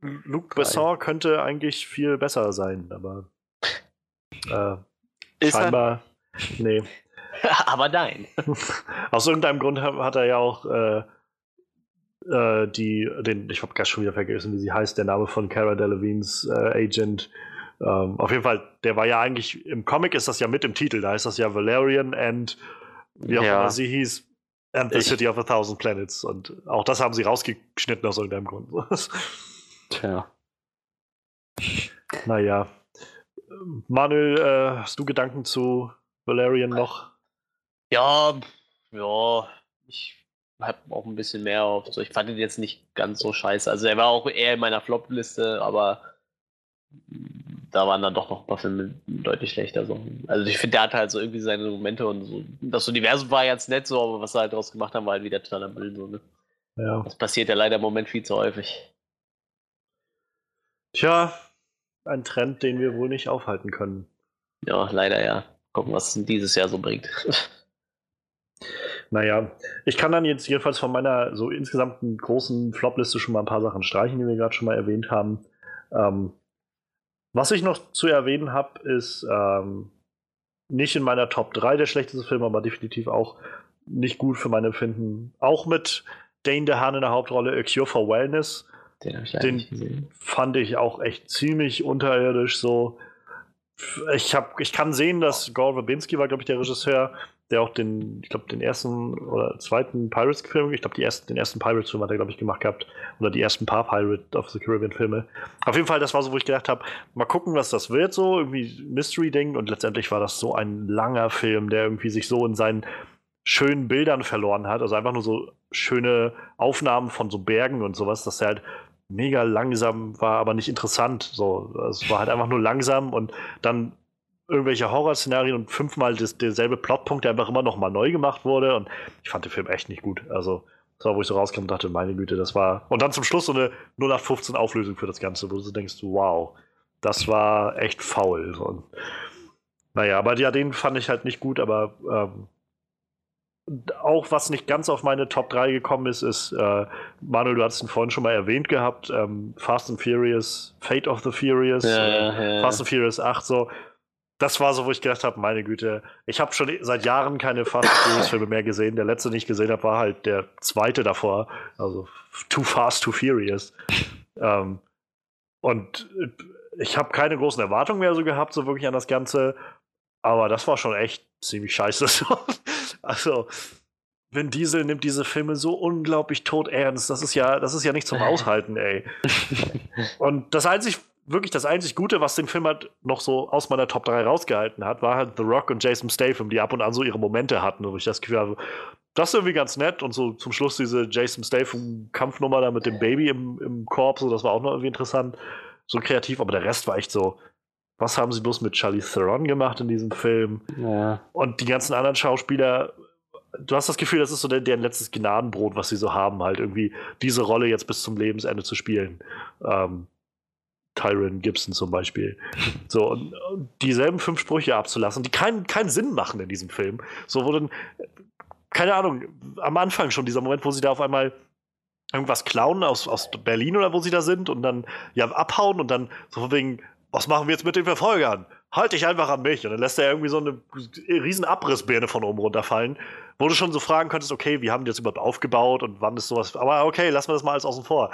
A: Luc Besson könnte eigentlich viel besser sein, aber äh, scheinbar. Er? Nee.
B: aber nein.
A: Aus irgendeinem Grund hat er ja auch äh, äh, die, den, ich habe gar schon wieder vergessen, wie sie heißt, der Name von Cara Delevingne's äh, Agent. Ähm, auf jeden Fall, der war ja eigentlich, im Comic ist das ja mit im Titel, da heißt das ja Valerian and wie auch ja. immer sie hieß, and the ich. City of a Thousand Planets. Und auch das haben sie rausgeschnitten aus irgendeinem Grund.
C: Tja.
A: Naja. Manuel, äh, hast du Gedanken zu Valerian noch?
B: Ja, ja, ich habe auch ein bisschen mehr auf. So, ich fand ihn jetzt nicht ganz so scheiße. Also er war auch eher in meiner Flop-Liste, aber da waren dann doch noch ein paar Filme deutlich schlechter. So. Also ich finde, der hatte halt so irgendwie seine Momente und so. Das Universum war jetzt nett so, aber was sie halt daraus gemacht haben, war halt wieder totaler Müll. So, ne?
A: ja.
B: Das passiert ja leider im Moment viel zu häufig.
A: Tja, ein Trend, den wir wohl nicht aufhalten können.
B: Ja, leider ja. Gucken, was es dieses Jahr so bringt.
A: Naja, ich kann dann jetzt jedenfalls von meiner so insgesamten großen Flop-Liste schon mal ein paar Sachen streichen, die wir gerade schon mal erwähnt haben. Ähm, was ich noch zu erwähnen habe, ist ähm, nicht in meiner Top 3 der schlechteste Film, aber definitiv auch nicht gut für mein Empfinden. Auch mit Dane DeHaan in der Hauptrolle, A Cure for Wellness.
B: Den, ich
A: Den fand ich auch echt ziemlich unterirdisch so. Ich, hab, ich kann sehen, dass Gore Verbinski war, glaube ich, der Regisseur der auch den, ich glaube, den ersten oder zweiten Pirates-Film, ich glaube, den ersten Pirates-Film hat er, glaube ich, gemacht gehabt. Oder die ersten paar Pirate of the Caribbean-Filme. Auf jeden Fall, das war so, wo ich gedacht habe, mal gucken, was das wird, so, irgendwie Mystery-Ding. Und letztendlich war das so ein langer Film, der irgendwie sich so in seinen schönen Bildern verloren hat. Also einfach nur so schöne Aufnahmen von so Bergen und sowas, dass er halt mega langsam war, aber nicht interessant. So, es war halt einfach nur langsam und dann irgendwelche Horrorszenarien und fünfmal das, derselbe Plotpunkt, der einfach immer noch mal neu gemacht wurde. Und ich fand den Film echt nicht gut. Also, das war, wo ich so rauskam und dachte, meine Güte, das war. Und dann zum Schluss so eine 0815 Auflösung für das Ganze, wo du denkst, wow, das war echt faul. Und, naja, aber ja, den fand ich halt nicht gut, aber ähm, auch was nicht ganz auf meine Top 3 gekommen ist, ist, äh, Manuel, du hattest ihn vorhin schon mal erwähnt gehabt, ähm, Fast and Furious, Fate of the Furious,
B: ja, ja, ja.
A: Fast and Furious 8, so das war so, wo ich gedacht habe, meine Güte, ich habe schon seit Jahren keine Fast Furious Filme mehr gesehen. Der letzte, den ich gesehen habe, war halt der zweite davor, also Too Fast, Too Furious. Ähm, und ich habe keine großen Erwartungen mehr so gehabt, so wirklich an das Ganze. Aber das war schon echt ziemlich scheiße. Also, Vin Diesel nimmt diese Filme so unglaublich tot ernst. Das ist ja, das ist ja nicht zum Aushalten, ey. Und das einzig wirklich das einzig Gute, was den Film halt noch so aus meiner Top 3 rausgehalten hat, war halt The Rock und Jason Statham, die ab und an so ihre Momente hatten, wo ich das Gefühl habe, das ist irgendwie ganz nett und so zum Schluss diese Jason Statham-Kampfnummer da mit dem Baby im, im Korb, so, das war auch noch irgendwie interessant, so kreativ, aber der Rest war echt so, was haben sie bloß mit Charlie Theron gemacht in diesem Film?
C: Ja.
A: Und die ganzen anderen Schauspieler, du hast das Gefühl, das ist so der, deren letztes Gnadenbrot, was sie so haben, halt irgendwie diese Rolle jetzt bis zum Lebensende zu spielen. Ähm, Tyron Gibson zum Beispiel. So, und, dieselben fünf Sprüche abzulassen, die keinen, keinen Sinn machen in diesem Film. So, wo dann, keine Ahnung, am Anfang schon dieser Moment, wo sie da auf einmal irgendwas klauen aus, aus Berlin oder wo sie da sind und dann ja abhauen und dann so von wegen, was machen wir jetzt mit den Verfolgern? Halt dich einfach an mich. Und dann lässt er irgendwie so eine riesen Abrissbirne von oben runterfallen, wo du schon so fragen könntest, okay, wie haben die das überhaupt aufgebaut und wann ist sowas. Aber okay, lassen wir das mal alles außen vor.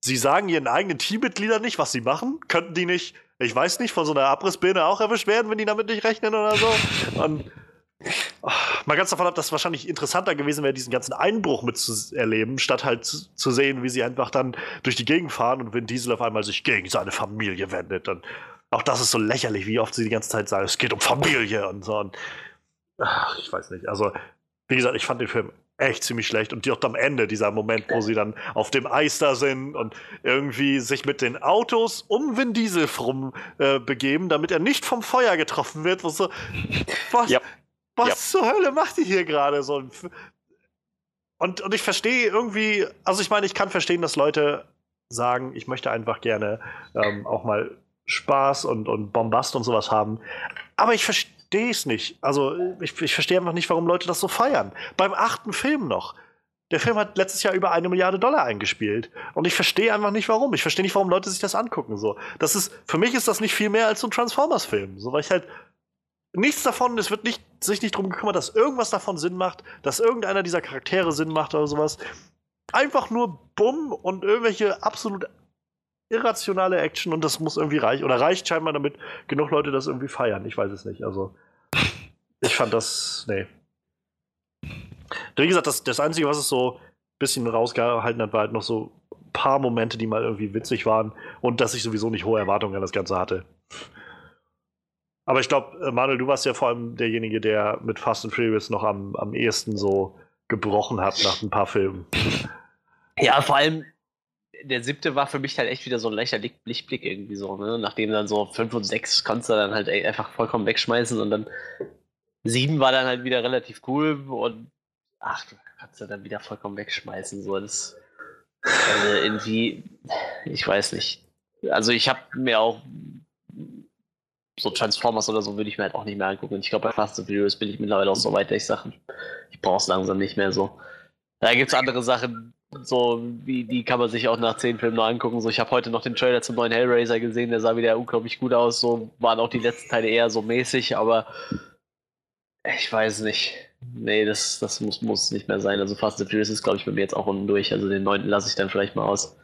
A: Sie sagen ihren eigenen Teammitgliedern nicht, was sie machen. Könnten die nicht, ich weiß nicht, von so einer Abrissbirne auch erwischt werden, wenn die damit nicht rechnen oder so? Und mal ganz davon ab, dass es wahrscheinlich interessanter gewesen wäre, diesen ganzen Einbruch mitzuerleben, statt halt zu, zu, sehen, wie sie einfach dann durch die Gegend fahren und wenn Diesel auf einmal sich gegen seine Familie wendet. Und auch das ist so lächerlich, wie oft sie die ganze Zeit sagen, es geht um Familie und so. Und, ach, ich weiß nicht. Also, wie gesagt, ich fand den Film echt ziemlich schlecht. Und auch am Ende, dieser Moment, wo sie dann auf dem Eis da sind und irgendwie sich mit den Autos um Vin Diesel rum äh, begeben, damit er nicht vom Feuer getroffen wird. Was, was, ja. Was ja. zur Hölle macht ihr hier gerade so? Und, und ich verstehe irgendwie, also ich meine, ich kann verstehen, dass Leute sagen, ich möchte einfach gerne ähm, auch mal Spaß und, und Bombast und sowas haben. Aber ich verstehe verstehe es nicht. Also, ich, ich verstehe einfach nicht, warum Leute das so feiern. Beim achten Film noch. Der Film hat letztes Jahr über eine Milliarde Dollar eingespielt. Und ich verstehe einfach nicht, warum. Ich verstehe nicht, warum Leute sich das angucken. So. Das ist, für mich ist das nicht viel mehr als so ein Transformers-Film. So, weil ich halt nichts davon, es wird nicht, sich nicht darum gekümmert, dass irgendwas davon Sinn macht, dass irgendeiner dieser Charaktere Sinn macht oder sowas. Einfach nur Bumm und irgendwelche absolut irrationale Action und das muss irgendwie reichen. Oder reicht scheinbar, damit genug Leute das irgendwie feiern. Ich weiß es nicht. Also, ich fand das. Nee. Wie gesagt, das, das Einzige, was es so ein bisschen rausgehalten hat, war halt noch so ein paar Momente, die mal irgendwie witzig waren und dass ich sowieso nicht hohe Erwartungen an das Ganze hatte. Aber ich glaube, äh, Manuel, du warst ja vor allem derjenige, der mit Fast and Furious noch am, am ehesten so gebrochen hat nach ein paar Filmen.
B: Ja, vor allem, der siebte war für mich halt echt wieder so ein leichter Lichtblick irgendwie so, ne? Nachdem dann so fünf und sechs konntest du dann halt einfach vollkommen wegschmeißen und dann sieben war dann halt wieder relativ cool und acht kannst du dann wieder vollkommen wegschmeißen. So, das also irgendwie, ich weiß nicht. Also ich habe mir auch so Transformers oder so würde ich mir halt auch nicht mehr angucken. Und ich glaube, bei Fast and Furious bin ich mittlerweile auch so weit, dass ich sage, ich brauche es langsam nicht mehr so. Da gibt es andere Sachen, so, wie, die kann man sich auch nach zehn Filmen noch angucken. So, ich habe heute noch den Trailer zum neuen Hellraiser gesehen, der sah wieder unglaublich gut aus. So waren auch die letzten Teile eher so mäßig, aber ich weiß nicht. Nee, das, das muss, muss nicht mehr sein. Also Fast and Furious ist, glaube ich, bei mir jetzt auch unten durch. Also den neunten lasse ich dann vielleicht mal aus.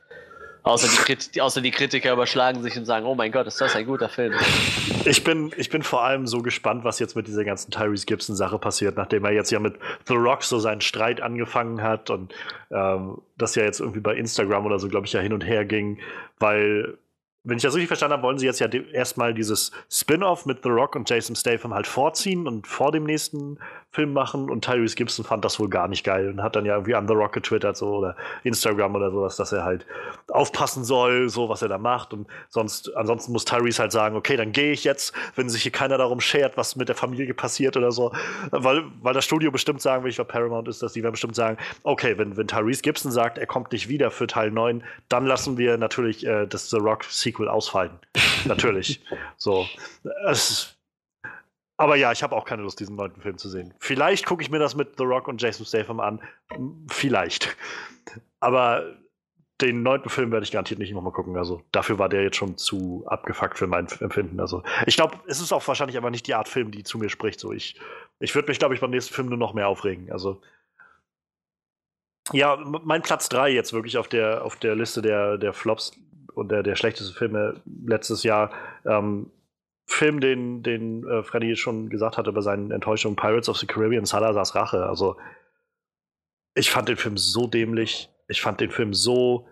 B: Außer die, außer die Kritiker überschlagen sich und sagen, oh mein Gott, ist das ein guter Film.
A: Ich bin, ich bin vor allem so gespannt, was jetzt mit dieser ganzen Tyrese Gibson-Sache passiert, nachdem er jetzt ja mit The Rock so seinen Streit angefangen hat und ähm, das ja jetzt irgendwie bei Instagram oder so, glaube ich, ja hin und her ging, weil wenn ich das richtig verstanden habe, wollen sie jetzt ja erstmal dieses Spin-off mit The Rock und Jason Statham halt vorziehen und vor dem nächsten Film machen. Und Tyrese Gibson fand das wohl gar nicht geil und hat dann ja irgendwie an The Rock getwittert so oder Instagram oder sowas, dass er halt aufpassen soll, so was er da macht. Und sonst, ansonsten muss Tyrese halt sagen, okay, dann gehe ich jetzt, wenn sich hier keiner darum schert, was mit der Familie passiert oder so. Weil, weil das Studio bestimmt sagen will, ich war Paramount ist, dass die werden bestimmt sagen, okay, wenn, wenn Tyrese Gibson sagt, er kommt nicht wieder für Teil 9, dann lassen wir natürlich äh, das The Rock Sequel ausfallen. Natürlich. So. Es, aber ja, ich habe auch keine Lust, diesen neunten Film zu sehen. Vielleicht gucke ich mir das mit The Rock und Jason Statham an. Vielleicht. Aber den neunten Film werde ich garantiert nicht nochmal gucken. Also dafür war der jetzt schon zu abgefuckt für mein Empfinden. Also ich glaube, es ist auch wahrscheinlich aber nicht die Art Film, die zu mir spricht. So ich, ich würde mich, glaube ich, beim nächsten Film nur noch mehr aufregen. Also ja, mein Platz 3 jetzt wirklich auf der, auf der Liste der, der Flops und der, der schlechteste Filme letztes Jahr. Ähm, Film, den, den äh, Freddy schon gesagt hatte bei seinen Enttäuschungen, Pirates of the Caribbean, Salazar's Rache. Also, ich fand den Film so dämlich. Ich fand den Film so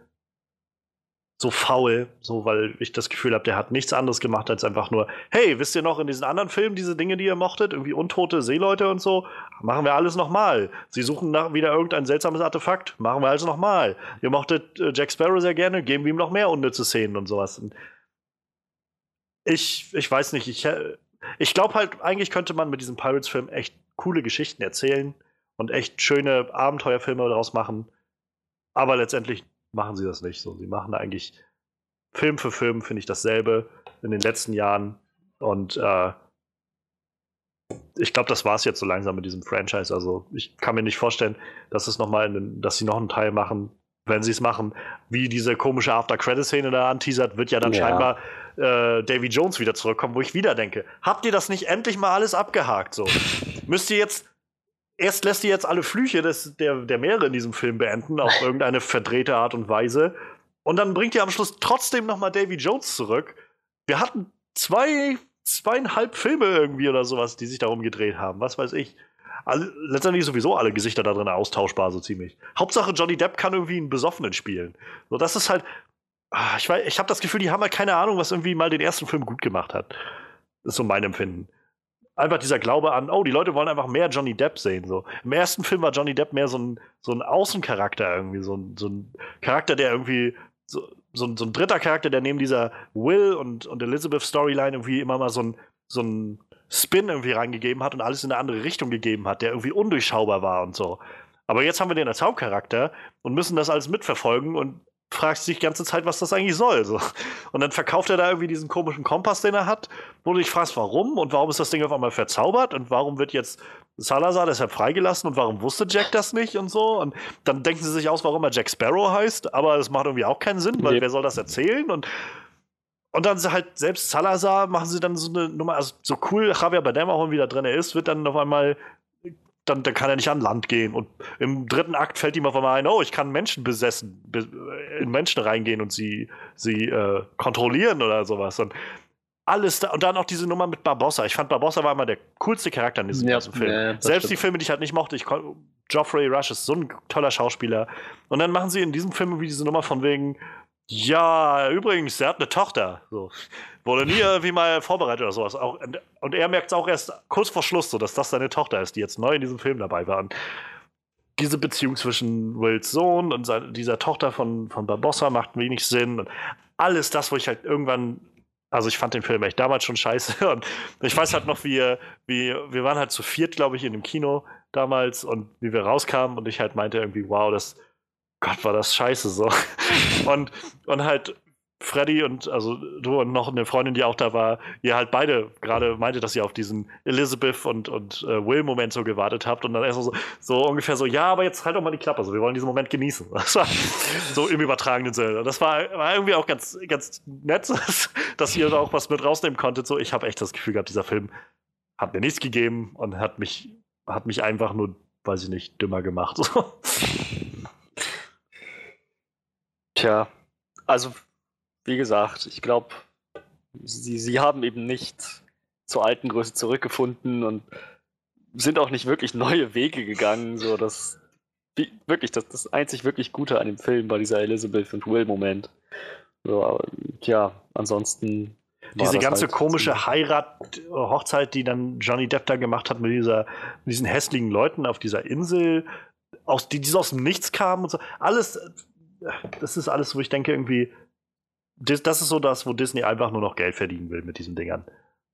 A: so faul, so weil ich das Gefühl habe, der hat nichts anderes gemacht als einfach nur, hey, wisst ihr noch in diesen anderen Filmen diese Dinge, die ihr mochtet, irgendwie untote Seeleute und so, machen wir alles nochmal. Sie suchen nach wieder irgendein seltsames Artefakt, machen wir alles nochmal. Ihr mochtet äh, Jack Sparrow sehr gerne, geben wir ihm noch mehr unnütze Szenen und sowas. Und ich, ich weiß nicht, ich, äh, ich glaube halt, eigentlich könnte man mit diesem Pirates-Film echt coole Geschichten erzählen und echt schöne Abenteuerfilme daraus machen. Aber letztendlich machen sie das nicht so. Sie machen eigentlich Film für Film, finde ich, dasselbe in den letzten Jahren. Und äh, ich glaube, das war es jetzt so langsam mit diesem Franchise. Also ich kann mir nicht vorstellen, dass es noch mal dass sie noch einen Teil machen, wenn sie es machen. Wie diese komische After-Credit-Szene da anteasert, wird ja dann ja. scheinbar äh, Davy Jones wieder zurückkommen, wo ich wieder denke, habt ihr das nicht endlich mal alles abgehakt? So müsst ihr jetzt erst lässt sie jetzt alle Flüche des, der, der Meere in diesem Film beenden, auf irgendeine verdrehte Art und Weise. Und dann bringt ihr am Schluss trotzdem nochmal Davy Jones zurück. Wir hatten zwei zweieinhalb Filme irgendwie oder sowas, die sich darum gedreht haben. Was weiß ich. Alle, letztendlich sowieso alle Gesichter da drin austauschbar, so ziemlich. Hauptsache Johnny Depp kann irgendwie einen Besoffenen spielen. So, das ist halt. Ah, ich, ich habe das Gefühl, die haben halt keine Ahnung, was irgendwie mal den ersten Film gut gemacht hat. Das ist so mein Empfinden. Einfach dieser Glaube an, oh, die Leute wollen einfach mehr Johnny Depp sehen. So. Im ersten Film war Johnny Depp mehr so ein, so ein Außencharakter irgendwie, so ein, so ein Charakter, der irgendwie so, so, ein, so ein dritter Charakter, der neben dieser Will und, und Elizabeth Storyline irgendwie immer mal so ein, so ein Spin irgendwie reingegeben hat und alles in eine andere Richtung gegeben hat, der irgendwie undurchschaubar war und so. Aber jetzt haben wir den als Hauptcharakter und müssen das alles mitverfolgen und fragst dich die ganze Zeit, was das eigentlich soll. So. Und dann verkauft er da irgendwie diesen komischen Kompass, den er hat, wo du dich fragst, warum und warum ist das Ding auf einmal verzaubert und warum wird jetzt Salazar deshalb freigelassen und warum wusste Jack das nicht und so. Und dann denken sie sich aus, warum er Jack Sparrow heißt, aber das macht irgendwie auch keinen Sinn, weil nee. wer soll das erzählen? Und und dann halt selbst Salazar machen sie dann so eine Nummer, also so cool Javier Bardem auch wieder drin ist, wird dann auf einmal dann, dann kann er nicht an Land gehen. Und im dritten Akt fällt ihm auf einmal ein, oh, ich kann Menschen besessen, be in Menschen reingehen und sie, sie äh, kontrollieren oder sowas. Und alles da, und dann auch diese Nummer mit Barbossa. Ich fand Barbossa war immer der coolste Charakter in diesem ja, ganzen Film. Ja, Selbst stimmt. die Filme, die ich halt nicht mochte, ich Geoffrey Rush ist so ein toller Schauspieler. Und dann machen sie in diesem Film wie diese Nummer von wegen, ja, übrigens, er hat eine Tochter. So. Wurde nie irgendwie mal vorbereitet oder sowas. Auch, und er merkt es auch erst kurz vor Schluss, so, dass das seine Tochter ist, die jetzt neu in diesem Film dabei war. Und diese Beziehung zwischen Wills Sohn und seine, dieser Tochter von, von Barbossa macht wenig Sinn. Und alles das, wo ich halt irgendwann. Also ich fand den Film echt damals schon scheiße. Und ich weiß halt noch, wie, wie wir waren halt zu viert, glaube ich, in dem Kino damals und wie wir rauskamen und ich halt meinte irgendwie, wow, das, Gott, war das scheiße so. und, und halt Freddy und also du und noch eine Freundin, die auch da war, ihr halt beide gerade meinte, dass ihr auf diesen Elizabeth und, und äh, Will-Moment so gewartet habt und dann erst so, so ungefähr so, ja, aber jetzt halt doch mal die Klappe, also wir wollen diesen Moment genießen. So im übertragenen Sinne. Das war, war irgendwie auch ganz, ganz nett, dass ihr da auch was mit rausnehmen konntet. So, ich habe echt das Gefühl gehabt, dieser Film hat mir nichts gegeben und hat mich, hat mich einfach nur, weiß ich nicht, dümmer gemacht.
C: Tja, also wie gesagt, ich glaube, sie, sie haben eben nicht zur alten Größe zurückgefunden und sind auch nicht wirklich neue Wege gegangen. So, das wirklich, das, das einzig wirklich Gute an dem Film war dieser Elizabeth und Will-Moment. So, ja, ansonsten.
A: Diese ganze halt komische Heirat, Hochzeit, die dann Johnny Depp da gemacht hat mit, dieser, mit diesen hässlichen Leuten auf dieser Insel, aus, die, die aus dem Nichts kamen und so. Alles, das ist alles, wo ich denke, irgendwie, das ist so das, wo Disney einfach nur noch Geld verdienen will mit diesen Dingern.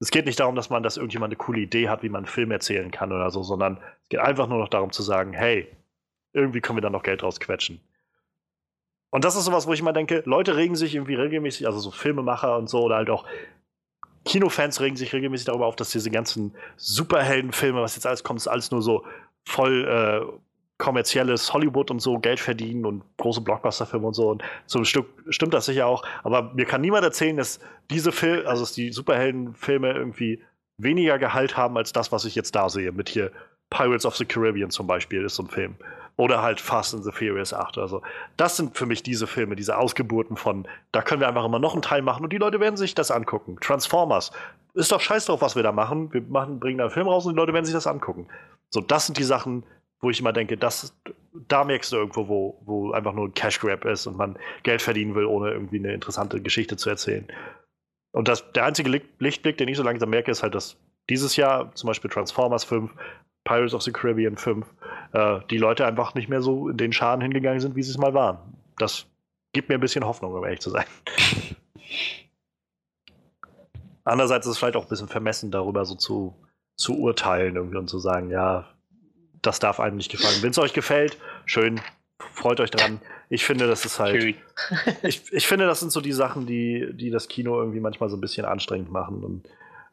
A: Es geht nicht darum, dass man, dass irgendjemand eine coole Idee hat, wie man einen Film erzählen kann oder so, sondern es geht einfach nur noch darum zu sagen, hey, irgendwie können wir da noch Geld rausquetschen. Und das ist sowas, wo ich immer denke, Leute regen sich irgendwie regelmäßig, also so Filmemacher und so, oder halt auch Kinofans regen sich regelmäßig darüber auf, dass diese ganzen Superheldenfilme, was jetzt alles kommt, ist alles nur so voll äh, kommerzielles Hollywood und so Geld verdienen und große Blockbuster-Filme und so. Und zum Stück stimmt das sicher auch. Aber mir kann niemand erzählen, dass diese Filme, also dass die Superheldenfilme irgendwie weniger Gehalt haben als das, was ich jetzt da sehe. Mit hier Pirates of the Caribbean zum Beispiel ist so ein Film. Oder halt Fast and the Furious 8. Also, das sind für mich diese Filme, diese Ausgeburten von, da können wir einfach immer noch einen Teil machen und die Leute werden sich das angucken. Transformers. Ist doch scheiß drauf, was wir da machen. Wir machen, bringen da einen Film raus und die Leute werden sich das angucken. So, das sind die Sachen, wo ich immer denke, das, da merkst du irgendwo, wo, wo einfach nur ein Cash Grab ist und man Geld verdienen will, ohne irgendwie eine interessante Geschichte zu erzählen. Und das, der einzige Lichtblick, den ich so langsam merke, ist halt, dass dieses Jahr zum Beispiel Transformers 5, Pirates of the Caribbean 5, äh, die Leute einfach nicht mehr so in den Schaden hingegangen sind, wie sie es mal waren. Das gibt mir ein bisschen Hoffnung, um ehrlich zu sein. Andererseits ist es vielleicht auch ein bisschen vermessen, darüber so zu, zu urteilen irgendwie und zu sagen, ja, das darf einem nicht gefallen. Wenn es euch gefällt, schön, freut euch dran. Ich finde, das ist halt. ich, ich finde, das sind so die Sachen, die, die das Kino irgendwie manchmal so ein bisschen anstrengend machen. Und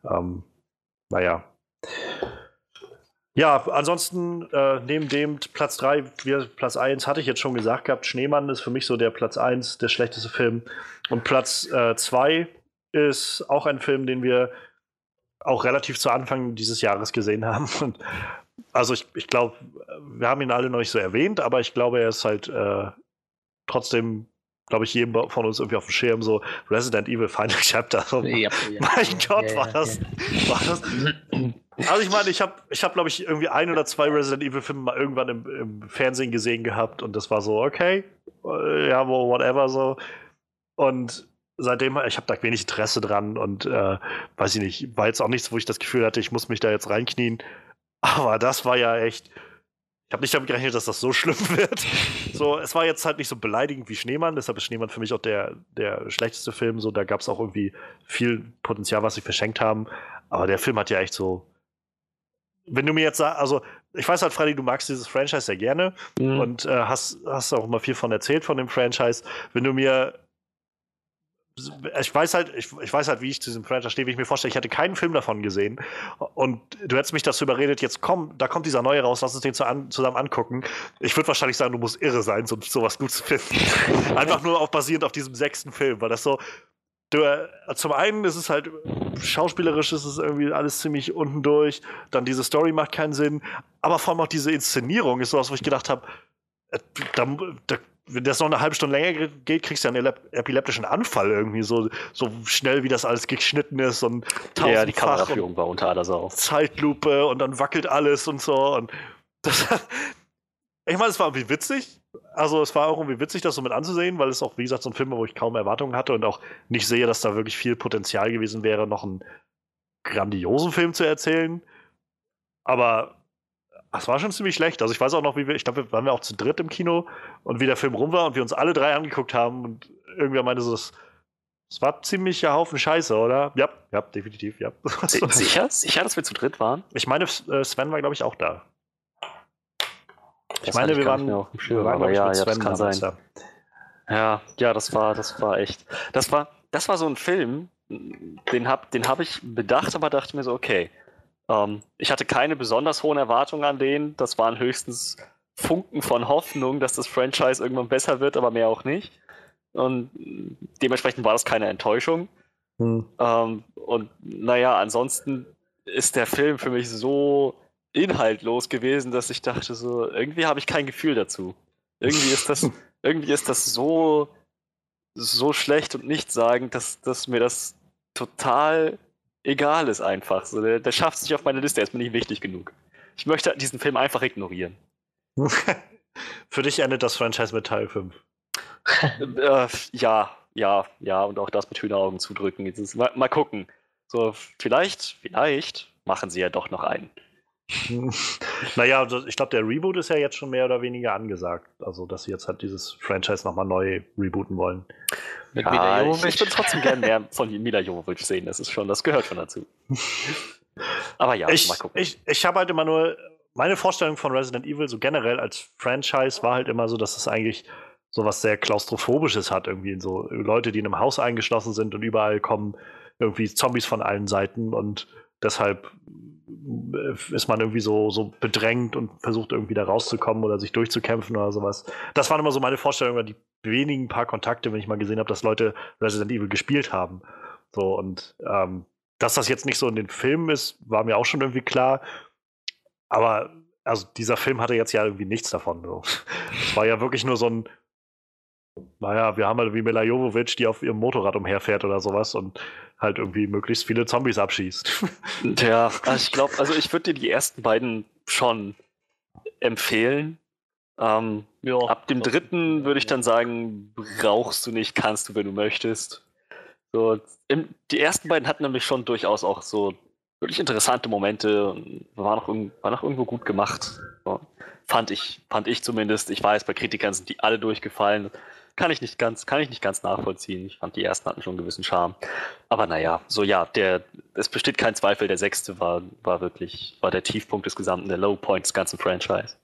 A: ähm, naja. Ja, ansonsten äh, neben dem Platz 3, Platz 1 hatte ich jetzt schon gesagt gehabt, Schneemann ist für mich so der Platz 1, der schlechteste Film. Und Platz 2 äh, ist auch ein Film, den wir auch relativ zu Anfang dieses Jahres gesehen haben und also ich, ich glaube, wir haben ihn alle noch nicht so erwähnt, aber ich glaube, er ist halt äh, trotzdem glaube ich, jedem von uns irgendwie auf dem Schirm, so Resident Evil Final Chapter. Ja, ja, mein Gott, war, das, war das. Also ich meine, ich habe, ich hab, glaube ich, irgendwie ein oder zwei Resident Evil Filme mal irgendwann im, im, Fernsehen gesehen gehabt und das war so, okay, äh, ja, whatever so. Und seitdem, ich habe da wenig Interesse dran und äh, weiß ich nicht, war jetzt auch nichts, wo ich das Gefühl hatte, ich muss mich da jetzt reinknien. Aber das war ja echt, ich habe nicht damit gerechnet, dass das so schlimm wird. So, es war jetzt halt nicht so beleidigend wie Schneemann, deshalb ist Schneemann für mich auch der, der schlechteste Film. So, da gab es auch irgendwie viel Potenzial, was sie verschenkt haben. Aber der Film hat ja echt so. Wenn du mir jetzt sagst, also ich weiß halt, Freddy, du magst dieses Franchise sehr gerne mhm. und äh, hast, hast auch immer viel von erzählt von dem Franchise. Wenn du mir ich weiß halt, ich, ich, weiß halt, wie ich zu diesem Franchise stehe, wie ich mir vorstelle, ich hätte keinen Film davon gesehen. Und du hättest mich dazu überredet, jetzt komm, da kommt dieser neue raus, lass uns den zusammen angucken. Ich würde wahrscheinlich sagen, du musst irre sein, um sowas gut zu finden. Einfach nur auf, basierend auf diesem sechsten Film, weil das so. Du, äh, zum einen ist es halt schauspielerisch ist es irgendwie alles ziemlich unten durch, dann diese Story macht keinen Sinn, aber vor allem auch diese Inszenierung ist sowas, wo ich gedacht habe, da, da wenn das noch eine halbe Stunde länger geht, kriegst du ja einen epileptischen Anfall irgendwie, so, so schnell wie das alles geschnitten ist und
C: tausendfach. Ja, die Kameraführung war unter aller Sau.
A: Zeitlupe und dann wackelt alles und so und das, ich meine, es war irgendwie witzig. Also es war auch irgendwie witzig, das so mit anzusehen, weil es auch, wie gesagt, so ein Film war, wo ich kaum Erwartungen hatte und auch nicht sehe, dass da wirklich viel Potenzial gewesen wäre, noch einen grandiosen Film zu erzählen. Aber das war schon ziemlich schlecht. Also ich weiß auch noch, wie wir, ich glaube, wir waren wir auch zu dritt im Kino und wie der Film rum war und wir uns alle drei angeguckt haben und irgendwer meinte so, das, das war ziemlicher Haufen Scheiße, oder? Ja, ja, definitiv, ja.
C: Sicher? Sicher, dass wir zu dritt waren?
A: Ich meine, äh, Sven war, glaube ich, auch da. Ich das meine, wir waren,
C: auf dem Schirm, wir waren, aber ja, ja, das kann sein. Da. Ja, ja, das war, das war echt. Das war, das war so ein Film, den habe den hab ich bedacht, aber dachte mir so, okay, ähm, ich hatte keine besonders hohen Erwartungen an denen. Das waren höchstens Funken von Hoffnung, dass das Franchise irgendwann besser wird, aber mehr auch nicht. Und dementsprechend war das keine Enttäuschung. Hm. Ähm, und naja, ansonsten ist der Film für mich so inhaltlos gewesen, dass ich dachte, so, irgendwie habe ich kein Gefühl dazu. Irgendwie ist das, irgendwie ist das so, so schlecht und nichtssagend, dass, dass mir das total egal ist einfach. So, der, der schafft es nicht auf meine Liste, er ist mir nicht wichtig genug. Ich möchte diesen Film einfach ignorieren.
A: Für dich endet das Franchise mit Teil 5.
C: äh, ja, ja, ja, und auch das mit Hühneraugen zudrücken. Ist, mal, mal, gucken. So, vielleicht, vielleicht machen sie ja doch noch einen.
A: Naja, also ich glaube, der Reboot ist ja jetzt schon mehr oder weniger angesagt. Also, dass sie jetzt halt dieses Franchise nochmal neu rebooten wollen.
C: Mit ja, Mila Jovovich. Ich würde trotzdem gerne mehr von Mila Jovovich sehen. Das ist schon, das gehört schon dazu.
A: Aber ja, ich, mal gucken. Ich, ich habe halt immer nur, meine Vorstellung von Resident Evil so generell als Franchise war halt immer so, dass es eigentlich so was sehr klaustrophobisches hat. Irgendwie so Leute, die in einem Haus eingeschlossen sind und überall kommen irgendwie Zombies von allen Seiten und deshalb ist man irgendwie so, so bedrängt und versucht irgendwie da rauszukommen oder sich durchzukämpfen oder sowas. Das waren immer so meine Vorstellungen, die wenigen paar Kontakte, wenn ich mal gesehen habe, dass Leute Resident Evil gespielt haben. So und ähm, dass das jetzt nicht so in den Filmen ist, war mir auch schon irgendwie klar. Aber also dieser Film hatte jetzt ja irgendwie nichts davon. So. Es war ja wirklich nur so ein, naja, wir haben halt wie Mila Jovovich, die auf ihrem Motorrad umherfährt oder sowas und halt irgendwie möglichst viele Zombies abschießt.
C: Ja, also ich glaube, also ich würde dir die ersten beiden schon empfehlen. Ähm, ja, ab dem dritten würde ich dann sagen, brauchst du nicht, kannst du, wenn du möchtest. So, im, die ersten beiden hatten nämlich schon durchaus auch so wirklich interessante Momente und war noch, war noch irgendwo gut gemacht. So, fand ich, fand ich zumindest. Ich weiß, bei Kritikern sind die alle durchgefallen kann ich nicht ganz, kann ich nicht ganz nachvollziehen. Ich fand, die ersten hatten schon einen gewissen Charme. Aber naja, so ja, der, es besteht kein Zweifel, der sechste war, war wirklich, war der Tiefpunkt des gesamten, der Low Point des ganzen Franchise.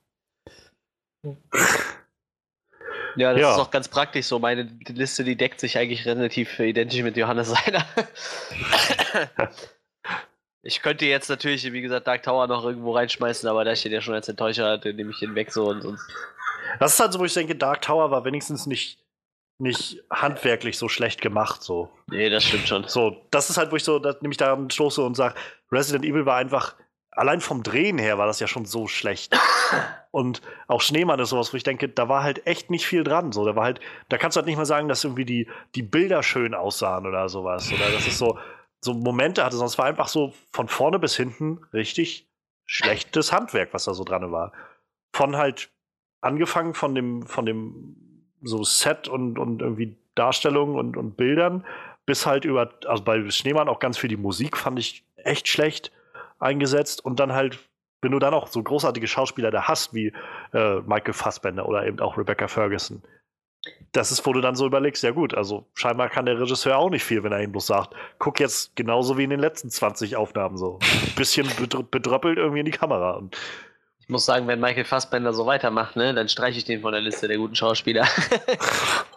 B: Ja, das ja. ist auch ganz praktisch so. Meine Liste, die deckt sich eigentlich relativ identisch mit Johannes seiner. ich könnte jetzt natürlich, wie gesagt, Dark Tower noch irgendwo reinschmeißen, aber da steht ja schon als Enttäuscher, den nehme ich den weg so und sonst.
A: Das ist halt so, wo ich denke, Dark Tower war wenigstens nicht nicht handwerklich so schlecht gemacht. So.
B: Nee, das stimmt schon.
A: So, das ist halt, wo ich so, da, nämlich daran stoße und sage, Resident Evil war einfach allein vom Drehen her war das ja schon so schlecht. Und auch Schneemann ist sowas, wo ich denke, da war halt echt nicht viel dran. So, da war halt, da kannst du halt nicht mal sagen, dass irgendwie die, die Bilder schön aussahen oder sowas. Oder dass es so, so Momente hatte, sondern es war einfach so von vorne bis hinten richtig schlechtes Handwerk, was da so dran war. Von halt angefangen von dem, von dem so Set und, und irgendwie Darstellungen und, und Bildern bis halt über, also bei Schneemann auch ganz viel die Musik fand ich echt schlecht eingesetzt und dann halt, wenn du dann auch so großartige Schauspieler da hast, wie äh, Michael Fassbender oder eben auch Rebecca Ferguson, das ist, wo du dann so überlegst, ja gut, also scheinbar kann der Regisseur auch nicht viel, wenn er ihm bloß sagt, guck jetzt genauso wie in den letzten 20 Aufnahmen so. Ein bisschen bedröppelt irgendwie in die Kamera. Und
B: ich muss sagen, wenn Michael Fassbender so weitermacht, ne, dann streiche ich den von der Liste der guten Schauspieler.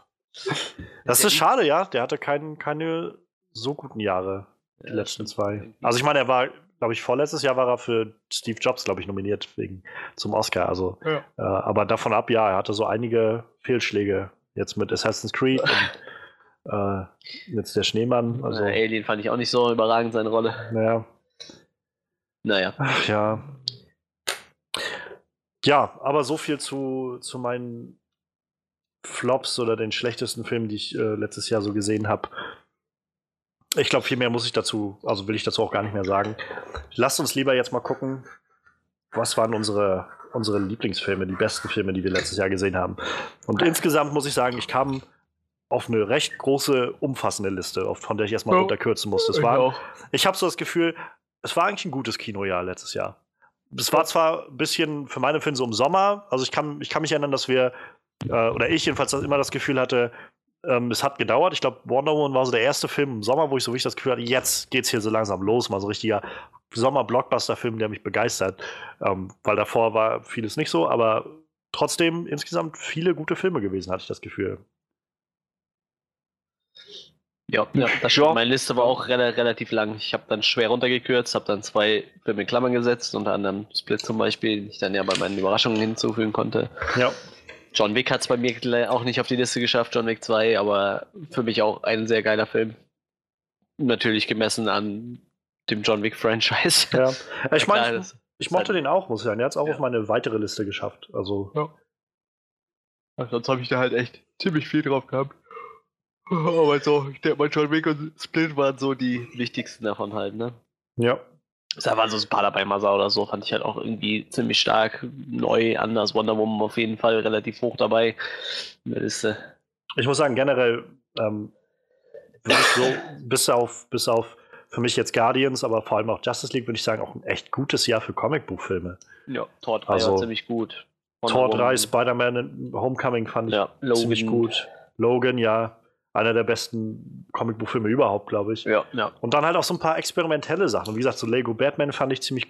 A: das ist schade, ja. Der hatte kein, keine so guten Jahre, die ja, letzten zwei. Also ich meine, er war glaube ich, vorletztes Jahr war er für Steve Jobs, glaube ich, nominiert wegen zum Oscar. Also, ja. äh, aber davon ab, ja, er hatte so einige Fehlschläge jetzt mit Assassin's Creed und äh, jetzt der Schneemann.
B: Also, äh, Alien fand ich auch nicht so überragend seine Rolle.
A: Naja.
B: Naja.
A: Ach, ja. Ja, aber so viel zu, zu meinen Flops oder den schlechtesten Filmen, die ich äh, letztes Jahr so gesehen habe. Ich glaube, viel mehr muss ich dazu, also will ich dazu auch gar nicht mehr sagen. Lasst uns lieber jetzt mal gucken, was waren unsere, unsere Lieblingsfilme, die besten Filme, die wir letztes Jahr gesehen haben. Und insgesamt muss ich sagen, ich kam auf eine recht große, umfassende Liste, von der ich erstmal ja, runterkürzen musste. Es war, ich habe so das Gefühl, es war eigentlich ein gutes Kinojahr letztes Jahr. Es war zwar ein bisschen für meine Filme so im Sommer, also ich kann, ich kann mich erinnern, dass wir, äh, oder ich jedenfalls immer das Gefühl hatte, ähm, es hat gedauert. Ich glaube, Wonder Woman war so der erste Film im Sommer, wo ich so richtig das Gefühl hatte, jetzt geht's hier so langsam los. Mal so richtiger Sommer-Blockbuster-Film, der mich begeistert. Ähm, weil davor war vieles nicht so, aber trotzdem insgesamt viele gute Filme gewesen, hatte ich das Gefühl.
B: Ja, ja das stimmt. Meine Liste war auch re relativ lang. Ich habe dann schwer runtergekürzt, habe dann zwei Filme in Klammern gesetzt, unter anderem Split zum Beispiel, den ich dann ja bei meinen Überraschungen hinzufügen konnte.
A: Ja.
B: John Wick hat es bei mir auch nicht auf die Liste geschafft, John Wick 2, aber für mich auch ein sehr geiler Film. Natürlich gemessen an dem John Wick-Franchise.
A: Ja, ich meine, ich mochte halt den auch, muss ich sagen. Er hat es auch ja. auf meine weitere Liste geschafft. Also. Ja.
B: Sonst habe ich da halt echt ziemlich viel drauf gehabt. Aber so, ich denke mal, John Wick und Split waren so die wichtigsten davon halt, ne?
A: Ja.
B: Da war so ein paar dabei, Masa oder so, fand ich halt auch irgendwie ziemlich stark. Neu, anders, Wonder Woman auf jeden Fall relativ hoch dabei in der Liste.
A: Ich muss sagen, generell, ähm, so, bis auf, bis auf für mich jetzt Guardians, aber vor allem auch Justice League, würde ich sagen, auch ein echt gutes Jahr für Comicbuchfilme.
B: Ja, Tor 3 also, war ziemlich gut.
A: Wonder Tor 3, Spider-Man Homecoming fand ich ja, ziemlich gut. Logan, ja einer der besten Comicbuchfilme überhaupt, glaube ich.
B: Ja, ja.
A: Und dann halt auch so ein paar experimentelle Sachen. Und wie gesagt, so Lego Batman fand ich ziemlich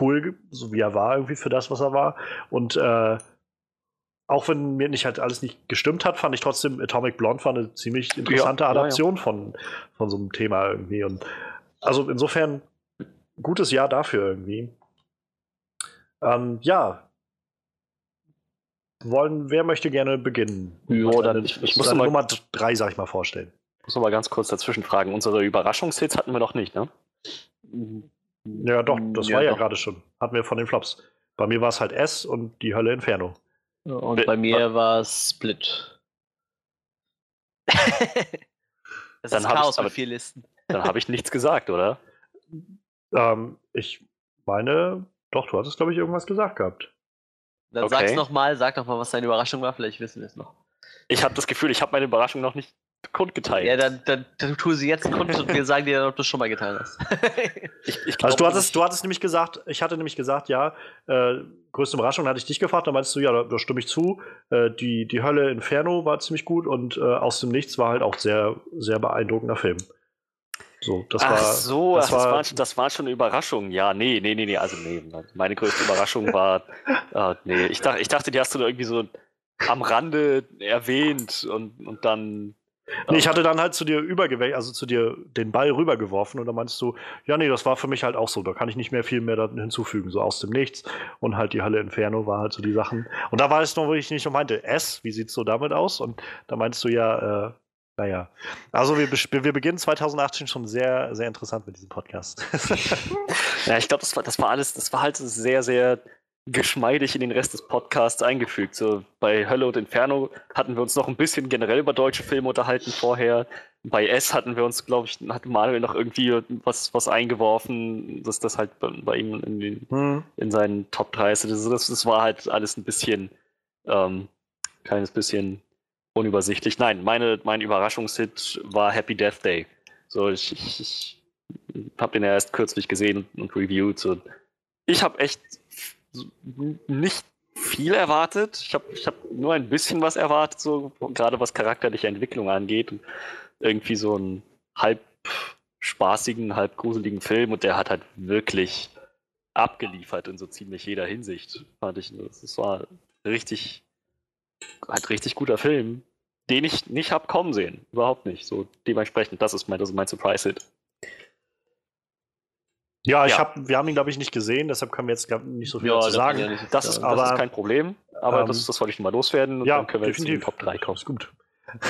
A: cool, so wie er war, irgendwie für das, was er war. Und äh, auch wenn mir nicht halt alles nicht gestimmt hat, fand ich trotzdem Atomic Blonde war eine ziemlich interessante ja, Adaption ja, Von, von so einem Thema irgendwie. Und also insofern gutes Jahr dafür irgendwie. Ähm, ja, wollen, wer möchte gerne beginnen?
C: Ja, dann, ich, ich muss mal,
A: Nummer drei, sag ich mal, vorstellen.
C: Ich muss noch mal ganz kurz dazwischen fragen. Unsere Überraschungshits hatten wir noch nicht, ne?
A: Ja, doch, das ja, war ja gerade schon. Hatten wir von den Flops. Bei mir war es halt S und die Hölle Inferno.
B: und Be bei mir war es Split. das dann ist Chaos mit vier Listen.
C: Dann habe ich nichts gesagt, oder?
A: Ähm, ich meine, doch, du hattest, glaube ich, irgendwas gesagt gehabt.
B: Dann okay. sag's nochmal, sag doch mal, was deine Überraschung war, vielleicht wissen wir es noch.
C: Ich habe das Gefühl, ich habe meine Überraschung noch nicht kundgeteilt.
B: Ja, dann, dann, dann tu sie jetzt kund und wir sagen dir, ob du es schon mal geteilt hast.
A: ich, ich glaub, also du hattest, du hattest nämlich gesagt, ich hatte nämlich gesagt, ja, äh, größte Überraschung, hatte ich dich gefragt, dann meinst du, ja, da, da stimme ich zu. Äh, die, die Hölle Inferno war ziemlich gut und äh, aus dem Nichts war halt auch sehr, sehr beeindruckender Film.
C: So, das Ach war, so, das, das, war, das war schon eine Überraschung. Ja, nee, nee, nee, nee, also nee. Meine größte Überraschung war, äh, nee, ich dachte, ich dachte, die hast du irgendwie so am Rande erwähnt und, und dann.
A: Nee, ich hatte dann halt zu dir übergewechselt, also zu dir den Ball rübergeworfen und dann meinst du, ja, nee, das war für mich halt auch so, da kann ich nicht mehr viel mehr hinzufügen, so aus dem Nichts. Und halt die Halle Inferno war halt so die Sachen. Und da war es noch, wo ich nicht noch meinte, S, wie sieht's so damit aus? Und da meinst du ja, äh, Naja. Also wir, wir beginnen 2018 schon sehr, sehr interessant mit diesem Podcast.
C: ja, ich glaube, das war, das war alles, das war halt sehr, sehr geschmeidig in den Rest des Podcasts eingefügt. So bei Hölle und Inferno hatten wir uns noch ein bisschen generell über deutsche Filme unterhalten vorher. Bei S hatten wir uns, glaube ich, hat Manuel noch irgendwie was, was eingeworfen, dass das halt bei, bei ihm in, den, hm. in, seinen Top 3 ist. Das, das, das, war halt alles ein bisschen, ähm, kleines bisschen unübersichtlich. Nein, meine, mein Überraschungshit war Happy Death Day. So, ich, ich, ich habe den ja erst kürzlich gesehen und reviewed. So. Ich habe echt nicht viel erwartet. Ich habe ich hab nur ein bisschen was erwartet, so gerade was charakterliche Entwicklung angeht. Und irgendwie so einen halb spaßigen, halb gruseligen Film und der hat halt wirklich abgeliefert in so ziemlich jeder Hinsicht, fand ich. Das war richtig, halt richtig guter Film, den ich nicht hab kommen sehen. Überhaupt nicht. So dementsprechend, das ist mein, das ist mein Surprise-Hit.
A: Ja, ich ja. Hab, wir haben ihn, glaube ich, nicht gesehen, deshalb können wir jetzt nicht so viel ja, dazu sagen. Ja
C: das, ist, aber, das ist kein Problem, aber ähm, das, das wollte ich mal loswerden
A: und ja, dann können wir definitiv. jetzt in den Top 3 kommen. Ist gut.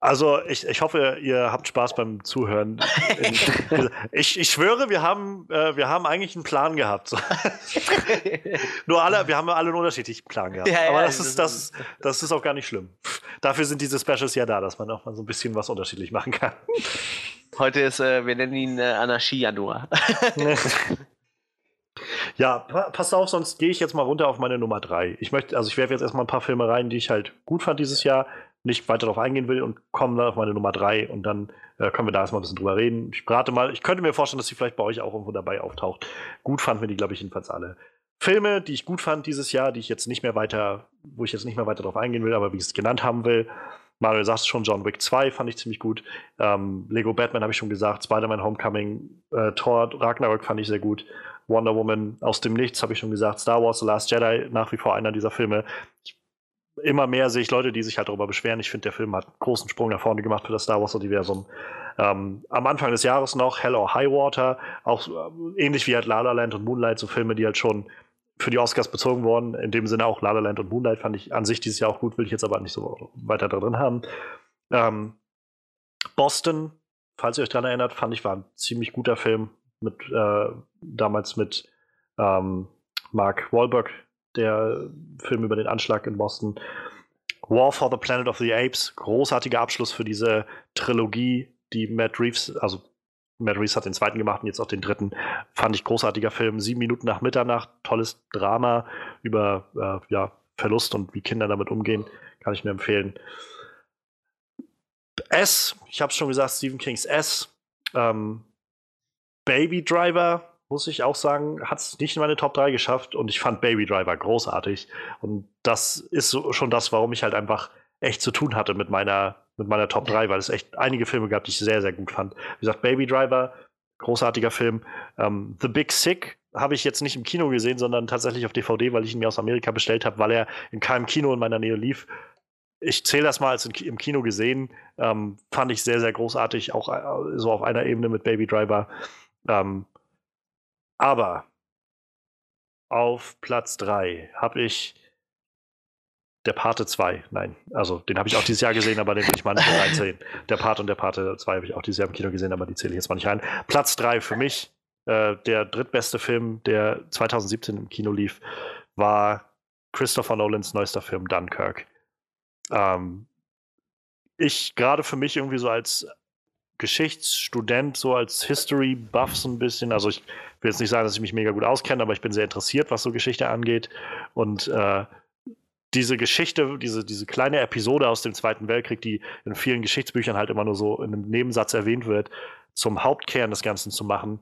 A: Also ich, ich hoffe, ihr habt Spaß beim Zuhören. ich, ich schwöre, wir haben, äh, wir haben eigentlich einen Plan gehabt. Nur alle, wir haben alle einen unterschiedlichen Plan gehabt. Ja, Aber das, ist, das, das ist auch gar nicht schlimm. Dafür sind diese Specials ja da, dass man auch mal so ein bisschen was unterschiedlich machen kann.
B: Heute ist, äh, wir nennen ihn äh, Anarchie-Januar.
A: Ja, pass auf, sonst gehe ich jetzt mal runter auf meine Nummer 3. Ich möchte, also ich werfe jetzt erstmal ein paar Filme rein, die ich halt gut fand dieses Jahr, nicht weiter darauf eingehen will und komme dann auf meine Nummer 3 und dann äh, können wir da erstmal ein bisschen drüber reden. Ich rate mal, ich könnte mir vorstellen, dass sie vielleicht bei euch auch irgendwo dabei auftaucht. Gut fanden wir die, glaube ich, jedenfalls alle. Filme, die ich gut fand dieses Jahr, die ich jetzt nicht mehr weiter, wo ich jetzt nicht mehr weiter darauf eingehen will, aber wie ich es genannt haben will, Manuel sagt schon, John Wick 2 fand ich ziemlich gut. Ähm, Lego Batman habe ich schon gesagt. Spider-Man Homecoming, äh, Thor, Ragnarok fand ich sehr gut. Wonder Woman aus dem Nichts habe ich schon gesagt. Star Wars The Last Jedi, nach wie vor einer dieser Filme. Ich, immer mehr sehe ich Leute, die sich halt darüber beschweren. Ich finde, der Film hat einen großen Sprung nach vorne gemacht für das Star Wars-Universum. Ähm, am Anfang des Jahres noch Hell or High Water, auch äh, ähnlich wie halt La La Land und Moonlight, so Filme, die halt schon für die Oscars bezogen worden. In dem Sinne auch La La Land und Moonlight fand ich an sich dieses Jahr auch gut, will ich jetzt aber nicht so weiter drin haben. Ähm, Boston, falls ihr euch daran erinnert, fand ich war ein ziemlich guter Film mit äh, damals mit ähm, Mark Wahlberg, der Film über den Anschlag in Boston. War for the Planet of the Apes, großartiger Abschluss für diese Trilogie, die Matt Reeves, also Matt Reeves hat den zweiten gemacht und jetzt auch den dritten. Fand ich großartiger Film. Sieben Minuten nach Mitternacht, tolles Drama über äh, ja, Verlust und wie Kinder damit umgehen. Kann ich mir empfehlen. S, ich habe schon gesagt, Stephen Kings S. Ähm, Baby Driver, muss ich auch sagen, hat es nicht in meine Top 3 geschafft und ich fand Baby Driver großartig. Und das ist so, schon das, warum ich halt einfach echt zu tun hatte mit meiner, mit meiner Top 3, weil es echt einige Filme gab, die ich sehr, sehr gut fand. Wie gesagt, Baby Driver, großartiger Film. Ähm, The Big Sick habe ich jetzt nicht im Kino gesehen, sondern tatsächlich auf DVD, weil ich ihn mir aus Amerika bestellt habe, weil er in keinem Kino in meiner Nähe lief. Ich zähle das mal als im Kino gesehen. Ähm, fand ich sehr, sehr großartig, auch äh, so auf einer Ebene mit Baby Driver. Ähm, aber auf Platz 3 habe ich der Pate 2, nein, also den habe ich auch dieses Jahr gesehen, aber den will ich mal nicht reinzählen. Der Pate und der Pate 2 habe ich auch dieses Jahr im Kino gesehen, aber die zähle ich jetzt mal nicht rein. Platz 3 für mich, äh, der drittbeste Film, der 2017 im Kino lief, war Christopher Nolans neuester Film Dunkirk. Ähm, ich gerade für mich irgendwie so als Geschichtsstudent, so als History-Buff so ein bisschen, also ich will jetzt nicht sagen, dass ich mich mega gut auskenne, aber ich bin sehr interessiert, was so Geschichte angeht und äh, diese Geschichte, diese, diese kleine Episode aus dem Zweiten Weltkrieg, die in vielen Geschichtsbüchern halt immer nur so in einem Nebensatz erwähnt wird, zum Hauptkern des Ganzen zu machen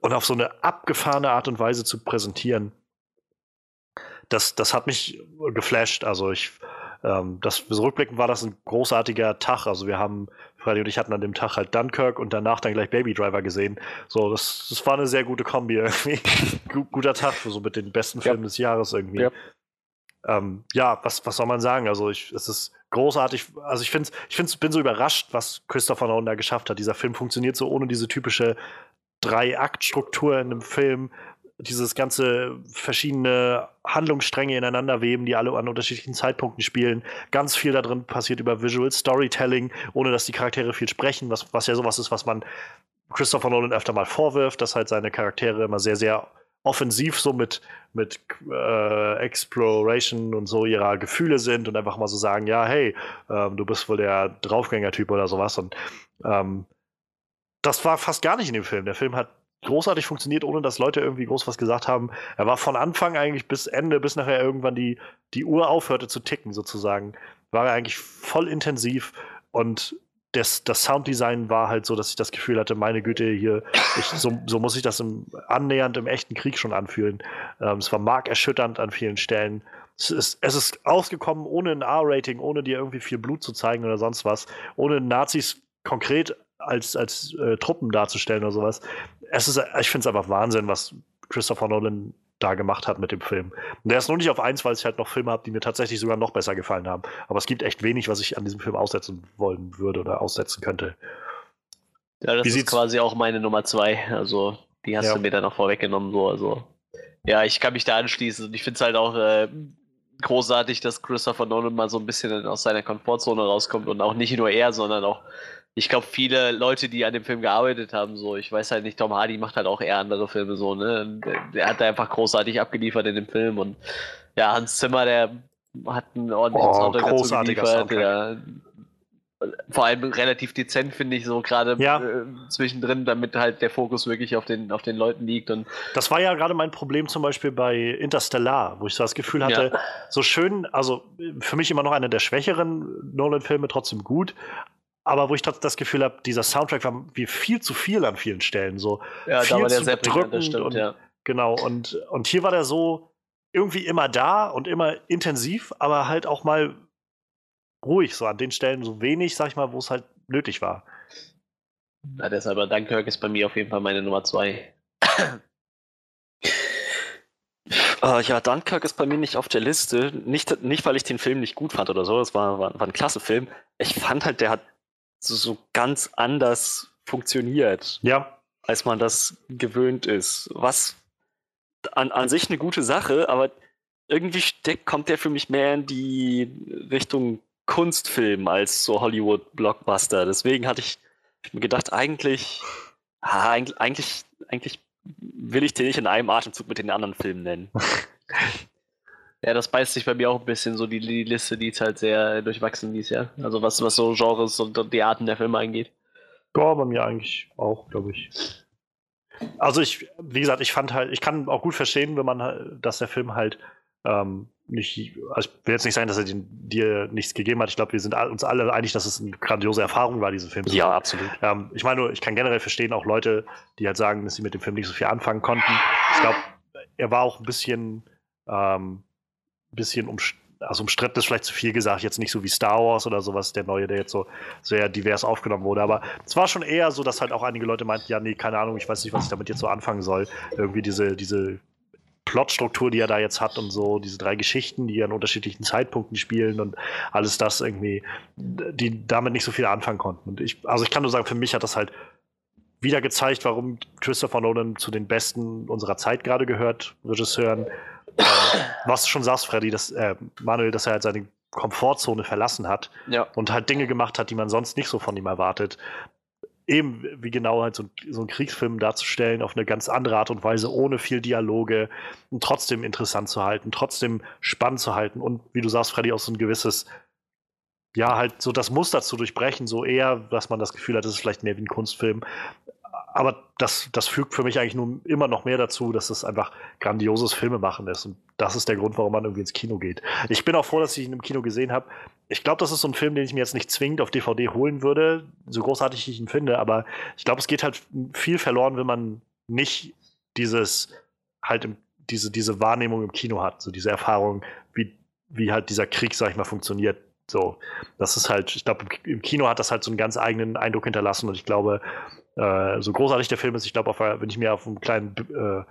A: und auf so eine abgefahrene Art und Weise zu präsentieren, das, das hat mich geflasht. Also ich, ähm, das rückblickend war das ein großartiger Tag. Also wir haben, Freddy und ich hatten an dem Tag halt Dunkirk und danach dann gleich Baby Driver gesehen. So, das, das war eine sehr gute Kombi irgendwie. Guter Tag für so mit den besten Filmen ja. des Jahres irgendwie. Ja ähm, ja, was, was soll man sagen? Also, ich, es ist großartig. Also, ich, find's, ich find's, bin so überrascht, was Christopher Nolan da geschafft hat. Dieser Film funktioniert so ohne diese typische Drei-Akt-Struktur in einem Film. Dieses ganze verschiedene Handlungsstränge ineinander weben, die alle an unterschiedlichen Zeitpunkten spielen. Ganz viel da drin passiert über Visual Storytelling, ohne dass die Charaktere viel sprechen, was, was ja sowas ist, was man Christopher Nolan öfter mal vorwirft, dass halt seine Charaktere immer sehr, sehr offensiv so mit, mit äh, Exploration und so ihrer Gefühle sind und einfach mal so sagen, ja, hey, ähm, du bist wohl der Draufgänger-Typ oder sowas. Und ähm, das war fast gar nicht in dem Film. Der Film hat großartig funktioniert, ohne dass Leute irgendwie groß was gesagt haben. Er war von Anfang eigentlich bis Ende, bis nachher irgendwann die, die Uhr aufhörte zu ticken, sozusagen, war er eigentlich voll intensiv und das, das Sounddesign war halt so, dass ich das Gefühl hatte, meine Güte, hier, ich, so, so, muss ich das im, annähernd im echten Krieg schon anfühlen. Ähm, es war markerschütternd an vielen Stellen. Es ist, es ist ausgekommen ohne ein R-Rating, ohne dir irgendwie viel Blut zu zeigen oder sonst was, ohne Nazis konkret als, als äh, Truppen darzustellen oder sowas. Es ist, ich finde es einfach Wahnsinn, was Christopher Nolan da gemacht hat mit dem Film. Und der ist nur nicht auf eins, weil ich halt noch Filme habe, die mir tatsächlich sogar noch besser gefallen haben. Aber es gibt echt wenig, was ich an diesem Film aussetzen wollen würde oder aussetzen könnte.
B: Ja, das Wie ist quasi auch meine Nummer zwei. Also, die hast ja. du mir dann auch vorweggenommen. So. Also, ja, ich kann mich da anschließen. Und ich finde es halt auch äh, großartig, dass Christopher Nolan mal so ein bisschen aus seiner Komfortzone rauskommt und auch nicht nur er, sondern auch ich glaube, viele Leute, die an dem Film gearbeitet haben, so, ich weiß halt nicht, Tom Hardy macht halt auch eher andere Filme so, ne? Der, der hat da einfach großartig abgeliefert in dem Film und ja, Hans Zimmer, der hat einen ordentlichen oh,
A: Soundtrack dazu geliefert.
B: Der, vor allem relativ dezent, finde ich, so gerade ja. äh, zwischendrin, damit halt der Fokus wirklich auf den, auf den Leuten liegt. Und
A: das war ja gerade mein Problem zum Beispiel bei Interstellar, wo ich so das Gefühl hatte, ja. so schön, also für mich immer noch einer der schwächeren Nolan-Filme, trotzdem gut, aber wo ich trotzdem das Gefühl habe, dieser Soundtrack war wie viel zu viel an vielen Stellen. So
B: ja,
A: viel
B: da war der sehr drückend stimmt,
A: und,
B: ja.
A: Genau, und, und hier war der so irgendwie immer da und immer intensiv, aber halt auch mal ruhig, so an den Stellen so wenig, sag ich mal, wo es halt nötig war.
B: Ja, deshalb, Dunkirk ist bei mir auf jeden Fall meine Nummer zwei.
C: Uh, ja, Dunkirk ist bei mir nicht auf der Liste. Nicht, nicht, weil ich den Film nicht gut fand oder so. Das war, war, war ein klasse Film. Ich fand halt, der hat so, so ganz anders funktioniert.
A: Ja.
C: Als man das gewöhnt ist. Was an, an sich eine gute Sache, aber irgendwie steckt, kommt der für mich mehr in die Richtung Kunstfilm als so Hollywood-Blockbuster. Deswegen hatte ich mir gedacht, eigentlich, ah, eigentlich, eigentlich, eigentlich will ich den nicht in einem Atemzug mit den anderen Filmen nennen.
B: Ja, das beißt sich bei mir auch ein bisschen so die, die Liste, die ist halt sehr durchwachsen dies Jahr. Also was, was so Genres und die Arten der Filme angeht.
A: Ja, bei mir eigentlich auch, glaube ich. Also ich, wie gesagt, ich fand halt, ich kann auch gut verstehen, wenn man, dass der Film halt ähm, nicht, also ich will jetzt nicht sagen, dass er den, dir nichts gegeben hat. Ich glaube, wir sind uns alle einig, dass es eine grandiose Erfahrung war, diesen Film
C: zu Ja, absolut.
A: Ähm, ich meine, ich kann generell verstehen auch Leute, die halt sagen, dass sie mit dem Film nicht so viel anfangen konnten. Ich glaube, er war auch ein bisschen ähm, bisschen um, also umstritten ist vielleicht zu viel gesagt, jetzt nicht so wie Star Wars oder sowas, der neue, der jetzt so sehr divers aufgenommen wurde, aber es war schon eher so, dass halt auch einige Leute meinten, ja, nee, keine Ahnung, ich weiß nicht, was ich damit jetzt so anfangen soll. Irgendwie diese, diese Plotstruktur, die er da jetzt hat und so, diese drei Geschichten, die an unterschiedlichen Zeitpunkten spielen und alles das irgendwie, die damit nicht so viel anfangen konnten. Und ich, also ich kann nur sagen, für mich hat das halt wieder gezeigt, warum Christopher Nolan zu den besten unserer Zeit gerade gehört, Regisseuren, äh, was du schon sagst, Freddy, dass äh, Manuel, dass er halt seine Komfortzone verlassen hat
B: ja.
A: und halt Dinge gemacht hat, die man sonst nicht so von ihm erwartet. Eben wie genau halt so, so einen Kriegsfilm darzustellen auf eine ganz andere Art und Weise, ohne viel Dialoge und trotzdem interessant zu halten, trotzdem spannend zu halten und wie du sagst, Freddy, auch so ein gewisses ja, halt so das Muster zu durchbrechen, so eher, dass man das Gefühl hat, es ist vielleicht mehr wie ein Kunstfilm, aber das, das fügt für mich eigentlich nur immer noch mehr dazu, dass es einfach grandioses Filmemachen ist. Und das ist der Grund, warum man irgendwie ins Kino geht. Ich bin auch froh, dass ich ihn im Kino gesehen habe. Ich glaube, das ist so ein Film, den ich mir jetzt nicht zwingend auf DVD holen würde, so großartig ich ihn finde. Aber ich glaube, es geht halt viel verloren, wenn man nicht dieses halt im, diese, diese Wahrnehmung im Kino hat, so diese Erfahrung, wie, wie halt dieser Krieg, sag ich mal, funktioniert. So, das ist halt, ich glaube, im Kino hat das halt so einen ganz eigenen Eindruck hinterlassen und ich glaube, äh, so großartig der Film ist, ich glaube, wenn ich mir auf einem kleinen äh,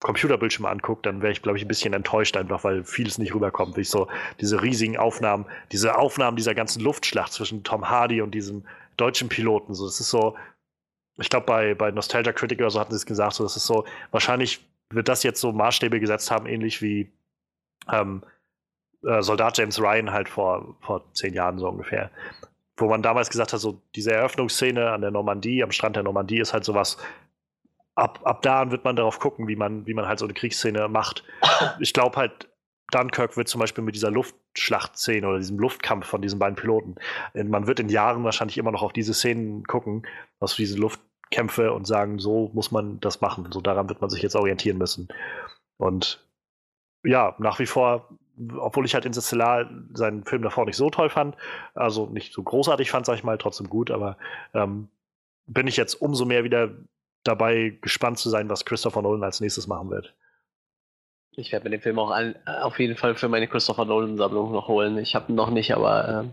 A: Computerbildschirm angucke, dann wäre ich, glaube ich, ein bisschen enttäuscht einfach, weil vieles nicht rüberkommt. Wie ich so diese riesigen Aufnahmen, diese Aufnahmen dieser ganzen Luftschlacht zwischen Tom Hardy und diesem deutschen Piloten. So, das ist so, ich glaube, bei, bei Nostalgia Critic oder so hatten sie es gesagt, so, das ist so wahrscheinlich wird das jetzt so Maßstäbe gesetzt haben, ähnlich wie ähm, äh, Soldat James Ryan halt vor, vor zehn Jahren so ungefähr. Wo man damals gesagt hat, so diese Eröffnungsszene an der Normandie, am Strand der Normandie ist halt sowas, ab, ab da wird man darauf gucken, wie man, wie man halt so eine Kriegsszene macht. Ich glaube halt, Dunkirk wird zum Beispiel mit dieser Luftschlachtszene oder diesem Luftkampf von diesen beiden Piloten, äh, man wird in Jahren wahrscheinlich immer noch auf diese Szenen gucken, auf diese Luftkämpfe und sagen, so muss man das machen. So daran wird man sich jetzt orientieren müssen. Und ja, nach wie vor, obwohl ich halt Interstellar seinen Film davor nicht so toll fand, also nicht so großartig fand, sag ich mal, trotzdem gut, aber ähm, bin ich jetzt umso mehr wieder dabei, gespannt zu sein, was Christopher Nolan als nächstes machen wird.
B: Ich werde mir den Film auch an, auf jeden Fall für meine Christopher Nolan-Sammlung noch holen. Ich habe ihn noch nicht, aber äh,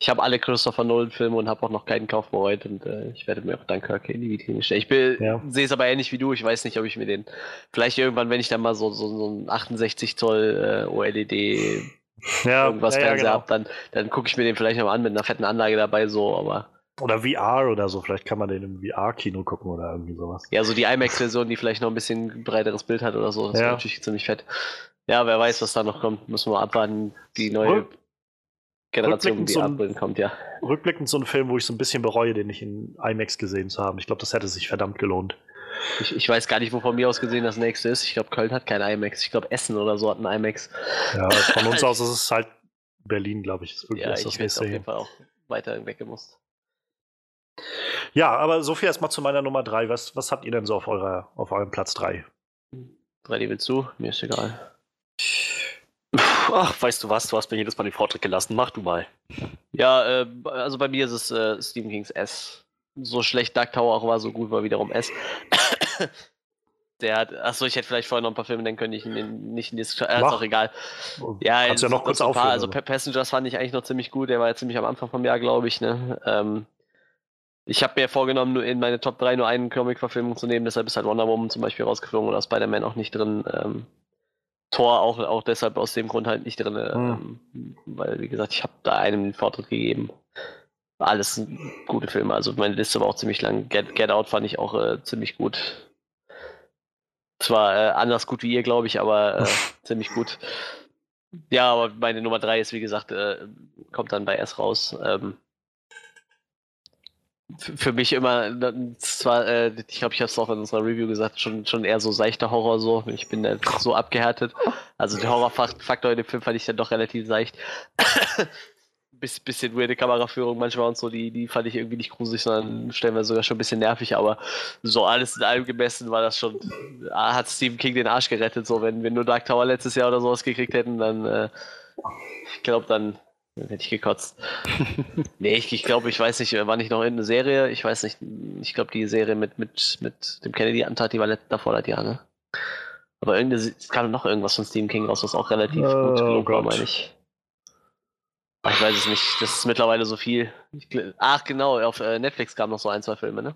B: ich habe alle Christopher Nolan-Filme und habe auch noch keinen Kauf bereut und äh, ich werde mir auch Dunkirk in die Vitrine stellen. Ich ja. sehe es aber ähnlich wie du. Ich weiß nicht, ob ich mir den vielleicht irgendwann, wenn ich dann mal so, so, so ein 68 Zoll äh, OLED ja, irgendwas ja, Fernseher genau. habe, dann, dann gucke ich mir den vielleicht noch an mit einer fetten Anlage dabei so, aber
A: oder VR oder so, vielleicht kann man den im VR-Kino gucken oder irgendwie sowas.
B: Ja, so die IMAX-Version, die vielleicht noch ein bisschen breiteres Bild hat oder so, das ja. wäre natürlich ziemlich fett. Ja, wer weiß, was da noch kommt, müssen wir abwarten. Die neue Rück Generation, die so ein, kommt, ja.
A: Rückblickend so ein Film, wo ich so ein bisschen bereue, den nicht in IMAX gesehen zu haben. Ich glaube, das hätte sich verdammt gelohnt.
B: Ich, ich, weiß gar nicht, wo von mir aus gesehen das nächste ist. Ich glaube, Köln hat kein IMAX. Ich glaube, Essen oder so hat ein IMAX.
A: Ja, von uns aus ist es halt Berlin, glaube ich. Ist
B: wirklich ja, das ich nächste auf jeden Fall auch weiter weggemusst.
A: Ja, aber so viel erstmal zu meiner Nummer 3. Was, was habt ihr denn so auf, eurer, auf eurem Platz 3?
B: Freddy, willst du? Mir ist egal.
C: Ach, weißt du was? Du hast mir jedes Mal den Vortritt gelassen. Mach du mal.
B: Ja, äh, also bei mir ist es äh, Stephen Kings S. So schlecht Dark Tower auch war, so gut war wiederum S. Der hat, achso, ich hätte vielleicht vorher noch ein paar Filme nennen können, die ich nicht in das, äh, ist auch egal.
A: Ja, Kannst ja noch kurz aufhören.
B: Also Passengers fand ich eigentlich noch ziemlich gut, der war ja ziemlich am Anfang vom Jahr, glaube ich, ne? Ähm, ich habe mir vorgenommen, nur in meine Top 3 nur einen Comic-Verfilmung zu nehmen, deshalb ist halt Wonder Woman zum Beispiel rausgeflogen oder Spider-Man auch nicht drin. Ähm, Thor auch, auch deshalb aus dem Grund halt nicht drin, ähm, weil, wie gesagt, ich habe da einem den Vortritt gegeben. Alles gute Filme, also meine Liste war auch ziemlich lang. Get, Get Out fand ich auch äh, ziemlich gut. Zwar äh, anders gut wie ihr, glaube ich, aber äh, ziemlich gut. Ja, aber meine Nummer 3 ist, wie gesagt, äh, kommt dann bei S raus. Ähm, für mich immer, zwar, äh, ich glaube, ich habe es auch in unserer Review gesagt, schon, schon eher so seichter Horror so. Ich bin da so abgehärtet. Also der Horrorfaktor in dem Film fand ich dann doch relativ seicht. Biss, bisschen weirde Kameraführung manchmal und so, die, die fand ich irgendwie nicht gruselig, sondern stellen wir sogar schon ein bisschen nervig, aber so alles in allem gemessen war das schon, hat Stephen King den Arsch gerettet, so wenn wir nur Dark Tower letztes Jahr oder sowas gekriegt hätten, dann äh, ich glaube, dann dann hätte ich gekotzt. nee, ich, ich glaube, ich weiß nicht, war nicht noch irgendeine Serie? Ich weiß nicht, ich glaube, die Serie mit, mit, mit dem Kennedy-Antat, die war davor das Jahr, ne? Aber es kam noch irgendwas von Stephen King raus, was auch relativ uh, gut genug war, meine ich. Ich weiß es nicht, das ist mittlerweile so viel. Ich, ach, genau, auf äh, Netflix kamen noch so ein, zwei Filme, ne?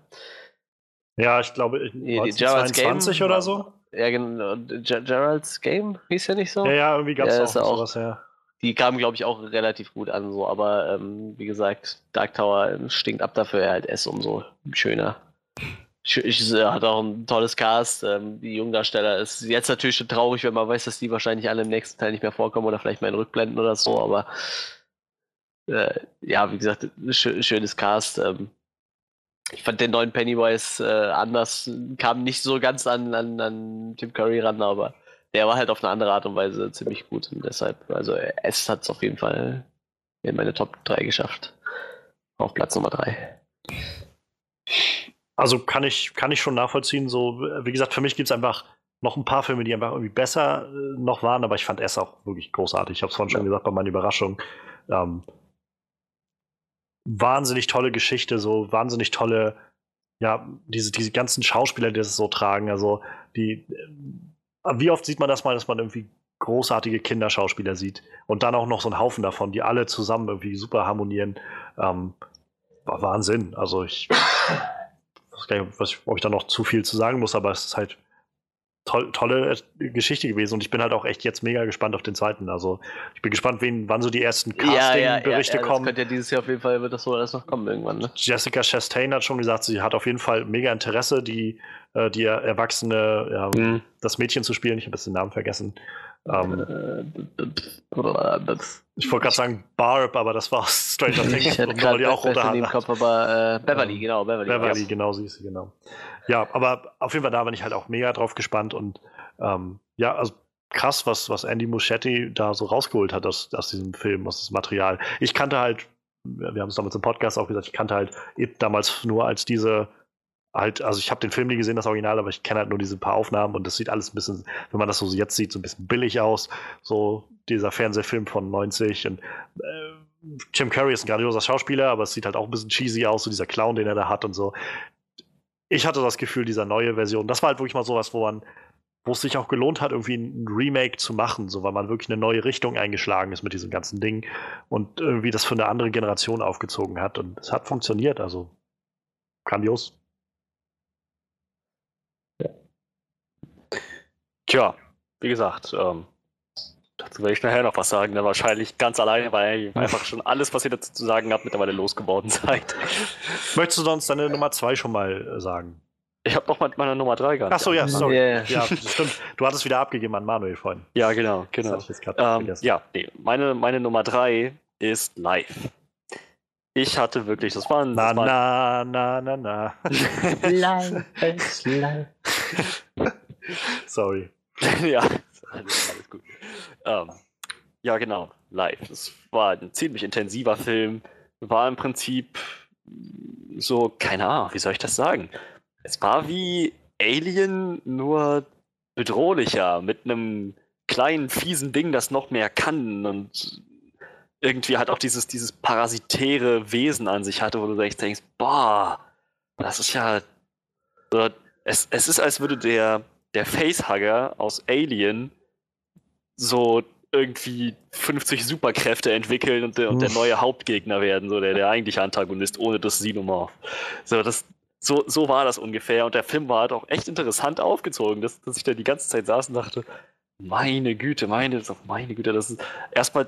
A: Ja, ich glaube, ich, die, die Gerald's 22 Game oder so?
B: Ja, genau. Gerald's Game hieß ja nicht so?
A: Ja, ja, irgendwie gab es ja, auch sowas, ja
B: die kamen, glaube ich, auch relativ gut an, so, aber ähm, wie gesagt, Dark Tower stinkt ab dafür halt S umso schöner. Ich, äh, hat auch ein tolles Cast. Ähm, die Jungdarsteller ist jetzt natürlich schon traurig, wenn man weiß, dass die wahrscheinlich alle im nächsten Teil nicht mehr vorkommen oder vielleicht mal in Rückblenden oder so, aber äh, ja, wie gesagt, sch schönes Cast. Ähm, ich fand den neuen Pennywise äh, anders, kam nicht so ganz an, an, an Tim Curry ran, aber der war halt auf eine andere Art und Weise ziemlich gut und deshalb, also es hat es auf jeden Fall in meine Top 3 geschafft. Auf Platz Nummer 3.
A: Also kann ich, kann ich schon nachvollziehen. So, wie gesagt, für mich gibt es einfach noch ein paar Filme, die einfach irgendwie besser äh, noch waren, aber ich fand es auch wirklich großartig. Ich habe es vorhin schon gesagt bei meiner Überraschung. Ähm, wahnsinnig tolle Geschichte, so wahnsinnig tolle, ja, diese, diese ganzen Schauspieler, die das so tragen. Also die wie oft sieht man das mal, dass man irgendwie großartige Kinderschauspieler sieht und dann auch noch so einen Haufen davon, die alle zusammen irgendwie super harmonieren. Ähm, war Wahnsinn. Also ich weiß gar nicht, ob ich da noch zu viel zu sagen muss, aber es ist halt toll, tolle Geschichte gewesen und ich bin halt auch echt jetzt mega gespannt auf den zweiten. Also ich bin gespannt, wen, wann so die ersten Casting-Berichte ja, ja, ja, kommen. Das
B: könnte ja dieses Jahr auf jeden Fall, wird das so alles noch kommen irgendwann. Ne?
A: Jessica Chastain hat schon gesagt, sie hat auf jeden Fall mega Interesse, die, äh, die Erwachsene, mhm. das Mädchen zu spielen. Ich habe jetzt den Namen vergessen. Ähm, ich wollte gerade sagen Barb, aber das war Stranger Things.
B: Ich hätte gerade auch unter Kopf, aber äh, Beverly, ähm, genau, Beverly.
A: Beverly, genau, sie ist sie, genau. Ja, aber auf jeden Fall da bin ich halt auch mega drauf gespannt und ähm, ja, also krass, was, was Andy Muschietti da so rausgeholt hat aus, aus diesem Film, aus dem Material. Ich kannte halt, wir haben es damals im Podcast auch gesagt, ich kannte halt damals nur als diese halt, also ich habe den Film nie gesehen, das Original, aber ich kenne halt nur diese paar Aufnahmen und das sieht alles ein bisschen, wenn man das so jetzt sieht, so ein bisschen billig aus. So dieser Fernsehfilm von 90 und äh, Jim Curry ist ein grandioser Schauspieler, aber es sieht halt auch ein bisschen cheesy aus, so dieser Clown, den er da hat und so. Ich hatte das Gefühl, dieser neue Version, das war halt wirklich mal sowas, wo man, wo es sich auch gelohnt hat, irgendwie ein Remake zu machen, so weil man wirklich eine neue Richtung eingeschlagen ist mit diesem ganzen Ding und irgendwie das für eine andere Generation aufgezogen hat und es hat funktioniert, also grandios.
C: Tja, wie gesagt, ähm, dazu werde ich nachher noch was sagen, dann wahrscheinlich ganz alleine, weil ihr einfach schon alles, was ihr dazu zu sagen habt, mittlerweile losgeworden seid.
A: Möchtest du sonst deine Nummer 2 schon mal äh, sagen?
C: Ich habe noch mal meine Nummer 3
A: gehabt. Achso, ja, sorry. Yeah. Ja, stimmt. Du hattest wieder abgegeben an Manuel vorhin.
C: Ja, genau, genau. Ähm, ja, nee, meine, meine Nummer 3 ist live. Ich hatte wirklich, das war ein.
A: Na, war na, na, na, na. live ist live. Sorry.
C: ja, alles, alles gut. Ähm, ja, genau, live. Es war ein ziemlich intensiver Film. War im Prinzip so, keine Ahnung, wie soll ich das sagen? Es war wie Alien, nur bedrohlicher, mit einem kleinen, fiesen Ding, das noch mehr kann und irgendwie halt auch dieses, dieses parasitäre Wesen an sich hatte, wo du denkst, boah, das ist ja. Es, es ist, als würde der, der Facehugger aus Alien so irgendwie 50 Superkräfte entwickeln und der, und der neue Hauptgegner werden, so der, der eigentliche Antagonist, ohne das Xenomorph. So, das, so, so war das ungefähr. Und der Film war halt auch echt interessant aufgezogen, dass, dass ich da die ganze Zeit saß und dachte, meine Güte, meine, meine Güte, das ist erstmal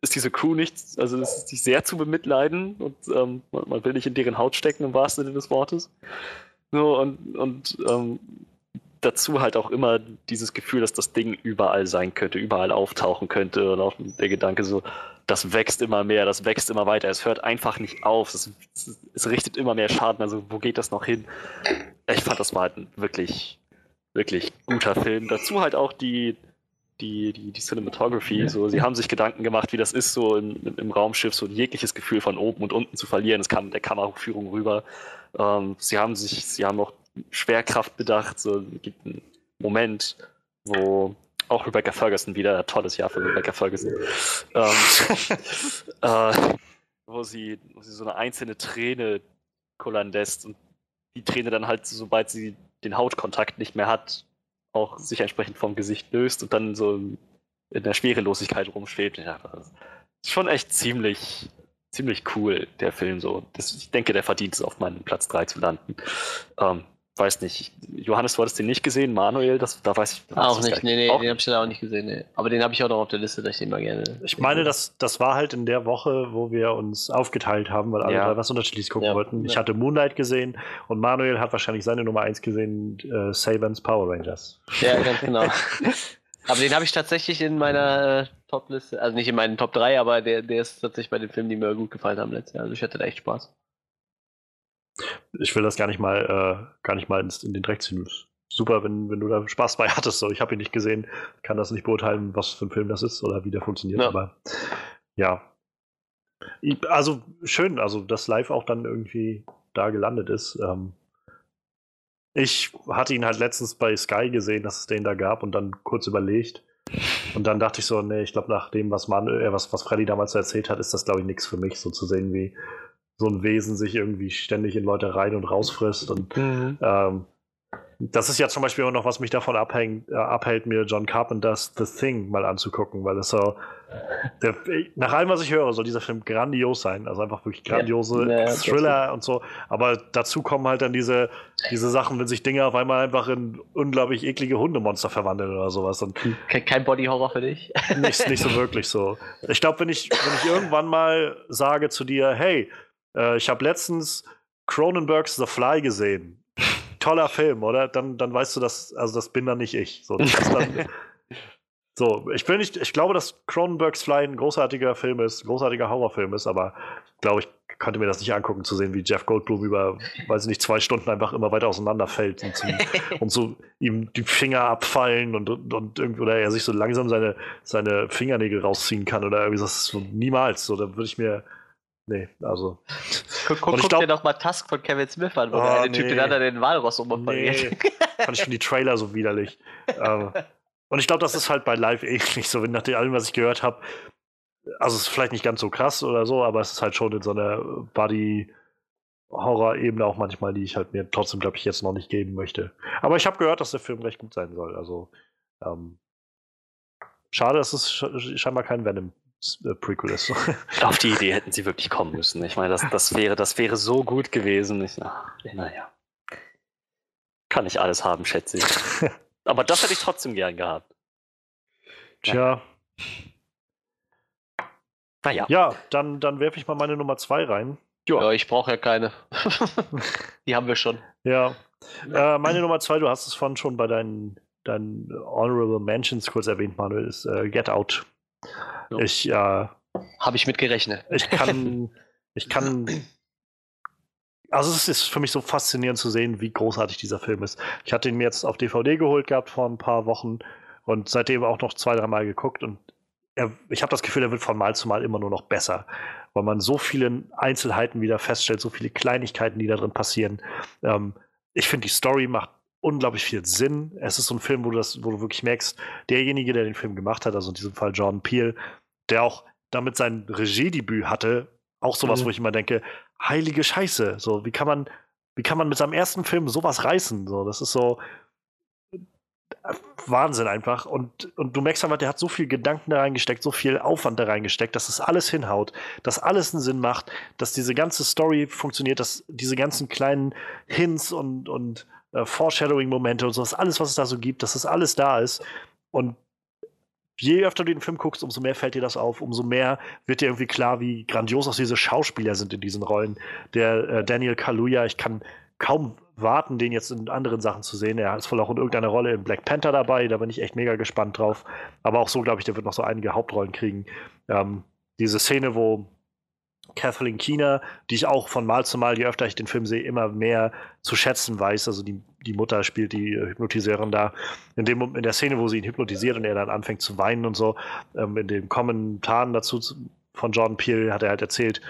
C: ist diese Crew nicht, also es ist nicht sehr zu bemitleiden und ähm, man, man, will nicht in deren Haut stecken im wahrsten Sinne des Wortes. So, und, und ähm, dazu halt auch immer dieses Gefühl, dass das Ding überall sein könnte, überall auftauchen könnte und auch der Gedanke so, das wächst immer mehr, das wächst immer weiter, es hört einfach nicht auf, es, es richtet immer mehr Schaden, also wo geht das noch hin? Ich fand, das war halt ein wirklich, wirklich guter Film. Dazu halt auch die, die, die, die Cinematography, ja. so, sie haben sich Gedanken gemacht, wie das ist, so im, im Raumschiff, so ein jegliches Gefühl von oben und unten zu verlieren, es kam mit der Kameraführung rüber. Ähm, sie haben sich, sie haben auch Schwerkraft bedacht. So es gibt einen Moment, wo auch Rebecca Ferguson wieder, tolles Jahr für Rebecca Ferguson, ähm, äh, wo, sie, wo sie so eine einzelne Träne kullern lässt und die Träne dann halt, sobald sie den Hautkontakt nicht mehr hat, auch sich entsprechend vom Gesicht löst und dann so in der Schwerelosigkeit rumschwebt. Ja, das ist schon echt ziemlich, ziemlich cool, der Film so. Das, ich denke, der verdient es, auf meinen Platz 3 zu landen. Ähm, weiß nicht. Johannes, du hattest den nicht gesehen, Manuel, das, da weiß ich.
B: Auch nicht, nee, nee, auch? den habe ich dann auch nicht gesehen. Nee. Aber den habe ich auch noch auf der Liste, dass ich den mal gerne.
A: Ich meine, das, das war halt in der Woche, wo wir uns aufgeteilt haben, weil alle ja. drei was unterschiedliches gucken ja. wollten. Ich ja. hatte Moonlight gesehen und Manuel hat wahrscheinlich seine Nummer 1 gesehen, äh, Sabans Power Rangers.
B: Ja, ganz genau. aber den habe ich tatsächlich in meiner äh, Top-Liste, also nicht in meinen Top 3, aber der, der ist tatsächlich bei den Filmen, die mir gut gefallen haben letztes Jahr. Also ich hatte da echt Spaß
A: ich will das gar nicht mal, äh, gar nicht mal in den Dreck ziehen. Super, wenn, wenn du da Spaß bei hattest. So, ich habe ihn nicht gesehen, kann das nicht beurteilen, was für ein Film das ist oder wie der funktioniert. Ja. Aber ja. Also schön, also dass live auch dann irgendwie da gelandet ist. Ähm, ich hatte ihn halt letztens bei Sky gesehen, dass es den da gab und dann kurz überlegt. Und dann dachte ich so, nee, ich glaube, nach dem, was, man, äh, was, was Freddy damals erzählt hat, ist das, glaube ich, nichts für mich, so zu sehen, wie so ein Wesen sich irgendwie ständig in Leute rein und rausfrisst. Und mhm. ähm, Das ist ja zum Beispiel auch noch, was mich davon abhängt, äh, abhält, mir John Carpenters The Thing mal anzugucken, weil das so. Der, nach allem, was ich höre, soll dieser Film grandios sein. Also einfach wirklich grandiose ja, ja, Thriller und so. Aber dazu kommen halt dann diese, diese Sachen, wenn sich Dinge auf einmal einfach in unglaublich eklige Hundemonster verwandeln oder sowas. Und
B: kein, kein Body-Horror für dich?
A: Nicht, nicht so wirklich so. Ich glaube, wenn ich, wenn ich irgendwann mal sage zu dir, hey, äh, ich habe letztens Cronenbergs The Fly gesehen toller Film, oder? Dann, dann weißt du, dass, also das bin dann nicht ich. So, dann, so ich bin nicht, ich glaube, dass Cronenbergs Fly ein großartiger Film ist, großartiger Horrorfilm ist, aber glaube ich, könnte mir das nicht angucken, zu sehen, wie Jeff Goldblum über, weiß ich nicht, zwei Stunden einfach immer weiter auseinanderfällt und, zum, und so ihm die Finger abfallen und, und, und irgendwie, oder er sich so langsam seine, seine Fingernägel rausziehen kann oder irgendwie das ist so niemals. So, da würde ich mir, Nee, also.
B: Guck, guck, guck glaub, dir doch mal Task von Kevin Smith an, wo oh, der eine nee. Typ den anderen den Walross umoperiert.
A: Nee, fand ich schon die Trailer so widerlich. ähm, und ich glaube, das ist halt bei Live ähnlich so, wenn nach allem, was ich gehört habe, also es ist vielleicht nicht ganz so krass oder so, aber es ist halt schon in so einer Body-Horror-Ebene auch manchmal, die ich halt mir trotzdem, glaube ich, jetzt noch nicht geben möchte. Aber ich habe gehört, dass der Film recht gut sein soll. Also ähm, schade, dass es scheinbar kein Venom Prequel ist.
C: Auf die Idee hätten sie wirklich kommen müssen. Ich meine, das, das, wäre, das wäre so gut gewesen. Ich, naja. Kann ich alles haben, schätze ich. Aber das hätte ich trotzdem gern gehabt.
A: Tja. Naja. Ja, dann, dann werfe ich mal meine Nummer 2 rein.
B: Ja, ja ich brauche ja keine. die haben wir schon.
A: Ja. Äh, meine Nummer 2, du hast es vorhin schon bei deinen, deinen Honorable Mentions kurz erwähnt, Manuel, ist äh, Get Out.
B: So. Ich, äh, Habe ich mitgerechnet.
A: Ich kann, ich kann. Also es ist für mich so faszinierend zu sehen, wie großartig dieser Film ist. Ich hatte ihn mir jetzt auf DVD geholt gehabt vor ein paar Wochen und seitdem auch noch zwei, dreimal geguckt und er, ich habe das Gefühl, er wird von Mal zu Mal immer nur noch besser, weil man so viele Einzelheiten wieder feststellt, so viele Kleinigkeiten, die da drin passieren. Ähm, ich finde, die Story macht unglaublich viel Sinn. Es ist so ein Film, wo du, das, wo du wirklich merkst, derjenige, der den Film gemacht hat, also in diesem Fall Jordan Peele, der auch damit sein Regiedebüt hatte, auch sowas, mhm. wo ich immer denke, heilige Scheiße, so wie kann man, wie kann man mit seinem ersten Film sowas reißen? So, das ist so äh, Wahnsinn einfach. Und, und du merkst einfach, der hat so viel Gedanken da reingesteckt, so viel Aufwand da reingesteckt, dass das alles hinhaut, dass alles einen Sinn macht, dass diese ganze Story funktioniert, dass diese ganzen kleinen Hints und, und äh, Foreshadowing-Momente und so, das alles, was es da so gibt, dass das alles da ist. Und je öfter du den Film guckst, umso mehr fällt dir das auf, umso mehr wird dir irgendwie klar, wie grandios auch diese Schauspieler sind in diesen Rollen. Der äh, Daniel Kaluuya, ich kann kaum warten, den jetzt in anderen Sachen zu sehen. Er ist wohl auch in irgendeiner Rolle in Black Panther dabei, da bin ich echt mega gespannt drauf. Aber auch so, glaube ich, der wird noch so einige Hauptrollen kriegen. Ähm, diese Szene, wo Kathleen Keener, die ich auch von Mal zu Mal, je öfter ich den Film sehe, immer mehr zu schätzen weiß. Also die, die Mutter spielt die äh, Hypnotiseurin da. In, dem, in der Szene, wo sie ihn hypnotisiert und er dann anfängt zu weinen und so, ähm, in den Kommentaren dazu von Jordan Peele hat er halt erzählt,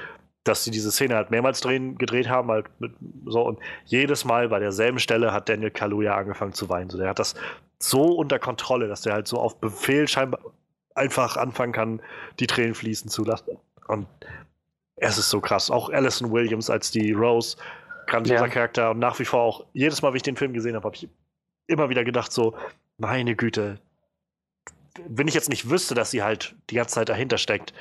A: dass sie diese Szene halt mehrmals drehen, gedreht haben, halt mit, so und jedes Mal bei derselben Stelle hat Daniel Kaluuya angefangen zu weinen. So, der hat das so unter Kontrolle, dass der halt so auf Befehl scheinbar einfach anfangen kann, die Tränen fließen zu lassen. Und es ist so krass. Auch Alison Williams als die Rose, grandioser ja. Charakter und nach wie vor auch, jedes Mal, wie ich den Film gesehen habe, habe ich immer wieder gedacht, so, meine Güte, wenn ich jetzt nicht wüsste, dass sie halt die ganze Zeit dahinter steckt,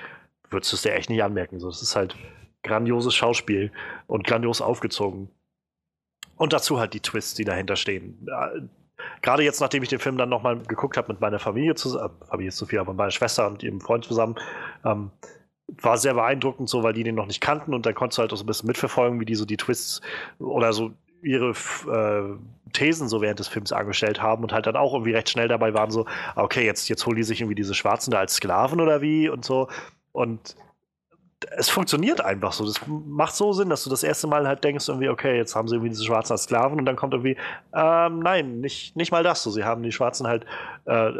A: würdest du es dir echt nicht anmerken. So, das ist halt grandioses Schauspiel und grandios aufgezogen. Und dazu halt die Twists, die dahinter stehen. Gerade jetzt, nachdem ich den Film dann nochmal geguckt habe mit meiner Familie zusammen, äh, Familie ist zu viel, aber mit meiner Schwester und ihrem Freund zusammen, ähm, war sehr beeindruckend so, weil die den noch nicht kannten und dann konntest du halt auch so ein bisschen mitverfolgen, wie die so die Twists oder so ihre äh, Thesen so während des Films angestellt haben und halt dann auch irgendwie recht schnell dabei waren so, okay, jetzt, jetzt holen die sich irgendwie diese Schwarzen da als Sklaven oder wie und so. Und es funktioniert einfach so. Das macht so Sinn, dass du das erste Mal halt denkst, irgendwie, okay, jetzt haben sie irgendwie diese Schwarzen als Sklaven und dann kommt irgendwie, ähm, nein, nicht, nicht mal das so. Sie haben die Schwarzen halt, äh,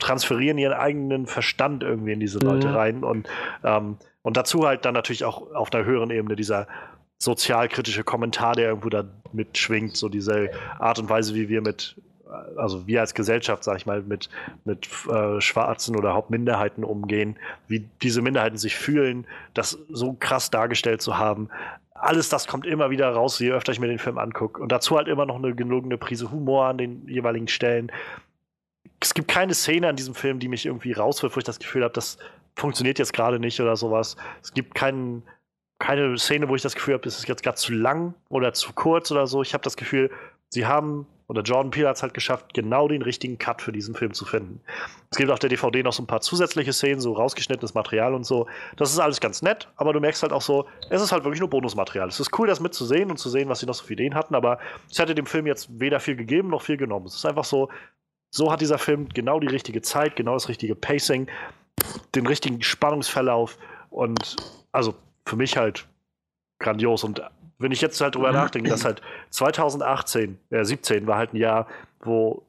A: transferieren ihren eigenen Verstand irgendwie in diese Leute mhm. rein und, ähm, und dazu halt dann natürlich auch auf der höheren Ebene dieser sozialkritische Kommentar, der irgendwo da mitschwingt, so diese Art und Weise, wie wir mit also wir als Gesellschaft, sag ich mal, mit, mit äh, Schwarzen oder Hauptminderheiten umgehen, wie diese Minderheiten sich fühlen, das so krass dargestellt zu haben, alles das kommt immer wieder raus, je öfter ich mir den Film angucke. Und dazu halt immer noch eine genügende Prise Humor an den jeweiligen Stellen. Es gibt keine Szene an diesem Film, die mich irgendwie rauswirft, wo ich das Gefühl habe, das funktioniert jetzt gerade nicht oder sowas. Es gibt keinen, keine Szene, wo ich das Gefühl habe, es ist jetzt gerade zu lang oder zu kurz oder so. Ich habe das Gefühl, sie haben oder Jordan Peele hat es halt geschafft, genau den richtigen Cut für diesen Film zu finden. Es gibt auf der DVD noch so ein paar zusätzliche Szenen, so rausgeschnittenes Material und so. Das ist alles ganz nett, aber du merkst halt auch so, es ist halt wirklich nur Bonusmaterial. Es ist cool, das mitzusehen und zu sehen, was sie noch so für Ideen hatten, aber es hätte dem Film jetzt weder viel gegeben noch viel genommen. Es ist einfach so, so hat dieser Film genau die richtige Zeit, genau das richtige Pacing, den richtigen Spannungsverlauf und also für mich halt grandios und wenn ich jetzt halt drüber mhm. nachdenke, dass halt 2018, äh, 17 war halt ein Jahr, wo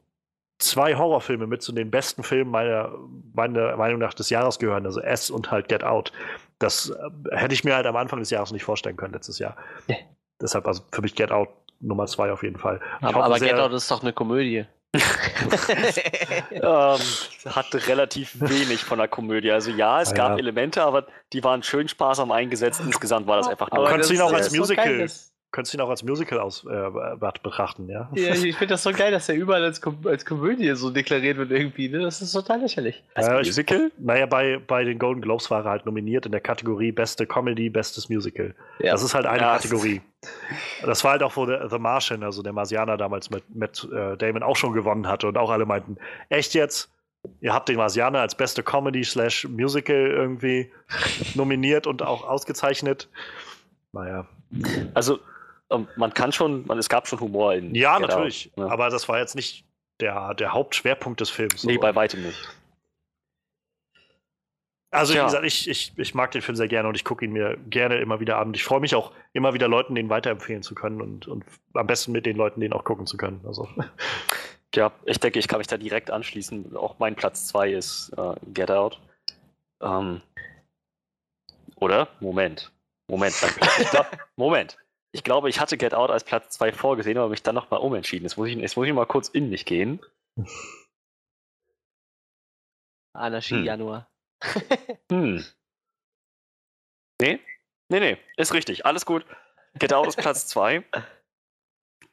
A: zwei Horrorfilme mit zu den besten Filmen meiner, meiner Meinung nach des Jahres gehören, also S und halt Get Out. Das äh, hätte ich mir halt am Anfang des Jahres nicht vorstellen können, letztes Jahr. Ja. Deshalb also für mich Get Out Nummer zwei auf jeden Fall.
B: Aber, aber Get Out ist doch eine Komödie.
C: ähm, hatte relativ wenig von der Komödie. Also ja, es ja. gab Elemente, aber die waren schön sparsam eingesetzt. Insgesamt war das einfach
A: nur. Aber kannst du ihn auch als Musical, könntest ihn auch als Musical aus, äh, betrachten, ja?
B: Ja, ich finde das so geil, dass er überall als, Kom als Komödie so deklariert wird irgendwie. Ne? Das ist total lächerlich.
A: Als äh, Musical? naja, bei, bei den Golden Globes war er halt nominiert in der Kategorie Beste Comedy, Bestes Musical. Ja. Das ist halt eine ja, Kategorie. Das war halt auch, wo der, The Martian, also der Marsianer damals mit, mit äh, Damon auch schon gewonnen hatte und auch alle meinten, echt jetzt? Ihr habt den Marsianer als beste Comedy slash Musical irgendwie nominiert und auch ausgezeichnet. Naja.
C: Also man kann schon, man, es gab schon Humor in.
A: Ja, Get natürlich. Out, ne? Aber das war jetzt nicht der, der Hauptschwerpunkt des Films.
C: Nee, bei weitem nicht.
A: Also, wie gesagt, ich, ich, ich mag den Film sehr gerne und ich gucke ihn mir gerne immer wieder an. Und ich freue mich auch, immer wieder Leuten den weiterempfehlen zu können und, und am besten mit den Leuten den auch gucken zu können. Also.
C: Ja, ich denke, ich kann mich da direkt anschließen. Auch mein Platz 2 ist äh, Get Out. Ähm, oder? Moment. Moment, danke. Moment. Ich glaube, ich hatte Get Out als Platz 2 vorgesehen, aber mich dann nochmal umentschieden. Jetzt muss, ich, jetzt muss ich mal kurz in mich gehen.
B: Anarchie hm. Januar.
C: hm. Nee? Nee, nee, ist richtig. Alles gut. Get Out ist Platz 2.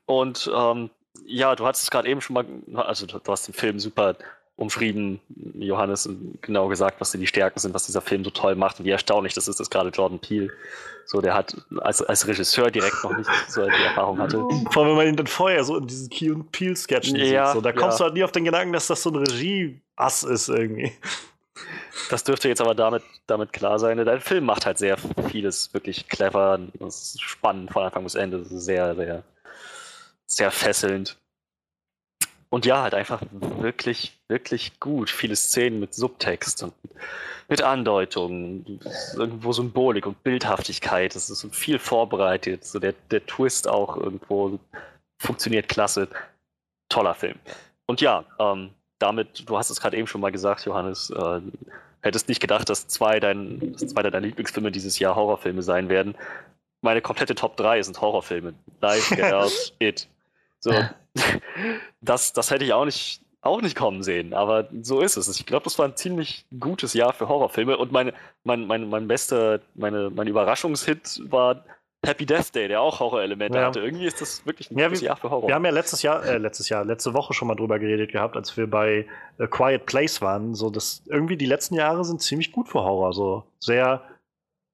C: Und ähm, ja, du hattest es gerade eben schon mal, also du, du hast den Film super umschrieben, Johannes, genau gesagt, was die Stärken sind, was dieser Film so toll macht und wie erstaunlich das ist, dass gerade Jordan Peele so, der hat als, als Regisseur direkt noch nicht so die Erfahrung hatte.
A: Vor allem, wenn man ihn dann vorher so in diesen Key und Peele-Sketchen ja, sieht, so, da kommst ja. du halt nie auf den Gedanken, dass das so ein Regie-Ass ist irgendwie.
C: Das dürfte jetzt aber damit, damit klar sein. Dein Film macht halt sehr vieles wirklich clever, ist spannend von Anfang bis Ende, sehr, sehr, sehr fesselnd. Und ja, halt einfach wirklich, wirklich gut. Viele Szenen mit Subtext und mit Andeutungen, irgendwo Symbolik und Bildhaftigkeit. Das ist viel vorbereitet. So der, der Twist auch irgendwo funktioniert klasse. Toller Film. Und ja, ähm, damit, du hast es gerade eben schon mal gesagt, Johannes, äh, hättest nicht gedacht, dass zwei, dein, dass zwei deiner Lieblingsfilme dieses Jahr Horrorfilme sein werden. Meine komplette Top 3 sind Horrorfilme. Live, Get Out, It. So, das, das hätte ich auch nicht, auch nicht kommen sehen, aber so ist es. Ich glaube, das war ein ziemlich gutes Jahr für Horrorfilme und meine, mein, mein, mein bester, meine, mein Überraschungshit war Happy Death Day, der auch Horrorelemente ja. hatte. Irgendwie ist das wirklich ein
A: ja, gutes wir, Jahr für Horror. Wir haben ja letztes Jahr, äh, letztes Jahr, letzte Woche schon mal drüber geredet gehabt, als wir bei A Quiet Place waren. So, dass irgendwie die letzten Jahre sind ziemlich gut für Horror. So sehr,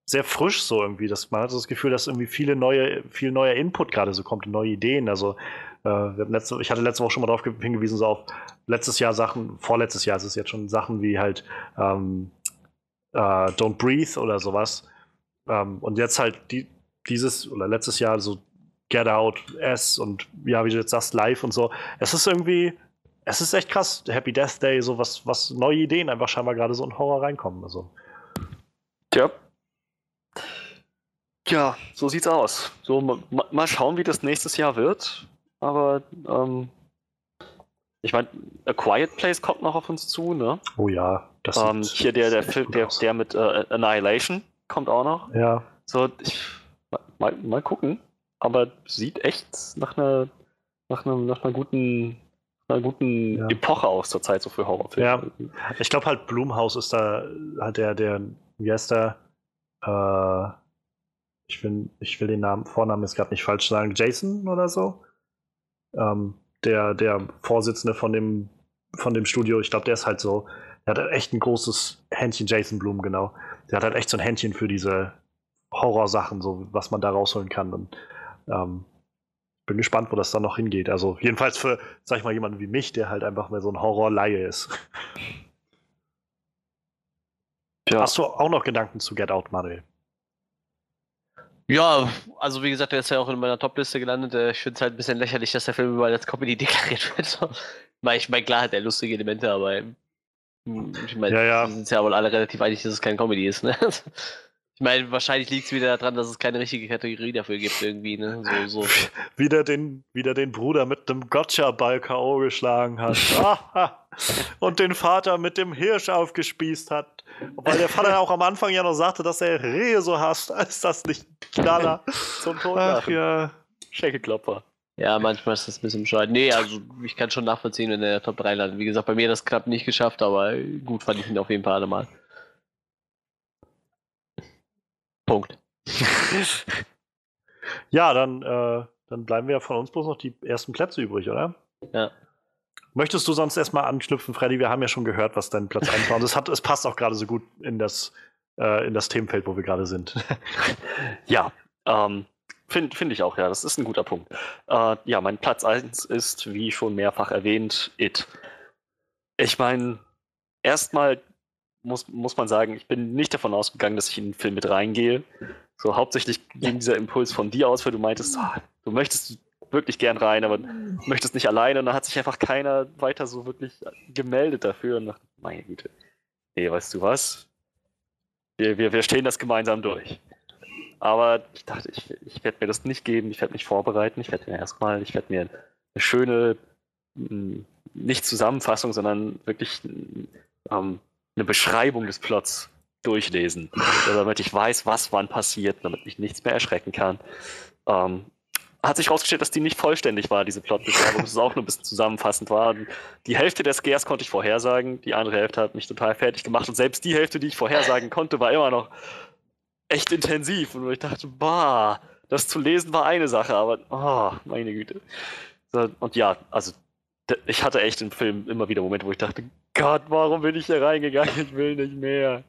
A: sehr frisch so irgendwie. Das, man hat das Gefühl, dass irgendwie viele neue, viel neuer Input gerade so kommt, neue Ideen. Also äh, letzte, ich hatte letzte Woche schon mal darauf hingewiesen, so auf letztes Jahr Sachen, vorletztes Jahr ist es jetzt schon Sachen wie halt ähm, äh, Don't Breathe oder sowas. Ähm, und jetzt halt die, dieses oder letztes Jahr so Get Out, S und ja, wie du jetzt sagst, Live und so. Es ist irgendwie, es ist echt krass. Happy Death Day, so was, was neue Ideen einfach scheinbar gerade so in Horror reinkommen. Also.
C: Ja. Ja, so sieht's aus. So, ma mal schauen, wie das nächstes Jahr wird. Aber ähm, ich meine, A Quiet Place kommt noch auf uns zu, ne?
A: Oh ja,
C: das ähm, Hier der, der Film, der, der mit äh, Annihilation kommt auch noch.
A: Ja.
C: So, ich, mal, mal gucken. Aber sieht echt nach einer, nach einer, nach einer guten, einer guten ja. Epoche aus zur Zeit so für Horrorfilme.
A: Ja. Ich glaube halt, Blumhaus ist da halt der, der, wie heißt der? Äh, ich will, ich will den Namen, Vornamen jetzt gerade nicht falsch sagen, Jason oder so. Ähm, der, der Vorsitzende von dem, von dem Studio, ich glaube, der ist halt so, der hat halt echt ein großes Händchen, Jason Bloom, genau. Der hat halt echt so ein Händchen für diese Horrorsachen, so was man da rausholen kann. Und ähm, bin gespannt, wo das dann noch hingeht. Also jedenfalls für, sag ich mal, jemanden wie mich, der halt einfach mehr so ein Horror-Laie ist. Ja. Hast du auch noch Gedanken zu Get Out, Manuel?
B: Ja, also wie gesagt, der ist ja auch in meiner Top-Liste gelandet. Äh, ich finde es halt ein bisschen lächerlich, dass der Film überall als Comedy deklariert wird. ich meine, klar hat er lustige Elemente, aber hm, ich meine, ja, ja. wir sind ja wohl alle relativ einig, dass es kein Comedy ist. Ne? Ich meine, wahrscheinlich liegt es wieder daran, dass es keine richtige Kategorie dafür gibt, irgendwie, ne? So, so.
A: Wieder, den, wieder den Bruder mit dem Gotcha-Ball K.O. geschlagen hat. Und den Vater mit dem Hirsch aufgespießt hat. Weil der Vater auch am Anfang ja noch sagte, dass er Rehe so hasst. Ist das nicht Knaller?
C: Zum Tod. Ach ja. Schenkelklopper.
B: Ja, manchmal ist das ein bisschen bescheuert. Nee, also ich kann schon nachvollziehen, wenn der Top 3 landet. Wie gesagt, bei mir das knapp nicht geschafft, aber gut fand ich ihn auf jeden Fall allemal. Punkt.
A: ja, dann, äh, dann bleiben wir von uns bloß noch die ersten Plätze übrig, oder?
B: Ja.
A: Möchtest du sonst erstmal anknüpfen, Freddy? Wir haben ja schon gehört, was dein Platz 1 war. Und es, hat, es passt auch gerade so gut in das, äh, in das Themenfeld, wo wir gerade sind.
C: ja, ähm, finde find ich auch, ja. Das ist ein guter Punkt. Äh, ja, mein Platz 1 ist, wie schon mehrfach erwähnt, It. Ich meine, erstmal muss, muss man sagen, ich bin nicht davon ausgegangen, dass ich in den Film mit reingehe. So hauptsächlich ging dieser Impuls von dir aus, weil du meintest, oh, du möchtest wirklich gern rein, aber möchtest nicht alleine. Und dann hat sich einfach keiner weiter so wirklich gemeldet dafür. Und dachte, meine Güte, nee, weißt du was? Wir, wir, wir stehen das gemeinsam durch. Aber ich dachte, ich, ich werde mir das nicht geben, ich werde mich vorbereiten, ich werde mir erstmal, ich werde mir eine schöne, nicht Zusammenfassung, sondern wirklich ähm, eine Beschreibung des Plots durchlesen, damit ich weiß, was wann passiert, damit mich nichts mehr erschrecken kann. Ähm, hat sich herausgestellt, dass die nicht vollständig war, diese Plotbeschreibung, dass es auch nur ein bisschen zusammenfassend war. Die Hälfte der Scares konnte ich vorhersagen, die andere Hälfte hat mich total fertig gemacht und selbst die Hälfte, die ich vorhersagen konnte, war immer noch echt intensiv und ich dachte, bah, das zu lesen war eine Sache, aber oh, meine Güte. Und ja, also ich hatte echt im Film immer wieder Momente, wo ich dachte, Gott, warum bin ich hier reingegangen? Ich will nicht mehr.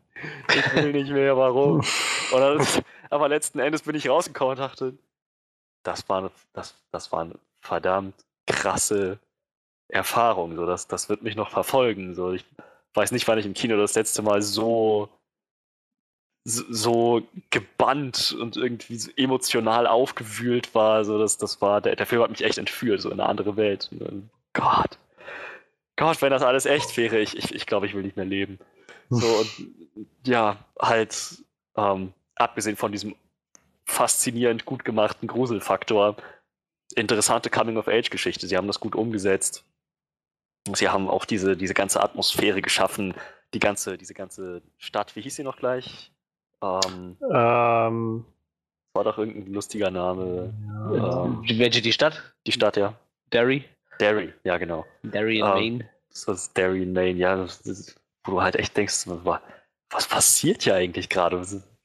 C: Ich will nicht mehr, warum? Dann, aber letzten Endes bin ich rausgekommen und dachte, das war eine, das, das war eine verdammt krasse Erfahrung. So, das, das wird mich noch verfolgen. So, ich weiß nicht, wann ich im Kino das letzte Mal so so gebannt und irgendwie so emotional aufgewühlt war. So, das, das war, der, der Film hat mich echt entführt, so in eine andere Welt. Gott. Gott, wenn das alles echt wäre, ich, ich, ich glaube, ich will nicht mehr leben. So, und ja, halt, ähm, abgesehen von diesem faszinierend gut gemachten Gruselfaktor, interessante Coming-of-Age-Geschichte. Sie haben das gut umgesetzt. Sie haben auch diese, diese ganze Atmosphäre geschaffen, die ganze, diese ganze Stadt, wie hieß sie noch gleich? Ähm, ähm, war doch irgendein lustiger Name.
B: Ja. Ähm, Welche die Stadt?
C: Die Stadt, ja.
B: Derry?
C: Derry, ja genau.
B: Derry in ähm, Maine.
C: Das ist Derry in Maine, ja. Ist, wo du halt echt denkst, was passiert hier eigentlich gerade?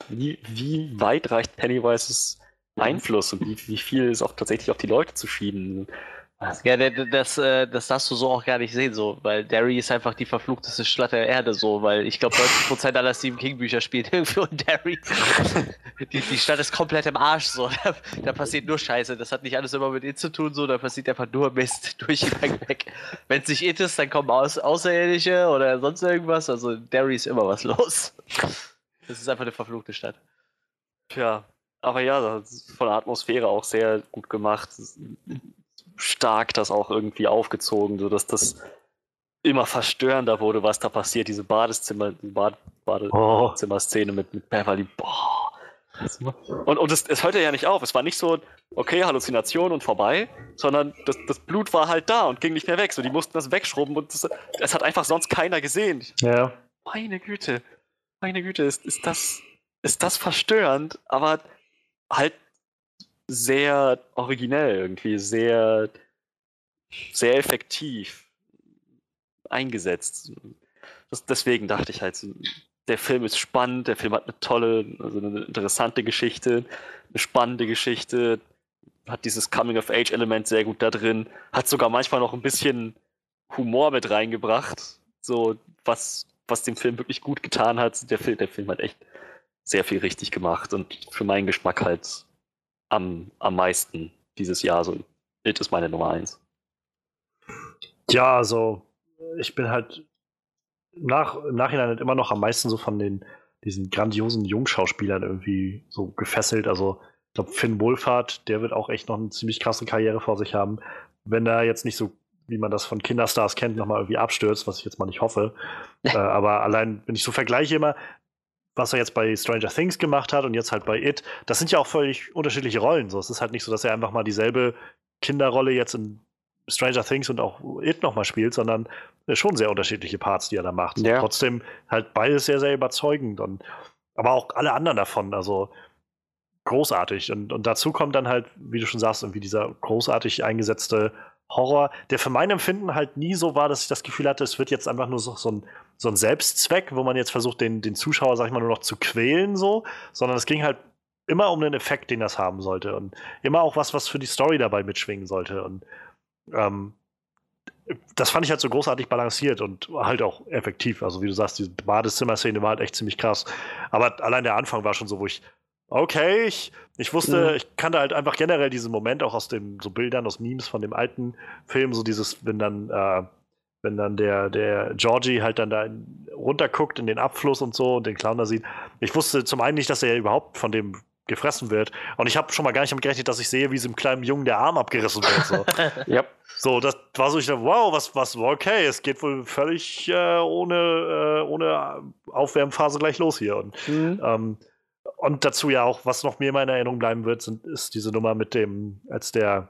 C: Wie, wie weit reicht Pennywises Einfluss und wie, wie viel ist auch tatsächlich auf die Leute zu schieben?
B: Ja, das, äh, das darfst du so auch gar nicht sehen, so, weil Derry ist einfach die verfluchteste Stadt der Erde, so, weil ich glaube, 90% aller Stephen King-Bücher spielen irgendwo in Derry. Die, die Stadt ist komplett im Arsch, so. Da, da, passiert nur Scheiße. Das hat nicht alles immer mit It zu tun, so, da passiert einfach nur Mist durch die Bank weg. Wenn es nicht It ist, dann kommen Aus Außerirdische oder sonst irgendwas. Also Derry ist immer was los. Das ist einfach eine verfluchte Stadt.
C: Tja, aber ja, das ist von der Atmosphäre auch sehr gut gemacht stark das auch irgendwie aufgezogen, sodass das immer verstörender wurde, was da passiert. Diese Badezimmer, Bad, Badezimmer-Szene mit, mit Beverly. Boah. Und, und es, es hörte ja nicht auf. Es war nicht so, okay, Halluzination und vorbei, sondern das, das Blut war halt da und ging nicht mehr weg. So, die mussten das wegschrubben und das, das hat einfach sonst keiner gesehen.
A: Ja.
C: Meine Güte. Meine Güte, ist, ist, das, ist das verstörend, aber halt sehr originell irgendwie, sehr, sehr effektiv eingesetzt. Das, deswegen dachte ich halt, der Film ist spannend, der Film hat eine tolle, also eine interessante Geschichte, eine spannende Geschichte, hat dieses Coming-of-Age-Element sehr gut da drin, hat sogar manchmal noch ein bisschen Humor mit reingebracht, so was, was dem Film wirklich gut getan hat. Der der Film hat echt sehr viel richtig gemacht und für meinen Geschmack halt am, am meisten dieses Jahr. So, It ist meine Nummer eins.
A: Ja, also ich bin halt nach, im Nachhinein halt immer noch am meisten so von den diesen grandiosen Jungschauspielern irgendwie so gefesselt. Also ich glaube, Finn Wohlfahrt, der wird auch echt noch eine ziemlich krasse Karriere vor sich haben. Wenn er jetzt nicht so, wie man das von Kinderstars kennt, nochmal irgendwie abstürzt, was ich jetzt mal nicht hoffe. äh, aber allein, wenn ich so vergleiche immer, was er jetzt bei Stranger Things gemacht hat und jetzt halt bei It, das sind ja auch völlig unterschiedliche Rollen. So, es ist halt nicht so, dass er einfach mal dieselbe Kinderrolle jetzt in Stranger Things und auch It nochmal spielt, sondern schon sehr unterschiedliche Parts, die er da macht. Ja. Trotzdem halt beides sehr, sehr überzeugend und aber auch alle anderen davon, also großartig. Und, und dazu kommt dann halt, wie du schon sagst, irgendwie dieser großartig eingesetzte Horror, der für mein Empfinden halt nie so war, dass ich das Gefühl hatte, es wird jetzt einfach nur so, so, ein, so ein Selbstzweck, wo man jetzt versucht, den, den Zuschauer, sag ich mal, nur noch zu quälen, so, sondern es ging halt immer um den Effekt, den das haben sollte und immer auch was, was für die Story dabei mitschwingen sollte. Und ähm, das fand ich halt so großartig balanciert und halt auch effektiv. Also, wie du sagst, die Badezimmer-Szene war halt echt ziemlich krass. Aber allein der Anfang war schon so, wo ich, okay, ich, ich wusste, mhm. ich kannte halt einfach generell diesen Moment auch aus den so Bildern, aus Memes von dem alten Film, so dieses, wenn dann, äh, wenn dann der, der Georgie halt dann da runterguckt in den Abfluss und so und den Clown da sieht. Ich wusste zum einen nicht, dass er überhaupt von dem gefressen wird. Und ich habe schon mal gar nicht damit gerechnet, dass ich sehe, wie so einem kleinen Jungen der Arm abgerissen wird. So, yep. so das war so, ich dachte, wow, was, was, okay, es geht wohl völlig äh, ohne, äh, ohne Aufwärmphase gleich los hier. Und, mhm. ähm, und dazu ja auch, was noch mir in meiner Erinnerung bleiben wird, sind, ist diese Nummer mit dem, als der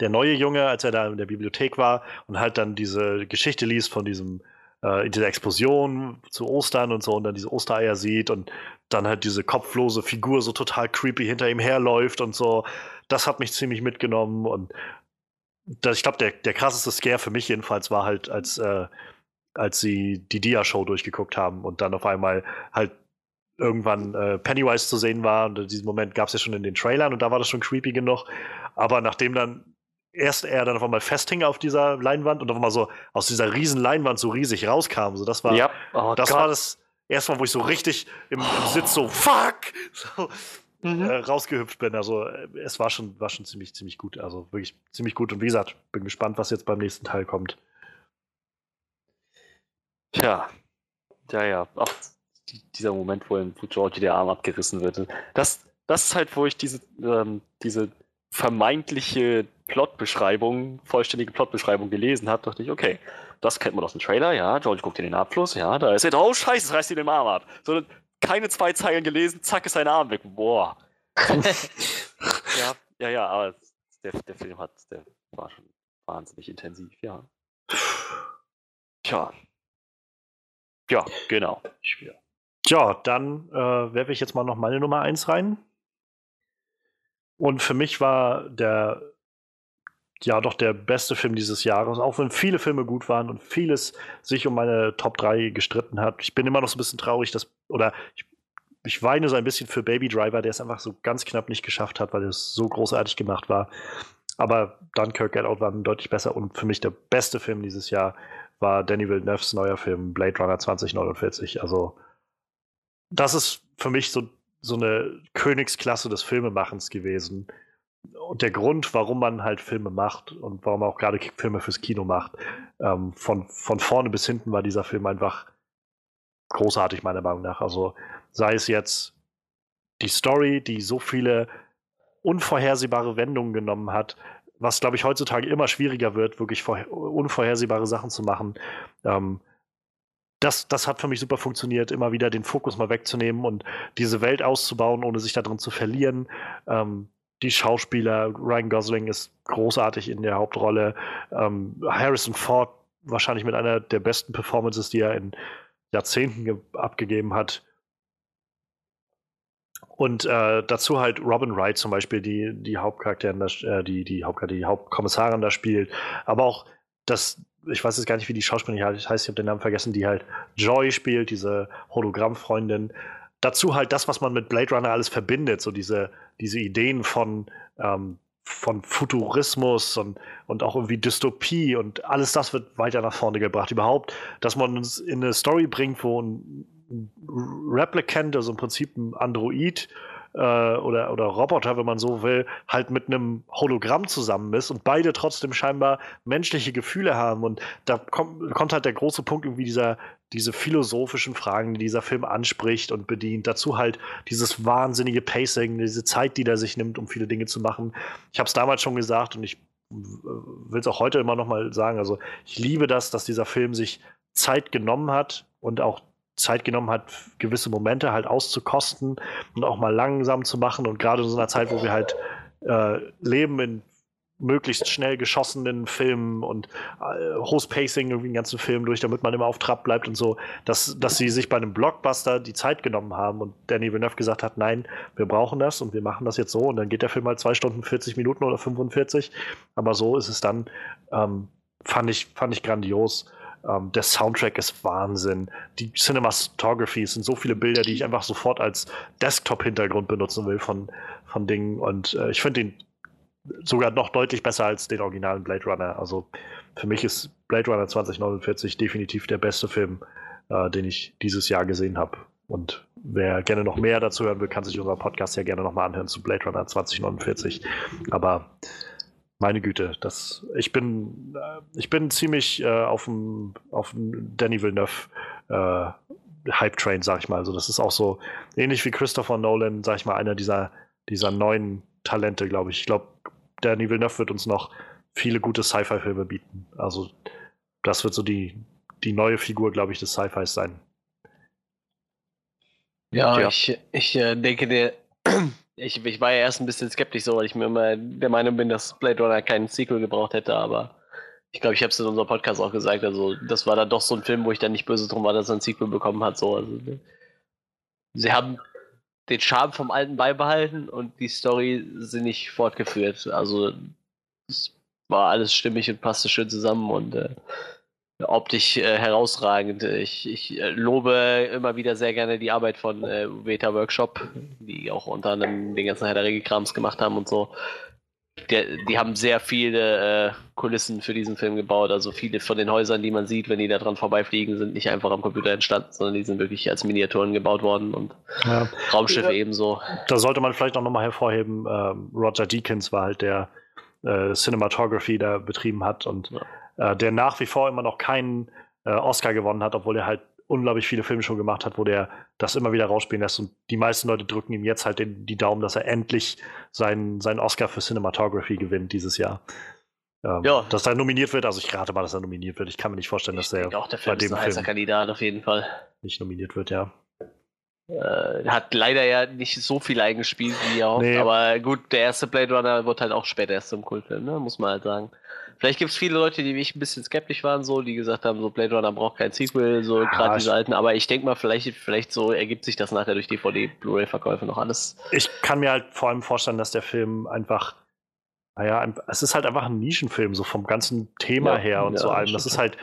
A: der neue Junge, als er da in der Bibliothek war und halt dann diese Geschichte liest von diesem äh, dieser Explosion zu Ostern und so und dann diese Ostereier sieht und dann halt diese kopflose Figur so total creepy hinter ihm herläuft und so. Das hat mich ziemlich mitgenommen und das, ich glaube, der, der krasseste Scare für mich jedenfalls war halt, als, äh, als sie die Dia-Show durchgeguckt haben und dann auf einmal halt irgendwann äh, Pennywise zu sehen war. Und diesen Moment gab es ja schon in den Trailern und da war das schon creepy genug. Aber nachdem dann erst er dann auf einmal festhing auf dieser Leinwand und auf einmal so aus dieser riesen Leinwand so riesig rauskam, so das war, ja. oh, das war das erstmal, wo ich so richtig im, im Sitz so fuck so, mhm. äh, rausgehüpft bin. Also äh, es war schon, war schon ziemlich, ziemlich gut. Also wirklich ziemlich gut. Und wie gesagt, bin gespannt, was jetzt beim nächsten Teil kommt.
C: Tja, ja, ja. Auch dieser Moment, wo, wo Georgie der Arm abgerissen wird. Das, das ist halt, wo ich diese, ähm, diese vermeintliche Plotbeschreibung, vollständige Plotbeschreibung gelesen habe, dachte ich, okay, das kennt man aus dem Trailer, ja, George guckt in den Abfluss, ja, da ist er, oh scheiße, es reißt ihn den Arm ab. So, keine zwei Zeilen gelesen, zack, ist sein Arm weg. Boah. ja, ja, ja, aber der, der Film hat, der war schon wahnsinnig intensiv, ja. Tja. Ja, genau.
A: Ja, dann äh, werfe ich jetzt mal noch meine Nummer 1 rein. Und für mich war der ja doch der beste Film dieses Jahres, auch wenn viele Filme gut waren und vieles sich um meine Top 3 gestritten hat. Ich bin immer noch so ein bisschen traurig, dass, oder ich, ich weine so ein bisschen für Baby Driver, der es einfach so ganz knapp nicht geschafft hat, weil es so großartig gemacht war. Aber Dunkirk Get Out war deutlich besser und für mich der beste Film dieses Jahr war Danny Villeneuve's neuer Film Blade Runner 2049. Also das ist für mich so, so eine Königsklasse des Filmemachens gewesen und der Grund, warum man halt Filme macht und warum man auch gerade Filme fürs Kino macht. Ähm, von, von vorne bis hinten war dieser Film einfach großartig, meiner Meinung nach. Also sei es jetzt die Story, die so viele unvorhersehbare Wendungen genommen hat, was, glaube ich, heutzutage immer schwieriger wird, wirklich unvorhersehbare Sachen zu machen. Ähm, das, das hat für mich super funktioniert, immer wieder den Fokus mal wegzunehmen und diese Welt auszubauen, ohne sich darin zu verlieren. Ähm, die Schauspieler, Ryan Gosling ist großartig in der Hauptrolle. Ähm, Harrison Ford wahrscheinlich mit einer der besten Performances, die er in Jahrzehnten abgegeben hat. Und äh, dazu halt Robin Wright zum Beispiel, die die Hauptcharakterin, äh, die die Hauptcharakter, die Hauptkommissarin da spielt, aber auch das ich weiß jetzt gar nicht, wie die Schauspielerin heißt, ich habe den Namen vergessen, die halt Joy spielt, diese Hologrammfreundin. Dazu halt das, was man mit Blade Runner alles verbindet, so diese, diese Ideen von, ähm, von Futurismus und, und auch irgendwie Dystopie und alles das wird weiter nach vorne gebracht. Überhaupt, dass man uns in eine Story bringt, wo ein, Replicant, also im Prinzip ein Android, äh, oder, oder Roboter, wenn man so will, halt mit einem Hologramm zusammen ist und beide trotzdem scheinbar menschliche Gefühle haben. Und da kommt, kommt halt der große Punkt, irgendwie dieser, diese philosophischen Fragen, die dieser Film anspricht und bedient. Dazu halt dieses wahnsinnige Pacing, diese Zeit, die der sich nimmt, um viele Dinge zu machen. Ich habe es damals schon gesagt und ich will es auch heute immer noch mal sagen. Also ich liebe das, dass dieser Film sich Zeit genommen hat und auch Zeit genommen hat, gewisse Momente halt auszukosten und auch mal langsam zu machen. Und gerade in so einer Zeit, wo wir halt äh, leben in möglichst schnell geschossenen Filmen und äh, hohes Pacing irgendwie den ganzen Film durch, damit man immer auf Trab bleibt und so, dass, dass sie sich bei einem Blockbuster die Zeit genommen haben und Danny Villeneuve gesagt hat, nein, wir brauchen das und wir machen das jetzt so und dann geht der Film halt zwei Stunden 40 Minuten oder 45, aber so ist es dann, ähm, fand ich, fand ich grandios. Ähm, der Soundtrack ist Wahnsinn. Die Cinematography, es sind so viele Bilder, die ich einfach sofort als Desktop-Hintergrund benutzen will von, von Dingen. Und äh, ich finde ihn sogar noch deutlich besser als den originalen Blade Runner. Also für mich ist Blade Runner 2049 definitiv der beste Film, äh, den ich dieses Jahr gesehen habe. Und wer gerne noch mehr dazu hören will, kann sich unseren Podcast ja gerne nochmal anhören zu Blade Runner 2049. Aber meine Güte, das, ich bin, äh, ich bin ziemlich äh, auf dem auf Danny Villeneuve äh, Hype Train, sag ich mal. Also das ist auch so ähnlich wie Christopher Nolan, sag ich mal, einer dieser dieser neuen Talente, glaube ich. Ich glaube, Danny Villeneuve wird uns noch viele gute Sci-Fi-Filme bieten. Also das wird so die die neue Figur, glaube ich, des Sci-Fis sein.
B: Ja, ja, ich, ich äh, denke, der ich, ich war ja erst ein bisschen skeptisch, so, weil ich mir immer der Meinung bin, dass Blade Runner keinen Sequel gebraucht hätte, aber ich glaube, ich habe es in unserem Podcast auch gesagt. Also, das war dann doch so ein Film, wo ich dann nicht böse drum war, dass er ein Sequel bekommen hat. So. Also, sie haben den Charme vom Alten beibehalten und die Story sind nicht fortgeführt. Also, es war alles stimmig und passte schön zusammen und äh, optisch äh, herausragend. Ich, ich äh, lobe immer wieder sehr gerne die Arbeit von äh, Veta Workshop, die auch unter anderem den ganzen Herr der Regelkrams gemacht haben und so. Der, die haben sehr viele äh, Kulissen für diesen Film gebaut. Also viele von den Häusern, die man sieht, wenn die da dran vorbeifliegen, sind nicht einfach am Computer entstanden, sondern die sind wirklich als Miniaturen gebaut worden und ja. Raumschiffe ja, ebenso.
A: Da sollte man vielleicht auch nochmal hervorheben, ähm, Roger Deakins war halt der äh, Cinematography da betrieben hat und ja äh, der nach wie vor immer noch keinen äh, Oscar gewonnen hat, obwohl er halt unglaublich viele Filme schon gemacht hat, wo der das immer wieder rausspielen lässt. Und die meisten Leute drücken ihm jetzt halt den, die Daumen, dass er endlich seinen, seinen Oscar für Cinematography gewinnt dieses Jahr. Ähm, ja. Dass er nominiert wird, also ich rate mal, dass er nominiert wird. Ich kann mir nicht vorstellen, dass er
B: auch der Film bei dem ist ein Film Kandidat auf jeden Fall.
A: Nicht nominiert wird, ja.
B: Äh, hat leider ja nicht so viel eingespielt wie er hofft, nee. aber gut, der erste Blade Runner wird halt auch später erst zum Kultfilm, ne? muss man halt sagen. Vielleicht gibt es viele Leute, die wie ich ein bisschen skeptisch waren, so, die gesagt haben, so Blade Runner braucht kein Sequel, so ja, gerade diese alten, aber ich denke mal, vielleicht, vielleicht so ergibt sich das nachher durch DVD, Blu-ray-Verkäufe noch alles.
A: Ich kann mir halt vor allem vorstellen, dass der Film einfach, naja, es ist halt einfach ein Nischenfilm, so vom ganzen Thema ja, her und ja, so allem. Das ist halt,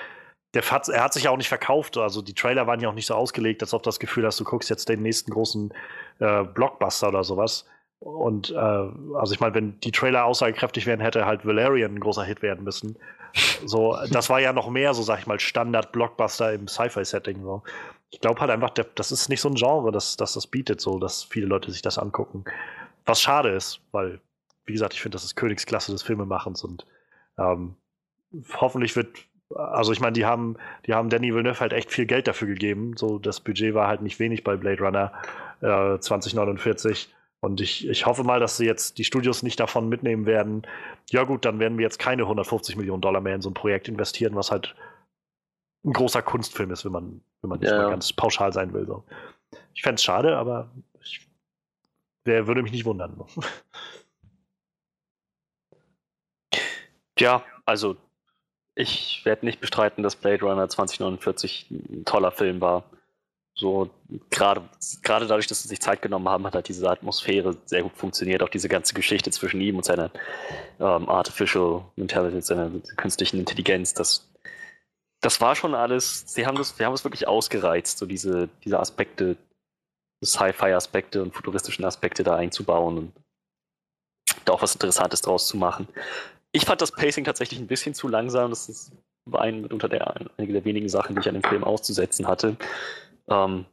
A: der hat, er hat sich ja auch nicht verkauft, also die Trailer waren ja auch nicht so ausgelegt, als ob das Gefühl hast, du guckst jetzt den nächsten großen äh, Blockbuster oder sowas. Und äh, also ich meine, wenn die Trailer aussagekräftig wären, hätte halt Valerian ein großer Hit werden müssen. So, das war ja noch mehr, so sag ich mal, Standard-Blockbuster im Sci-Fi-Setting. So. Ich glaube halt einfach, das ist nicht so ein Genre, das, das das bietet, so dass viele Leute sich das angucken. Was schade ist, weil, wie gesagt, ich finde, das ist Königsklasse des Filmemachens und ähm, hoffentlich wird, also ich meine, die haben, die haben Danny Villeneuve halt echt viel Geld dafür gegeben. So, das Budget war halt nicht wenig bei Blade Runner äh, 2049 und ich, ich hoffe mal, dass sie jetzt die Studios nicht davon mitnehmen werden. Ja, gut, dann werden wir jetzt keine 150 Millionen Dollar mehr in so ein Projekt investieren, was halt ein großer Kunstfilm ist, wenn man, wenn man nicht ja. mal ganz pauschal sein will. So. Ich fände es schade, aber ich, der würde mich nicht wundern.
C: Ja, also ich werde nicht bestreiten, dass Blade Runner 2049 ein toller Film war. So, gerade, gerade dadurch, dass sie sich Zeit genommen haben, hat halt diese Atmosphäre sehr gut funktioniert. Auch diese ganze Geschichte zwischen ihm und seiner ähm, Artificial Intelligence, seiner künstlichen Intelligenz, das das war schon alles, sie haben das, wir haben es wirklich ausgereizt, so diese, diese Aspekte, Sci-Fi-Aspekte und futuristischen Aspekte da einzubauen und da auch was Interessantes draus zu machen. Ich fand das Pacing tatsächlich ein bisschen zu langsam. Das ist ein, unter der, einige der wenigen Sachen, die ich an dem Film auszusetzen hatte. Ähm,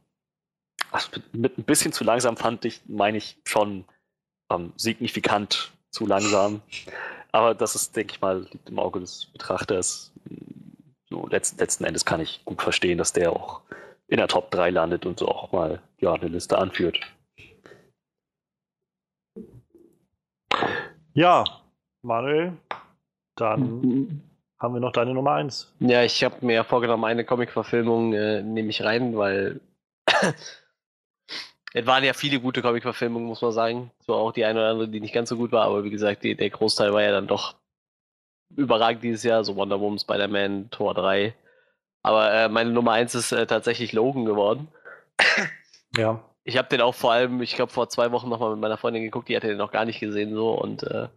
C: also mit ein bisschen zu langsam fand ich, meine ich, schon ähm, signifikant zu langsam. Aber das ist, denke ich mal, liegt im Auge des Betrachters. So, letzten, letzten Endes kann ich gut verstehen, dass der auch in der Top 3 landet und so auch mal ja, eine Liste anführt.
A: Ja, Manuel, dann mhm. Haben wir noch deine Nummer 1.
B: Ja, ich habe mir vorgenommen, eine Comic-Verfilmung äh, nehme ich rein, weil es waren ja viele gute Comic-Verfilmungen, muss man sagen. So auch die eine oder andere, die nicht ganz so gut war, aber wie gesagt, die, der Großteil war ja dann doch überragend dieses Jahr, so Wonder Woman, Spider-Man, Tor 3. Aber äh, meine Nummer 1 ist äh, tatsächlich Logan geworden.
A: Ja.
B: Ich habe den auch vor allem, ich glaube, vor zwei Wochen nochmal mit meiner Freundin geguckt, die hatte den noch gar nicht gesehen so und äh,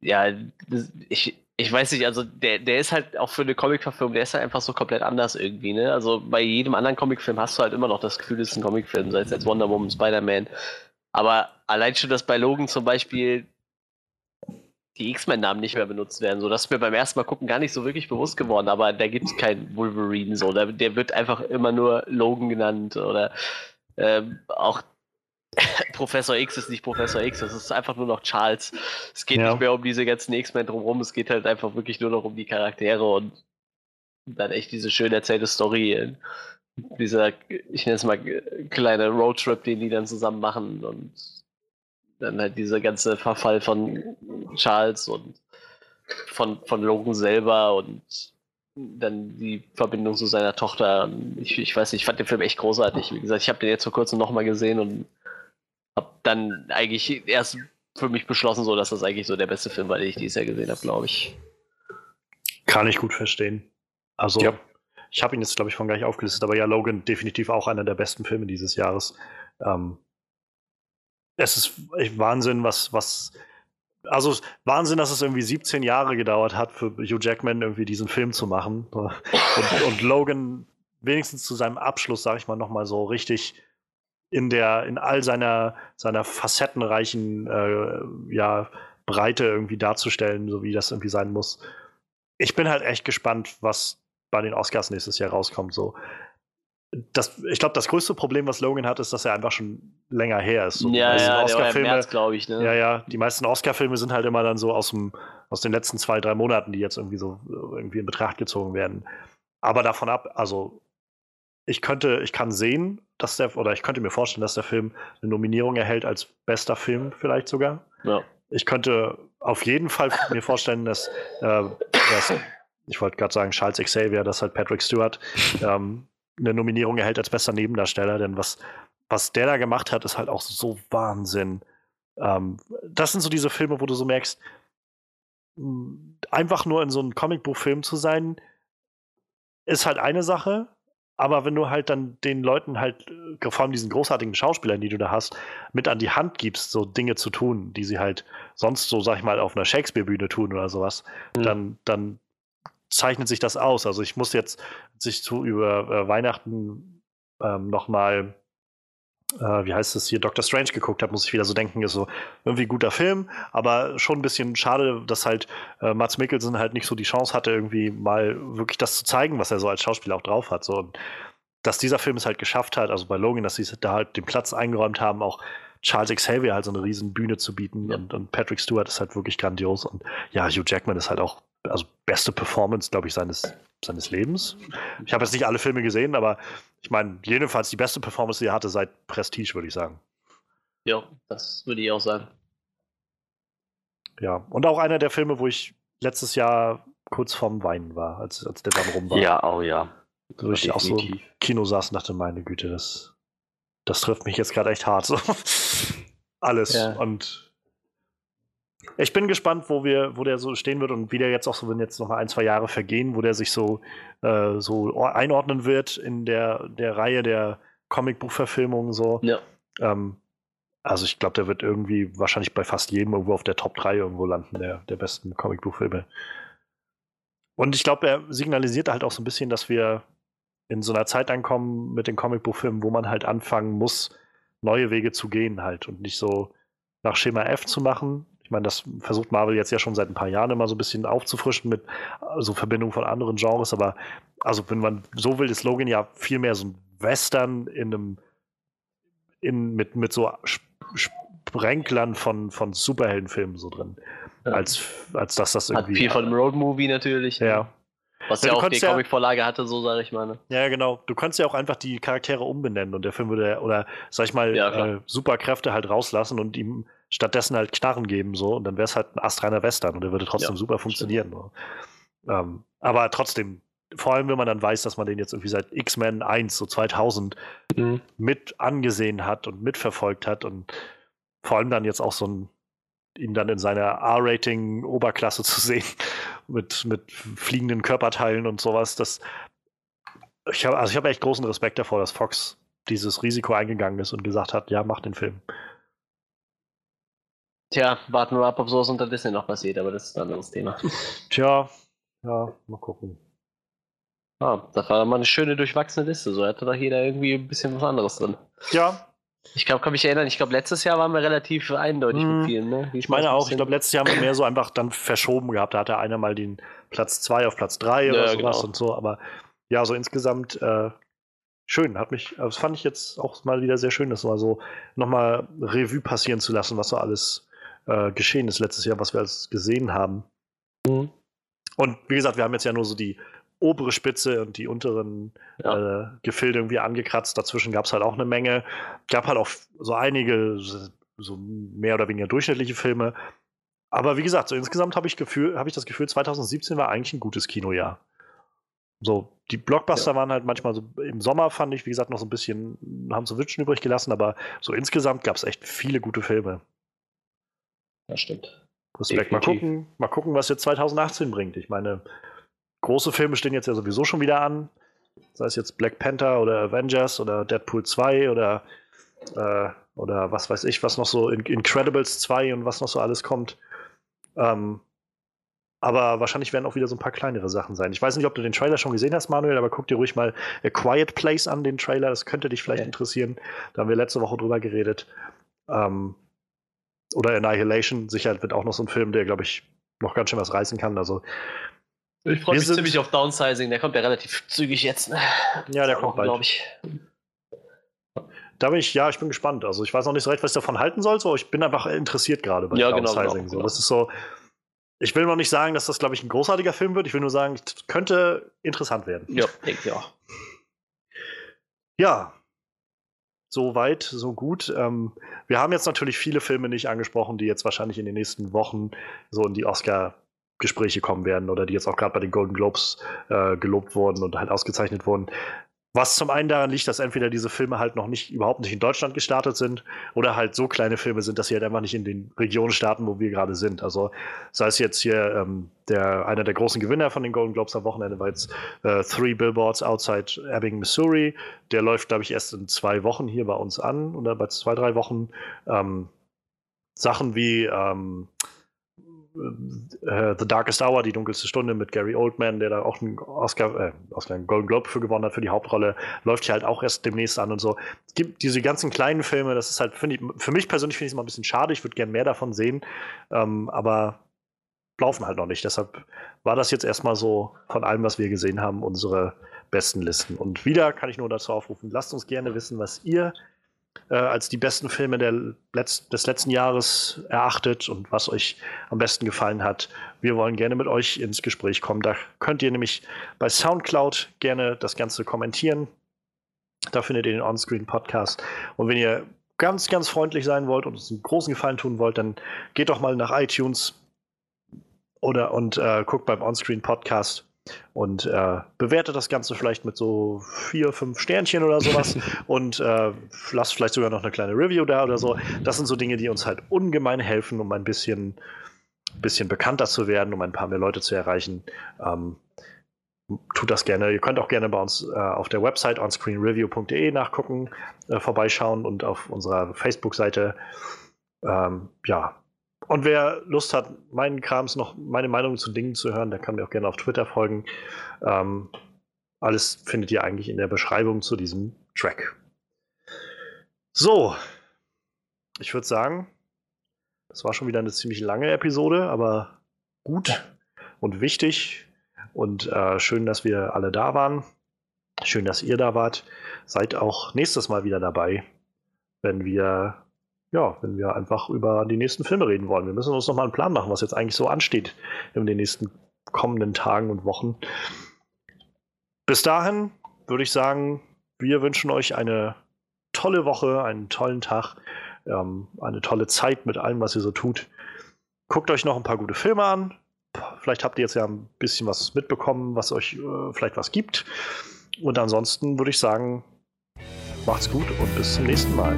B: ja, das, ich, ich weiß nicht, also der, der ist halt auch für eine Comic-Verfilmung, der ist halt einfach so komplett anders irgendwie, ne? Also bei jedem anderen Comicfilm hast du halt immer noch das Gefühl, es ist ein Comicfilm, sei es jetzt Wonder Woman, Spider-Man. Aber allein schon, dass bei Logan zum Beispiel die X-Men-Namen nicht mehr benutzt werden, so das ist mir beim ersten Mal gucken gar nicht so wirklich bewusst geworden, aber da gibt es keinen Wolverine so, der, der, wird einfach immer nur Logan genannt oder ähm, auch Professor X ist nicht Professor X, das ist einfach nur noch Charles. Es geht ja. nicht mehr um diese ganzen X-Men drumherum, es geht halt einfach wirklich nur noch um die Charaktere und dann echt diese schön erzählte Story. Dieser, ich nenne es mal, kleine Roadtrip, den die dann zusammen machen und dann halt dieser ganze Verfall von Charles und von, von Logan selber und dann die Verbindung zu seiner Tochter. Ich, ich weiß nicht, ich fand den Film echt großartig. Wie gesagt, ich habe den jetzt vor kurzem nochmal gesehen und habe dann eigentlich erst für mich beschlossen, so dass das eigentlich so der beste Film war, den ich dieses Jahr gesehen habe, glaube ich.
A: Kann ich gut verstehen. Also, ja. ich habe ihn jetzt, glaube ich, von gleich aufgelistet, aber ja, Logan definitiv auch einer der besten Filme dieses Jahres. Ähm, es ist Wahnsinn, was, was, also Wahnsinn, dass es irgendwie 17 Jahre gedauert hat, für Hugh Jackman irgendwie diesen Film zu machen. Und, und Logan wenigstens zu seinem Abschluss, sage ich mal, nochmal so richtig in der, in all seiner, seiner facettenreichen äh, ja, Breite irgendwie darzustellen, so wie das irgendwie sein muss. Ich bin halt echt gespannt, was bei den Oscars nächstes Jahr rauskommt. So das, ich glaube, das größte Problem, was Logan hat, ist, dass er einfach schon länger her ist. So,
B: ja, ja, Oscar-Filme, glaube ich. Ne?
A: Ja, ja. Die meisten Oscar-Filme sind halt immer dann so aus, dem, aus den letzten zwei, drei Monaten, die jetzt irgendwie so irgendwie in Betracht gezogen werden. Aber davon ab, also ich könnte, ich kann sehen, dass der, oder ich könnte mir vorstellen, dass der Film eine Nominierung erhält als bester Film vielleicht sogar.
B: Ja.
A: Ich könnte auf jeden Fall mir vorstellen, dass, äh, dass ich wollte gerade sagen, Charles Xavier, dass halt Patrick Stewart ähm, eine Nominierung erhält als bester Nebendarsteller, denn was, was der da gemacht hat, ist halt auch so Wahnsinn. Ähm, das sind so diese Filme, wo du so merkst, einfach nur in so einem Comicbuchfilm zu sein, ist halt eine Sache, aber wenn du halt dann den Leuten halt, äh, vor allem diesen großartigen Schauspielern, die du da hast, mit an die Hand gibst, so Dinge zu tun, die sie halt sonst so, sag ich mal, auf einer Shakespeare-Bühne tun oder sowas, mhm. dann, dann zeichnet sich das aus. Also ich muss jetzt sich zu über äh, Weihnachten ähm, nochmal, äh, wie heißt es hier, Doctor Strange geguckt habe, muss ich wieder so denken, ist so irgendwie guter Film, aber schon ein bisschen schade, dass halt äh, Mats Mikkelsen halt nicht so die Chance hatte, irgendwie mal wirklich das zu zeigen, was er so als Schauspieler auch drauf hat. So, und dass dieser Film es halt geschafft hat, also bei Logan, dass sie da halt den Platz eingeräumt haben, auch Charles Xavier halt so eine riesen Bühne zu bieten ja. und, und Patrick Stewart ist halt wirklich grandios und ja, Hugh Jackman ist halt auch also beste Performance, glaube ich, seines, seines Lebens. Ich habe jetzt nicht alle Filme gesehen, aber ich meine, jedenfalls die beste Performance, die er hatte seit Prestige, würde ich sagen.
B: Ja, das würde ich auch sagen.
A: Ja, und auch einer der Filme, wo ich letztes Jahr kurz vorm Weinen war, als, als der dann rum war.
C: Ja, oh ja.
A: Wo ich auch so im Kino saß und dachte, meine Güte, das, das trifft mich jetzt gerade echt hart. So. Alles. Ja. Und ich bin gespannt, wo wir, wo der so stehen wird und wie der jetzt auch so, wenn jetzt noch ein, zwei Jahre vergehen, wo der sich so, äh, so einordnen wird in der, der Reihe der Comicbuchverfilmungen so.
B: Ja.
A: Ähm, also ich glaube, der wird irgendwie wahrscheinlich bei fast jedem irgendwo auf der Top 3 irgendwo landen, der, der besten Comicbuchfilme. Und ich glaube, er signalisiert halt auch so ein bisschen, dass wir in so einer Zeit ankommen mit den Comicbuchfilmen, wo man halt anfangen muss, neue Wege zu gehen halt und nicht so nach Schema F zu machen. Ich meine, das versucht Marvel jetzt ja schon seit ein paar Jahren immer so ein bisschen aufzufrischen mit so also Verbindungen von anderen Genres, aber also wenn man so will, ist Logan ja viel mehr so ein Western in einem in, mit, mit so Sprenklern von, von Superheldenfilmen so drin. Ja. Als, als dass das
B: irgendwie. Hat viel von dem Roadmovie natürlich.
A: Ja.
B: Was ja, ja auch die ja, Comic-Vorlage hatte, so sage ich mal.
A: Ja, genau. Du kannst ja auch einfach die Charaktere umbenennen und der Film würde, oder sag ich mal, ja, äh, Superkräfte halt rauslassen und ihm stattdessen halt Knarren geben, so, und dann wäre es halt ein astreiner Western und der würde trotzdem super funktionieren. So. Ähm, aber trotzdem, vor allem wenn man dann weiß, dass man den jetzt irgendwie seit X-Men 1, so 2000, mhm. mit angesehen hat und mitverfolgt hat und vor allem dann jetzt auch so ein ihn dann in seiner R-Rating-Oberklasse zu sehen, mit, mit fliegenden Körperteilen und sowas. Das, ich habe also ich hab echt großen Respekt davor, dass Fox dieses Risiko eingegangen ist und gesagt hat, ja, mach den Film.
B: Tja, warten wir ab, ob sowas unter Disney noch passiert, aber das ist ein anderes Thema.
A: Tja, ja, mal gucken.
B: Ah, das war mal eine schöne durchwachsene Liste. So hatte doch jeder irgendwie ein bisschen was anderes drin.
A: Ja,
B: ich glaube, kann mich erinnern, ich glaube, letztes Jahr waren wir relativ eindeutig hm, mit vielen. Ne?
A: Ich meine auch, ich glaube, letztes Jahr haben wir mehr so einfach dann verschoben gehabt. Da hatte einer mal den Platz 2 auf Platz 3 oder ja, sowas genau. und so. Aber ja, so insgesamt äh, schön. Hat mich, das fand ich jetzt auch mal wieder sehr schön, das mal so nochmal Revue passieren zu lassen, was so alles äh, geschehen ist letztes Jahr, was wir alles gesehen haben. Mhm. Und wie gesagt, wir haben jetzt ja nur so die obere Spitze und die unteren ja. äh, Gefilde irgendwie angekratzt. Dazwischen gab es halt auch eine Menge. Gab halt auch so einige so mehr oder weniger durchschnittliche Filme. Aber wie gesagt, so insgesamt habe ich, hab ich das Gefühl, 2017 war eigentlich ein gutes Kinojahr. So, die Blockbuster ja. waren halt manchmal so im Sommer, fand ich, wie gesagt, noch so ein bisschen, haben zu wünschen übrig gelassen, aber so insgesamt gab es echt viele gute Filme.
B: Das stimmt.
A: Respekt. Mal gucken, mal gucken, was jetzt 2018 bringt. Ich meine, große Filme stehen jetzt ja sowieso schon wieder an. Sei es jetzt Black Panther oder Avengers oder Deadpool 2 oder, äh, oder was weiß ich, was noch so, in Incredibles 2 und was noch so alles kommt. Ähm, aber wahrscheinlich werden auch wieder so ein paar kleinere Sachen sein. Ich weiß nicht, ob du den Trailer schon gesehen hast, Manuel, aber guck dir ruhig mal A Quiet Place an, den Trailer. Das könnte dich vielleicht okay. interessieren. Da haben wir letzte Woche drüber geredet. Ähm, oder Annihilation. Sicher wird auch noch so ein Film, der, glaube ich, noch ganz schön was reißen kann. Also
B: ich freue mich ziemlich auf Downsizing, der kommt ja relativ zügig jetzt. Ne?
A: Ja, der kommt bald. glaube ich. Da bin ich, ja, ich bin gespannt. Also ich weiß noch nicht so recht, was ich davon halten soll, so ich bin einfach interessiert gerade bei
B: ja, genau, Downsizing. Genau,
A: genau, so. Das ist so. Ich will noch nicht sagen, dass das, glaube ich, ein großartiger Film wird. Ich will nur sagen, es könnte interessant werden.
B: Ja, denke ich auch.
A: Ja, so weit, so gut. Ähm, wir haben jetzt natürlich viele Filme nicht angesprochen, die jetzt wahrscheinlich in den nächsten Wochen so in die Oscar Gespräche kommen werden oder die jetzt auch gerade bei den Golden Globes äh, gelobt wurden und halt ausgezeichnet wurden. Was zum einen daran liegt, dass entweder diese Filme halt noch nicht überhaupt nicht in Deutschland gestartet sind oder halt so kleine Filme sind, dass sie halt einfach nicht in den Regionen starten, wo wir gerade sind. Also sei es jetzt hier ähm, der einer der großen Gewinner von den Golden Globes am Wochenende war jetzt äh, Three Billboards Outside Ebbing, Missouri. Der läuft, glaube ich, erst in zwei Wochen hier bei uns an oder bei zwei, drei Wochen. Ähm, Sachen wie ähm, äh, The Darkest Hour, die dunkelste Stunde mit Gary Oldman, der da auch einen Oscar, äh, Oscar einen Golden Globe für gewonnen hat für die Hauptrolle, läuft hier halt auch erst demnächst an und so. Es gibt diese ganzen kleinen Filme, das ist halt, ich, für mich persönlich finde ich es immer ein bisschen schade, ich würde gerne mehr davon sehen, ähm, aber laufen halt noch nicht. Deshalb war das jetzt erstmal so von allem, was wir gesehen haben, unsere besten Listen. Und wieder kann ich nur dazu aufrufen, lasst uns gerne wissen, was ihr äh, als die besten Filme Letz des letzten Jahres erachtet und was euch am besten gefallen hat. Wir wollen gerne mit euch ins Gespräch kommen. Da könnt ihr nämlich bei Soundcloud gerne das Ganze kommentieren. Da findet ihr den Onscreen Podcast. Und wenn ihr ganz, ganz freundlich sein wollt und uns einen großen Gefallen tun wollt, dann geht doch mal nach iTunes oder und äh, guckt beim Onscreen Podcast und äh, bewerte das Ganze vielleicht mit so vier, fünf Sternchen oder sowas und äh, lasst vielleicht sogar noch eine kleine Review da oder so. Das sind so Dinge, die uns halt ungemein helfen, um ein bisschen, bisschen bekannter zu werden, um ein paar mehr Leute zu erreichen. Ähm, tut das gerne. Ihr könnt auch gerne bei uns äh, auf der Website onscreenreview.de nachgucken, äh, vorbeischauen und auf unserer Facebook-Seite. Ähm, ja, und wer Lust hat, meinen Krams noch, meine Meinung zu Dingen zu hören, der kann mir auch gerne auf Twitter folgen. Ähm, alles findet ihr eigentlich in der Beschreibung zu diesem Track. So, ich würde sagen, das war schon wieder eine ziemlich lange Episode, aber gut und wichtig und äh, schön, dass wir alle da waren. Schön, dass ihr da wart. Seid auch nächstes Mal wieder dabei, wenn wir ja, wenn wir einfach über die nächsten Filme reden wollen. Wir müssen uns noch mal einen Plan machen, was jetzt eigentlich so ansteht in den nächsten kommenden Tagen und Wochen. Bis dahin würde ich sagen, wir wünschen euch eine tolle Woche, einen tollen Tag, ähm, eine tolle Zeit mit allem, was ihr so tut. Guckt euch noch ein paar gute Filme an. Vielleicht habt ihr jetzt ja ein bisschen was mitbekommen, was euch äh, vielleicht was gibt. Und ansonsten würde ich sagen, macht's gut und bis zum nächsten Mal.